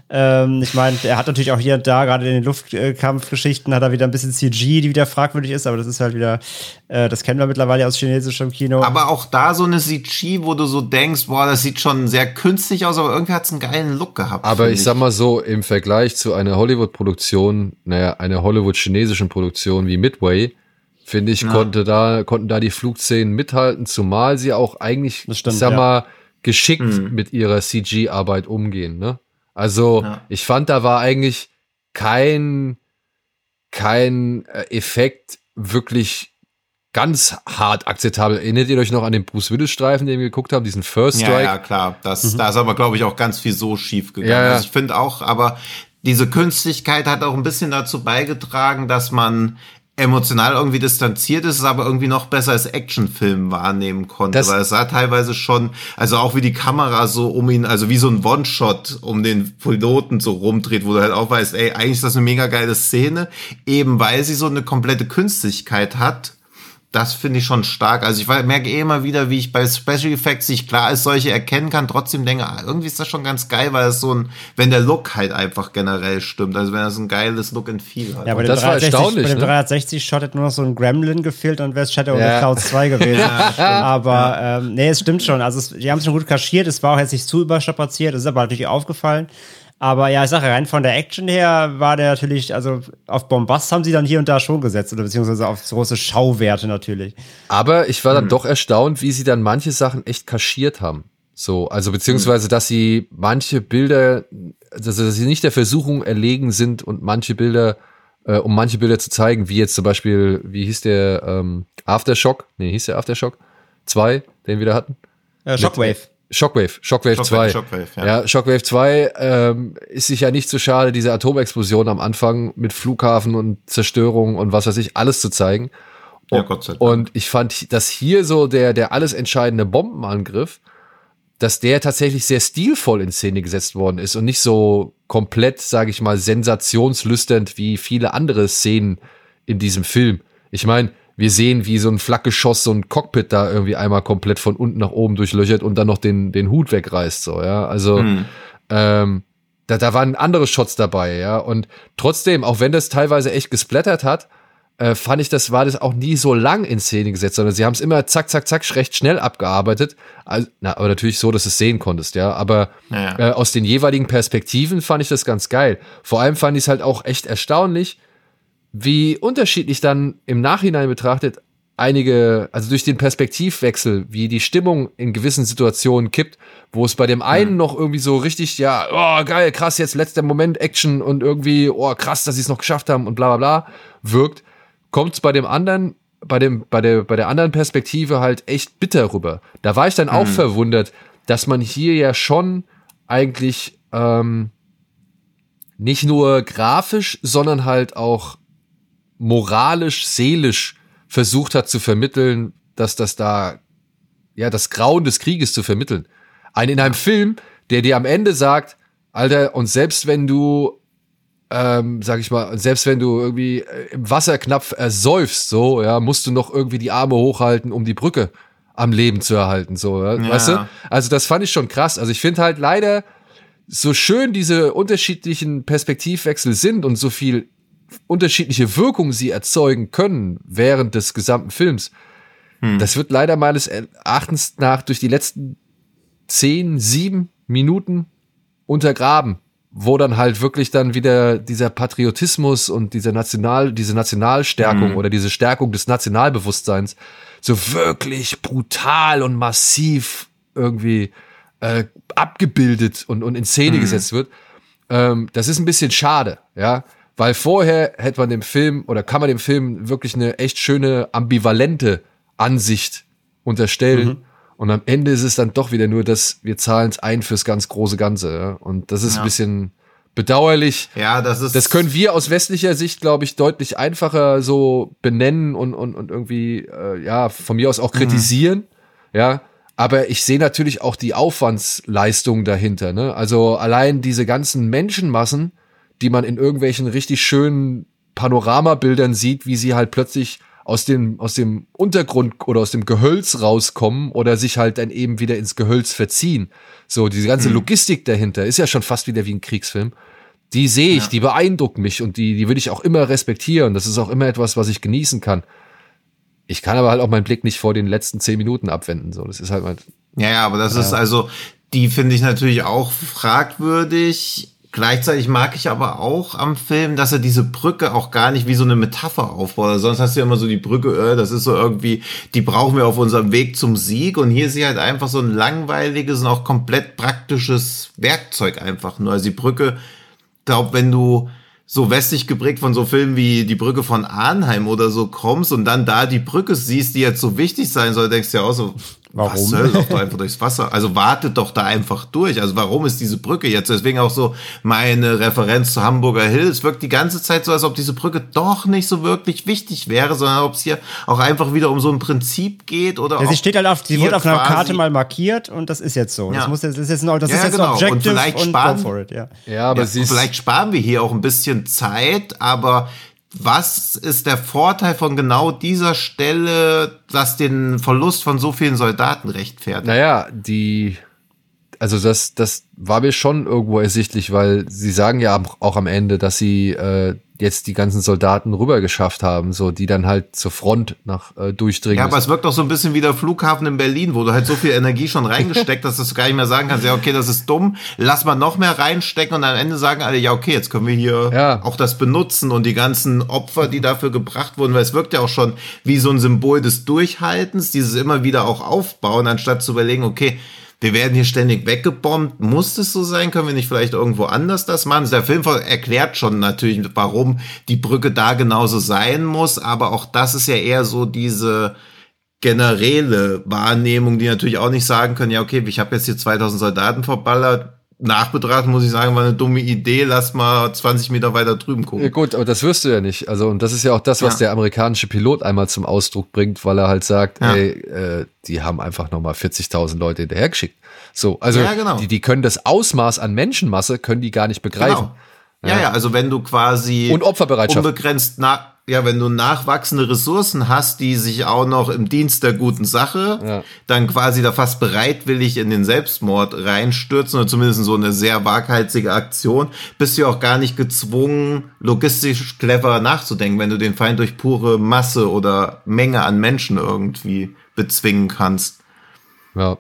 Ähm, ich meine, er hat natürlich auch hier und da, gerade in den Luftkampfgeschichten, hat er wieder ein bisschen CG, die wieder fragwürdig ist, aber das ist halt wieder, äh, das kennen wir mittlerweile aus chinesischem Kino. Aber auch da so eine CG, wo du so denkst, boah, das sieht schon sehr künstlich aus, aber irgendwie hat es einen geilen Look gehabt. Aber ich, ich sag mal so, im Vergleich zu einer Hollywood-Produktion, naja, einer Hollywood-chinesischen Produktion wie Midway, finde ich, ja. konnte da, konnten da die Flugszenen mithalten, zumal sie auch eigentlich, stimmt, ich sag ja. mal, geschickt mhm. mit ihrer CG-Arbeit umgehen, ne? Also ja. ich fand, da war eigentlich kein, kein äh, Effekt wirklich ganz hart akzeptabel. Erinnert ihr euch noch an den Bruce Willis Streifen, den wir geguckt haben, diesen First Strike? Ja, ja klar. Das, mhm. Da ist aber, glaube ich, auch ganz viel so schief gegangen. Ja, ja. Also ich finde auch, aber diese Künstlichkeit hat auch ein bisschen dazu beigetragen, dass man emotional irgendwie distanziert ist, es aber irgendwie noch besser als Actionfilm wahrnehmen konnte, das weil es sah teilweise schon, also auch wie die Kamera so um ihn, also wie so ein One-Shot um den Piloten so rumdreht, wo du halt auch weißt, ey, eigentlich ist das eine mega geile Szene, eben weil sie so eine komplette Künstlichkeit hat das finde ich schon stark. Also ich merke eh immer wieder, wie ich bei Special Effects nicht klar als solche erkennen kann, trotzdem denke, ah, irgendwie ist das schon ganz geil, weil es so ein, wenn der Look halt einfach generell stimmt, also wenn das ein geiles Look and Feel hat. Ja, aber das 360, war erstaunlich. Bei dem 360-Shot hätte nur noch so ein Gremlin gefehlt und wäre es Shadow ja. of the Clouds 2 gewesen. ja, aber ähm, nee, es stimmt schon. Also es, die haben es schon gut kaschiert, es war auch jetzt nicht zu überstrapaziert, es ist aber natürlich aufgefallen. Aber ja, ich sage rein von der Action her war der natürlich, also auf Bombast haben sie dann hier und da schon gesetzt, oder beziehungsweise auf große Schauwerte natürlich. Aber ich war dann hm. doch erstaunt, wie sie dann manche Sachen echt kaschiert haben. So, also beziehungsweise, dass sie manche Bilder, also dass sie nicht der Versuchung erlegen sind und manche Bilder, äh, um manche Bilder zu zeigen, wie jetzt zum Beispiel, wie hieß der ähm, Aftershock? Nee, hieß der Aftershock 2, den wir da hatten? Äh, Shockwave. Mit, Shockwave, Shockwave, Shockwave 2. Shockwave, ja. ja. Shockwave 2 ähm, ist sich ja nicht so schade, diese Atomexplosion am Anfang mit Flughafen und Zerstörung und was weiß ich, alles zu zeigen. Und, ja, Gott sei Dank. Und ich fand, dass hier so der, der alles entscheidende Bombenangriff, dass der tatsächlich sehr stilvoll in Szene gesetzt worden ist und nicht so komplett, sage ich mal, sensationslüsternd wie viele andere Szenen in diesem Film. Ich meine, wir sehen, wie so ein Flakgeschoss so ein Cockpit da irgendwie einmal komplett von unten nach oben durchlöchert und dann noch den, den Hut wegreißt, so, ja. Also, mhm. ähm, da, da waren andere Shots dabei, ja. Und trotzdem, auch wenn das teilweise echt gesplattert hat, äh, fand ich, das war das auch nie so lang in Szene gesetzt, sondern sie haben es immer zack, zack, zack, recht schnell abgearbeitet. Also, na, aber natürlich so, dass du es sehen konntest, ja. Aber ja. Äh, aus den jeweiligen Perspektiven fand ich das ganz geil. Vor allem fand ich es halt auch echt erstaunlich, wie unterschiedlich dann im Nachhinein betrachtet einige, also durch den Perspektivwechsel, wie die Stimmung in gewissen Situationen kippt, wo es bei dem einen mhm. noch irgendwie so richtig, ja, oh geil, krass, jetzt letzter Moment Action und irgendwie, oh krass, dass sie es noch geschafft haben und bla bla bla, wirkt, kommt es bei dem anderen, bei dem, bei der, bei der anderen Perspektive halt echt bitter rüber. Da war ich dann mhm. auch verwundert, dass man hier ja schon eigentlich ähm, nicht nur grafisch, sondern halt auch moralisch, seelisch versucht hat zu vermitteln, dass das da, ja, das Grauen des Krieges zu vermitteln. Ein in einem Film, der dir am Ende sagt, Alter, und selbst wenn du, ähm, sag ich mal, selbst wenn du irgendwie äh, im Wasser knapp ersäufst, so, ja, musst du noch irgendwie die Arme hochhalten, um die Brücke am Leben zu erhalten, so, ja, ja. weißt du? Also das fand ich schon krass. Also ich finde halt leider, so schön diese unterschiedlichen Perspektivwechsel sind und so viel unterschiedliche Wirkung sie erzeugen können während des gesamten Films. Hm. Das wird leider meines Erachtens nach durch die letzten zehn, sieben Minuten untergraben, wo dann halt wirklich dann wieder dieser Patriotismus und dieser National, diese Nationalstärkung hm. oder diese Stärkung des Nationalbewusstseins so wirklich brutal und massiv irgendwie äh, abgebildet und, und in Szene hm. gesetzt wird. Ähm, das ist ein bisschen schade, ja. Weil vorher hätte man dem Film oder kann man dem Film wirklich eine echt schöne ambivalente Ansicht unterstellen. Mhm. Und am Ende ist es dann doch wieder nur, dass wir zahlen es ein fürs ganz große Ganze. Ja? Und das ist ja. ein bisschen bedauerlich. Ja, das ist. Das können wir aus westlicher Sicht, glaube ich, deutlich einfacher so benennen und, und, und irgendwie, äh, ja, von mir aus auch mhm. kritisieren. Mhm. Ja. Aber ich sehe natürlich auch die Aufwandsleistung dahinter. Ne? Also allein diese ganzen Menschenmassen, die man in irgendwelchen richtig schönen Panoramabildern sieht, wie sie halt plötzlich aus dem, aus dem Untergrund oder aus dem Gehölz rauskommen oder sich halt dann eben wieder ins Gehölz verziehen. So, diese ganze Mhm. Logistik dahinter ist ja schon fast wieder wie ein Kriegsfilm. Die sehe ich, Ja. die beeindruckt mich und die, die will ich auch immer respektieren. Das ist auch immer etwas, was ich genießen kann. Ich kann aber halt auch meinen Blick nicht vor den letzten zehn Minuten abwenden. So, das ist halt mal, Ja, ja, aber das ist also, die finde ich natürlich auch fragwürdig. Gleichzeitig mag ich aber auch am Film, dass er diese Brücke auch gar nicht wie so eine Metapher aufbaut. Sonst hast du ja immer so die Brücke, äh, das ist so irgendwie, die brauchen wir auf unserem Weg zum Sieg. Und hier ist sie halt einfach so ein langweiliges und auch komplett praktisches Werkzeug einfach nur. Also die Brücke, glaub, wenn du so westlich geprägt von so Filmen wie die Brücke von Arnheim oder so kommst und dann da die Brücke siehst, die jetzt so wichtig sein soll, denkst du ja auch so, Warum? was soll, lauf doch einfach durchs Wasser. Also wartet doch da einfach durch. Also warum ist diese Brücke jetzt? Deswegen auch so meine Referenz zu Hamburger Hill. Es wirkt die ganze Zeit so, als ob diese Brücke doch nicht so wirklich wichtig wäre, sondern ob es hier auch einfach wieder um so ein Prinzip geht oder Ja, sie steht halt auf, sie wurde auf einer Karte mal markiert und das ist jetzt so. Das Ja. muss jetzt, das ist jetzt noch, das Ja, ist jetzt genau. ein Und Objective vielleicht und, sparen- go for it, ja. ja, aber ja, sie und ist, vielleicht sparen wir hier auch ein bisschen Zeit, aber was ist der Vorteil von genau dieser Stelle, das den Verlust von so vielen Soldaten rechtfertigt? Naja, die, also das, das war mir schon irgendwo ersichtlich, weil sie sagen ja auch am Ende, dass sie äh, jetzt die ganzen Soldaten rüber geschafft haben, so die dann halt zur Front nach äh, durchdringen. Ja, aber es wirkt doch so ein bisschen wie der Flughafen in Berlin, wo du halt so viel Energie schon reingesteckt hast, dass du gar nicht mehr sagen kannst, ja, okay, das ist dumm, lass mal noch mehr reinstecken und am Ende sagen alle, ja, okay, jetzt können wir hier Ja. auch das benutzen und die ganzen Opfer, die dafür gebracht wurden, weil es wirkt ja auch schon wie so ein Symbol des Durchhaltens, dieses immer wieder auch aufbauen, anstatt zu überlegen, okay, wir werden hier ständig weggebombt. Muss es so sein? Können wir nicht vielleicht irgendwo anders das machen? Der Film erklärt schon natürlich, warum die Brücke da genauso sein muss, aber auch das ist ja eher so diese generelle Wahrnehmung, die natürlich auch nicht sagen können, ja, okay, ich habe jetzt hier 2000 Soldaten verballert. Nachbetrachtet muss ich sagen, war eine dumme Idee, lass mal 20 Meter weiter drüben Ja, gucken. gut, aber das wirst du ja nicht. Also, und das ist ja auch das, was Ja. der amerikanische Pilot einmal zum Ausdruck bringt, weil er halt sagt, Ja. ey, äh, die haben einfach nochmal 40.000 Leute hinterhergeschickt. So, also, Ja, genau. die, die können das Ausmaß an Menschenmasse, können die gar nicht begreifen. Genau. Ja, ja, also wenn du quasi Und Opferbereitschaft. unbegrenzt na ja, wenn du nachwachsende Ressourcen hast, die sich auch noch im Dienst der guten Sache Ja. dann quasi da fast bereitwillig in den Selbstmord reinstürzen oder zumindest so eine sehr waghalsige Aktion, bist du auch gar nicht gezwungen, logistisch clever nachzudenken, wenn du den Feind durch pure Masse oder Menge an Menschen irgendwie bezwingen kannst. Ja.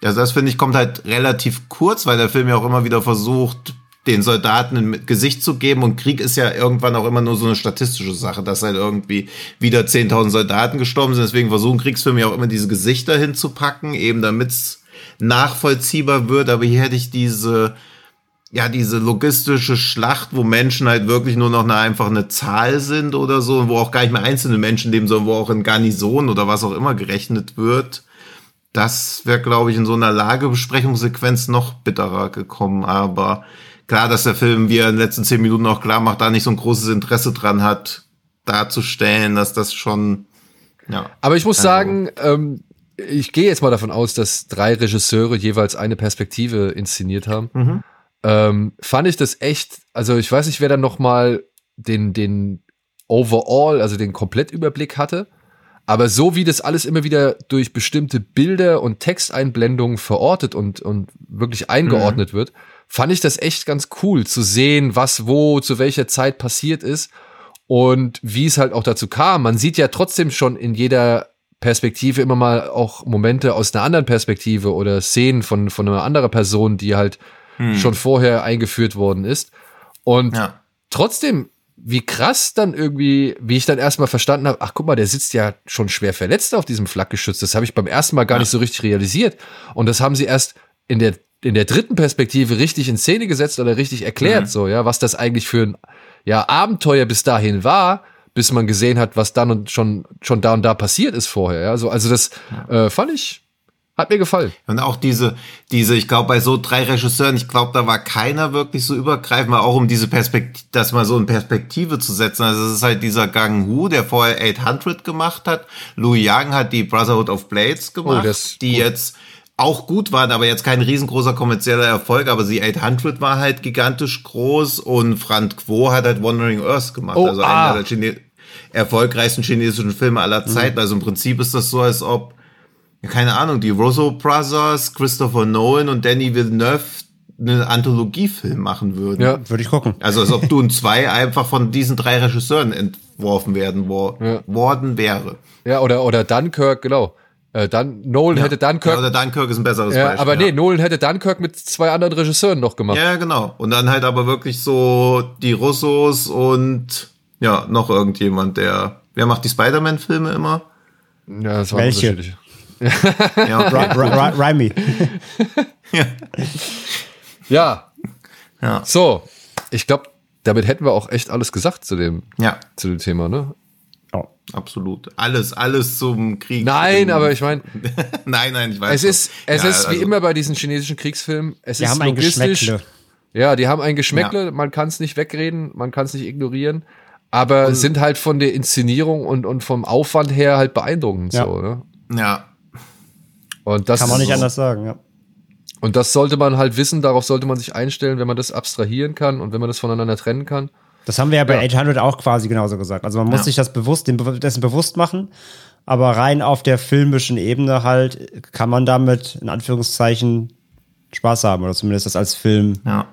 Also das finde ich kommt halt relativ kurz, weil der Film ja auch immer wieder versucht, den Soldaten ein Gesicht zu geben und Krieg ist ja irgendwann auch immer nur so eine statistische Sache, dass halt irgendwie wieder 10.000 Soldaten gestorben sind. Deswegen versuchen Kriegsfilme ja auch immer diese Gesichter hinzupacken, eben damit es nachvollziehbar wird. Aber hier hätte ich diese, ja, diese logistische Schlacht, wo Menschen halt wirklich nur noch eine, einfach eine Zahl sind oder so, und wo auch gar nicht mehr einzelne Menschen leben, sondern wo auch in Garnisonen oder was auch immer gerechnet wird. Das wäre, glaube ich, in so einer Lagebesprechungssequenz noch bitterer gekommen. Aber klar, dass der Film, wie er in den letzten zehn Minuten auch klar macht, da nicht so ein großes Interesse dran hat, darzustellen, dass das schon, ja. Aber ich muss sagen, ähm, ich gehe jetzt mal davon aus, dass drei Regisseure jeweils eine Perspektive inszeniert haben. Ähm, fand ich das echt, also ich weiß nicht, wer dann noch mal den, den Overall, also den Komplettüberblick hatte. Aber so wie das alles immer wieder durch bestimmte Bilder und Texteinblendungen verortet und, und wirklich eingeordnet wird, fand ich das echt ganz cool zu sehen, was wo zu welcher Zeit passiert ist und wie es halt auch dazu kam. Man sieht ja trotzdem schon in jeder Perspektive immer mal auch Momente aus einer anderen Perspektive oder Szenen von, von einer anderen Person, die halt schon vorher eingeführt worden ist. Und Ja. trotzdem, wie krass dann irgendwie, wie ich dann erstmal verstanden habe, ach guck mal, der sitzt ja schon schwer verletzt auf diesem Flakgeschütz. Das habe ich beim ersten Mal gar nicht so richtig realisiert. Und das haben sie erst in der, in der dritten Perspektive richtig in Szene gesetzt oder richtig erklärt, so, ja, was das eigentlich für ein ja, Abenteuer bis dahin war, bis man gesehen hat, was dann und schon, schon da und da passiert ist vorher. Ja, so, also das äh, fand ich, hat mir gefallen. Und auch diese, diese, ich glaube, bei so drei Regisseuren, ich glaube, da war keiner wirklich so übergreifend, mal auch um diese Perspektive, das mal so in Perspektive zu setzen. Also es ist halt dieser Gang Hu, der vorher 800 gemacht hat. Louis Yang hat die Brotherhood of Blades gemacht, Oh, das ist die gut. jetzt auch gut waren, aber jetzt kein riesengroßer kommerzieller Erfolg, aber sie 800 war halt gigantisch groß und Frank Quo hat halt Wandering Earth gemacht. Oh, also ah. einer der Chine erfolgreichsten chinesischen Filme aller Zeiten. Also im Prinzip ist das so, als ob, keine Ahnung, die Russo Brothers, Christopher Nolan und Danny Villeneuve einen Anthologiefilm machen würden. Ja. Würde ich gucken. Also als ob Dune 2 einfach von diesen drei Regisseuren entworfen werden wo Ja. worden wäre. Ja, oder, oder Dunkirk, genau. Äh, dann, Nolan hätte Dunkirk. Ja, oder Dunkirk ist ein besseres Ja, Beispiel. aber nee, ja. Nolan hätte Dunkirk mit zwei anderen Regisseuren noch gemacht. Ja, genau. Und dann halt aber wirklich so die Russos und ja, noch irgendjemand, der. Wer macht die Spider-Man-Filme immer? Ja, das war Welche? Ja, Raimi. Ja, ja. so. Ich glaube, damit hätten wir auch echt alles gesagt zu dem, ja, zu dem Thema, ne? Absolut. Alles, alles zum Krieg. Nein, aber ich meine, nein, nein, ich weiß. es ist, es Ja, ist wie also- immer bei diesen chinesischen Kriegsfilmen. Es Die ist haben ein logistisch. Geschmäckle. Ja, die haben ein Geschmäckle, man kann es nicht wegreden, man kann es nicht ignorieren, aber sind halt von der Inszenierung und, und vom Aufwand her halt beeindruckend Ja. so, ne? Ja, Und das Kann man nicht ist- anders sagen, ja. Und das sollte man halt wissen, darauf sollte man sich einstellen, wenn man das abstrahieren kann und wenn man das voneinander trennen kann. Das haben wir ja bei Ja. 800 auch quasi genauso gesagt. Also man muss Ja. sich das bewusst, dessen bewusst machen, aber rein auf der filmischen Ebene halt kann man damit in Anführungszeichen Spaß haben oder zumindest das als Film. ja.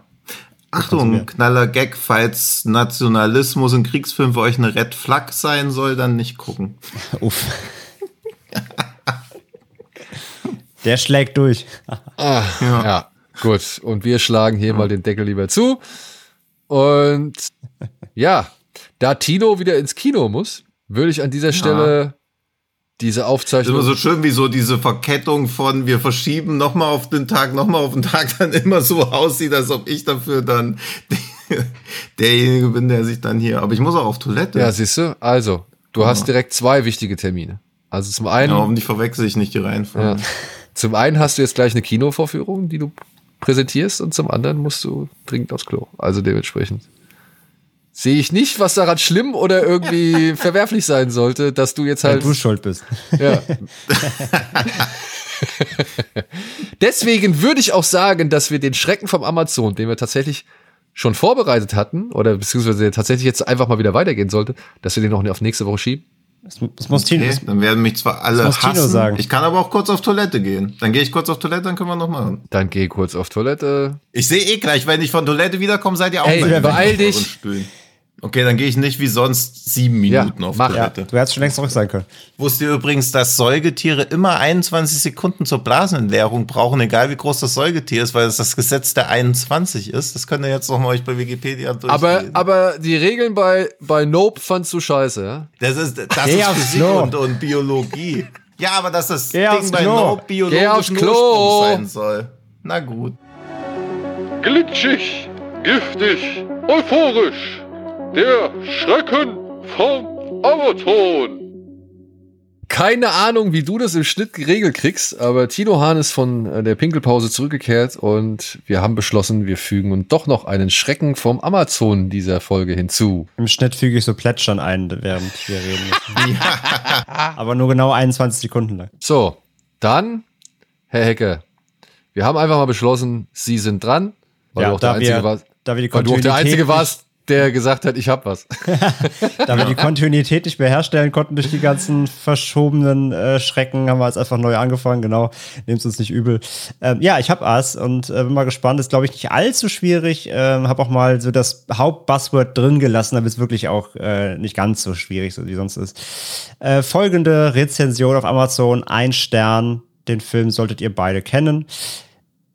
Achtung, knaller Gag, falls Nationalismus in Kriegsfilmen für euch eine Red Flag sein soll, dann nicht gucken. Uff. Der schlägt durch. Ja. gut. Und wir schlagen hier mal den Deckel lieber zu. Und ja, da Tino wieder ins Kino muss, würde ich an dieser Stelle diese ist Aufzeichnung. immer so schön, wie so diese Verkettung von wir verschieben nochmal auf den Tag, nochmal auf den Tag, dann immer so aussieht, als ob ich dafür dann derjenige bin, der sich dann hier. Aber ich muss auch auf Toilette. ja, siehst du? Also, du hast direkt zwei wichtige Termine. Also zum einen, Ja, hoffentlich verwechsel ich nicht die Reihenfolge. ja, zum einen hast du jetzt gleich eine Kinovorführung, die du präsentierst, und zum anderen musst du dringend aufs Klo. Also dementsprechend sehe ich nicht, was daran schlimm oder irgendwie verwerflich sein sollte, dass du jetzt halt du schuld bist. Ja. Deswegen würde ich auch sagen, dass wir den Schrecken vom Amazon, den wir tatsächlich schon vorbereitet hatten, oder beziehungsweise der tatsächlich jetzt einfach mal wieder weitergehen sollte, dass wir den noch auf nächste Woche schieben. Das, das muss Tino. Okay, dann werden mich zwar alle Tino hassen. sagen. Ich kann aber auch kurz auf Toilette gehen. Dann gehe ich kurz auf Toilette, dann können wir noch machen. Dann geh kurz auf Toilette. Ich sehe eh gleich, wenn ich von Toilette wiederkomme, seid ihr auch Ey, bei mir beeil auf dich. Okay, dann gehe ich nicht wie sonst sieben Ja, Minuten auf mach. Ja, Toilette. du hättest schon längst zurück sein können. Wusst ihr übrigens, dass Säugetiere immer 21 Sekunden zur Blasenentleerung brauchen, egal wie groß das Säugetier ist, weil es das Gesetz der 21 ist? Das könnt ihr jetzt noch mal euch bei Wikipedia durchlesen. Aber, aber die Regeln bei, bei Nope fandst du scheiße, ja? das ist, das ist Physik und, und Biologie. Ja, aber dass das Geh Ding bei Klo. No Geh aufs biologischen Klo. Ursprungs sein soll. Na gut. Glitschig, giftig, euphorisch. Der Schrecken vom Amazon. Keine Ahnung, wie du das im Schnitt geregelt kriegst, aber Tino Hahn ist von äh, der Pinkelpause zurückgekehrt und wir haben beschlossen, wir fügen uns doch noch einen Schrecken vom Amazon dieser Folge hinzu. Im Schnitt füge ich so Plätschern ein, während wir reden. Aber nur genau 21 Sekunden lang. So, dann, Herr Hecke, wir haben einfach mal beschlossen, Sie sind dran, weil du auch der Einzige wir, warst, da wir die weil du auch der Einzige warst, der gesagt hat, ich hab was. Da wir die Kontinuität nicht mehr herstellen konnten durch die ganzen verschobenen äh, Schrecken, haben wir jetzt einfach neu angefangen. Genau, nehmt uns nicht übel. Ähm, ja, ich habe Ass und äh, bin mal gespannt. Ist, glaube ich, nicht allzu schwierig. Ähm, habe auch mal so das Hauptbuzzword drin gelassen, damit es wirklich auch äh, nicht ganz so schwierig so wie sonst ist. Äh, folgende Rezension auf Amazon, ein Stern. Den Film solltet ihr beide kennen.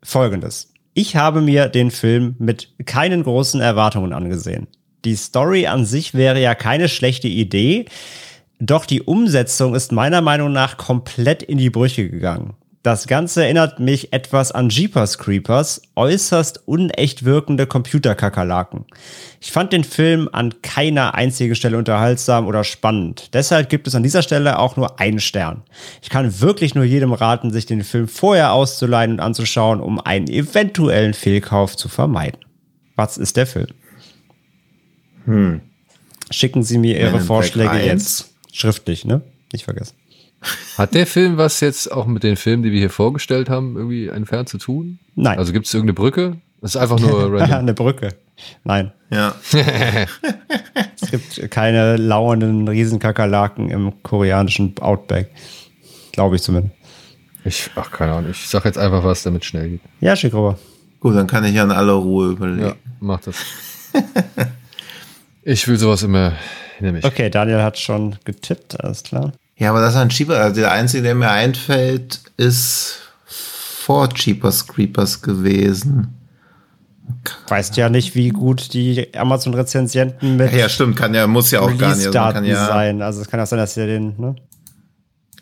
Folgendes. Ich habe mir den Film mit keinen großen Erwartungen angesehen. Die Story an sich wäre ja keine schlechte Idee, doch die Umsetzung ist meiner Meinung nach komplett in die Brüche gegangen. Das Ganze erinnert mich etwas an Jeepers Creepers, äußerst unecht wirkende Computerkakerlaken. Ich fand den Film an keiner einzigen Stelle unterhaltsam oder spannend. Deshalb gibt es an dieser Stelle auch nur einen Stern. Ich kann wirklich nur jedem raten, sich den Film vorher auszuleihen und anzuschauen, um einen eventuellen Fehlkauf zu vermeiden. Was ist der Film? Schicken Sie mir Ihre Vorschläge 1. jetzt. Schriftlich, ne? Nicht vergessen. Hat der Film was jetzt auch mit den Filmen, die wir hier vorgestellt haben, irgendwie entfernt zu tun? Nein. Also gibt es irgendeine Brücke? Das ist einfach nur. Eine Brücke. Nein. Ja. Es gibt keine lauernden Riesenkakerlaken im koreanischen Outback. Glaube ich zumindest. Ich, ach, keine Ahnung. Ich sag jetzt einfach was, damit es schnell geht. Ja, schick rüber. Gut, dann kann ich ja in aller Ruhe überlegen. Ja, mach das. ich will sowas immer nämlich. Okay, Daniel hat schon getippt, alles klar. Ja, aber das ist ein Cheaper. Also der einzige, der mir einfällt, ist vor Cheapers Creepers gewesen. Weißt ja nicht, wie gut die Amazon-Rezensienten mit Ja, stimmt, kann ja, muss ja auch gar nicht. Also, man kann ja, sein. Also es kann auch sein, dass ihr den, ne?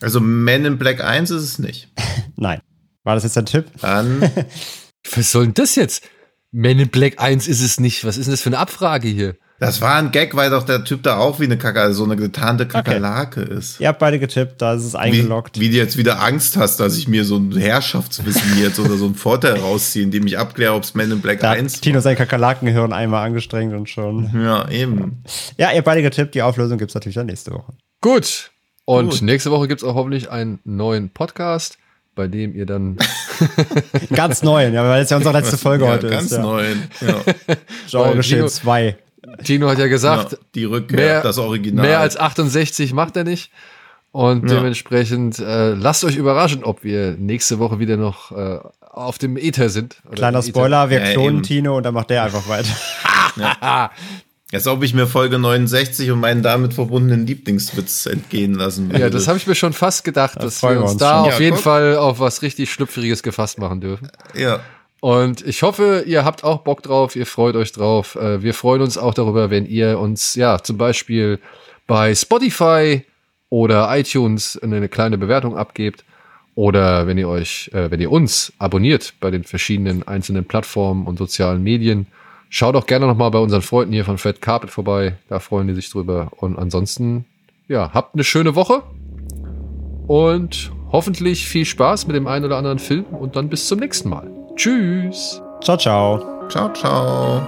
also Men in Black 1 ist es nicht. Nein. War das jetzt ein Tipp? Dann, Was soll denn das jetzt? Men in Black 1 ist es nicht. Was ist denn das für eine Abfrage hier? Das war ein Gag, weil doch der Typ da auch wie eine Kacke, also so eine getarnte Kakerlake ist. Ihr habt beide getippt, da ist es Wie, eingeloggt. wie du jetzt wieder Angst hast, dass ich mir so ein Herrschaftswissen jetzt oder so einen Vorteil rausziehe, indem ich abkläre, ob es Men in Black da 1 hat Tino sein Kakerlakenhirn einmal angestrengt und schon. Ja, eben. Ja, ihr habt beide getippt, die Auflösung gibt's natürlich dann nächste Woche. Gut. Und Gut. nächste Woche gibt's auch hoffentlich einen neuen Podcast, bei dem ihr dann Ganz neuen, ja, weil es ja unsere letzte Folge ja, heute ganz ist. Ja. neu. Ja. Genre Weil Geschehen Tino- 2. Tino hat ja gesagt, ja, die Rückkehr, mehr, das Original. mehr als 68 macht er nicht. Und Ja. dementsprechend äh, lasst euch überraschen, ob wir nächste Woche wieder noch äh, auf dem Ether sind. Oder Kleiner. Spoiler, wir Ja, klonen eben. Tino und dann macht der einfach weiter. Als ob ich mir Folge 69 und meinen damit verbundenen Lieblingswitz entgehen lassen würde. Ja, das habe ich mir schon fast gedacht, dass freuen wir wir uns uns da schon. auf Ja, jeden guck. Fall auf was richtig Schlüpfriges gefasst machen dürfen. Ja. Und ich hoffe, ihr habt auch Bock drauf, ihr freut euch drauf. Äh, Wir freuen uns auch darüber, wenn ihr uns ja zum Beispiel bei Spotify oder iTunes eine kleine Bewertung abgebt. Oder wenn ihr euch, äh, wenn ihr uns abonniert bei den verschiedenen einzelnen Plattformen und sozialen Medien. Schaut auch gerne nochmal bei unseren Freunden hier von Fred Carpet vorbei. Da freuen die sich drüber. Und ansonsten, ja, habt eine schöne Woche. Und hoffentlich viel Spaß mit dem einen oder anderen Film. Und dann bis zum nächsten Mal. Tschüss. Ciao, ciao. Ciao, ciao.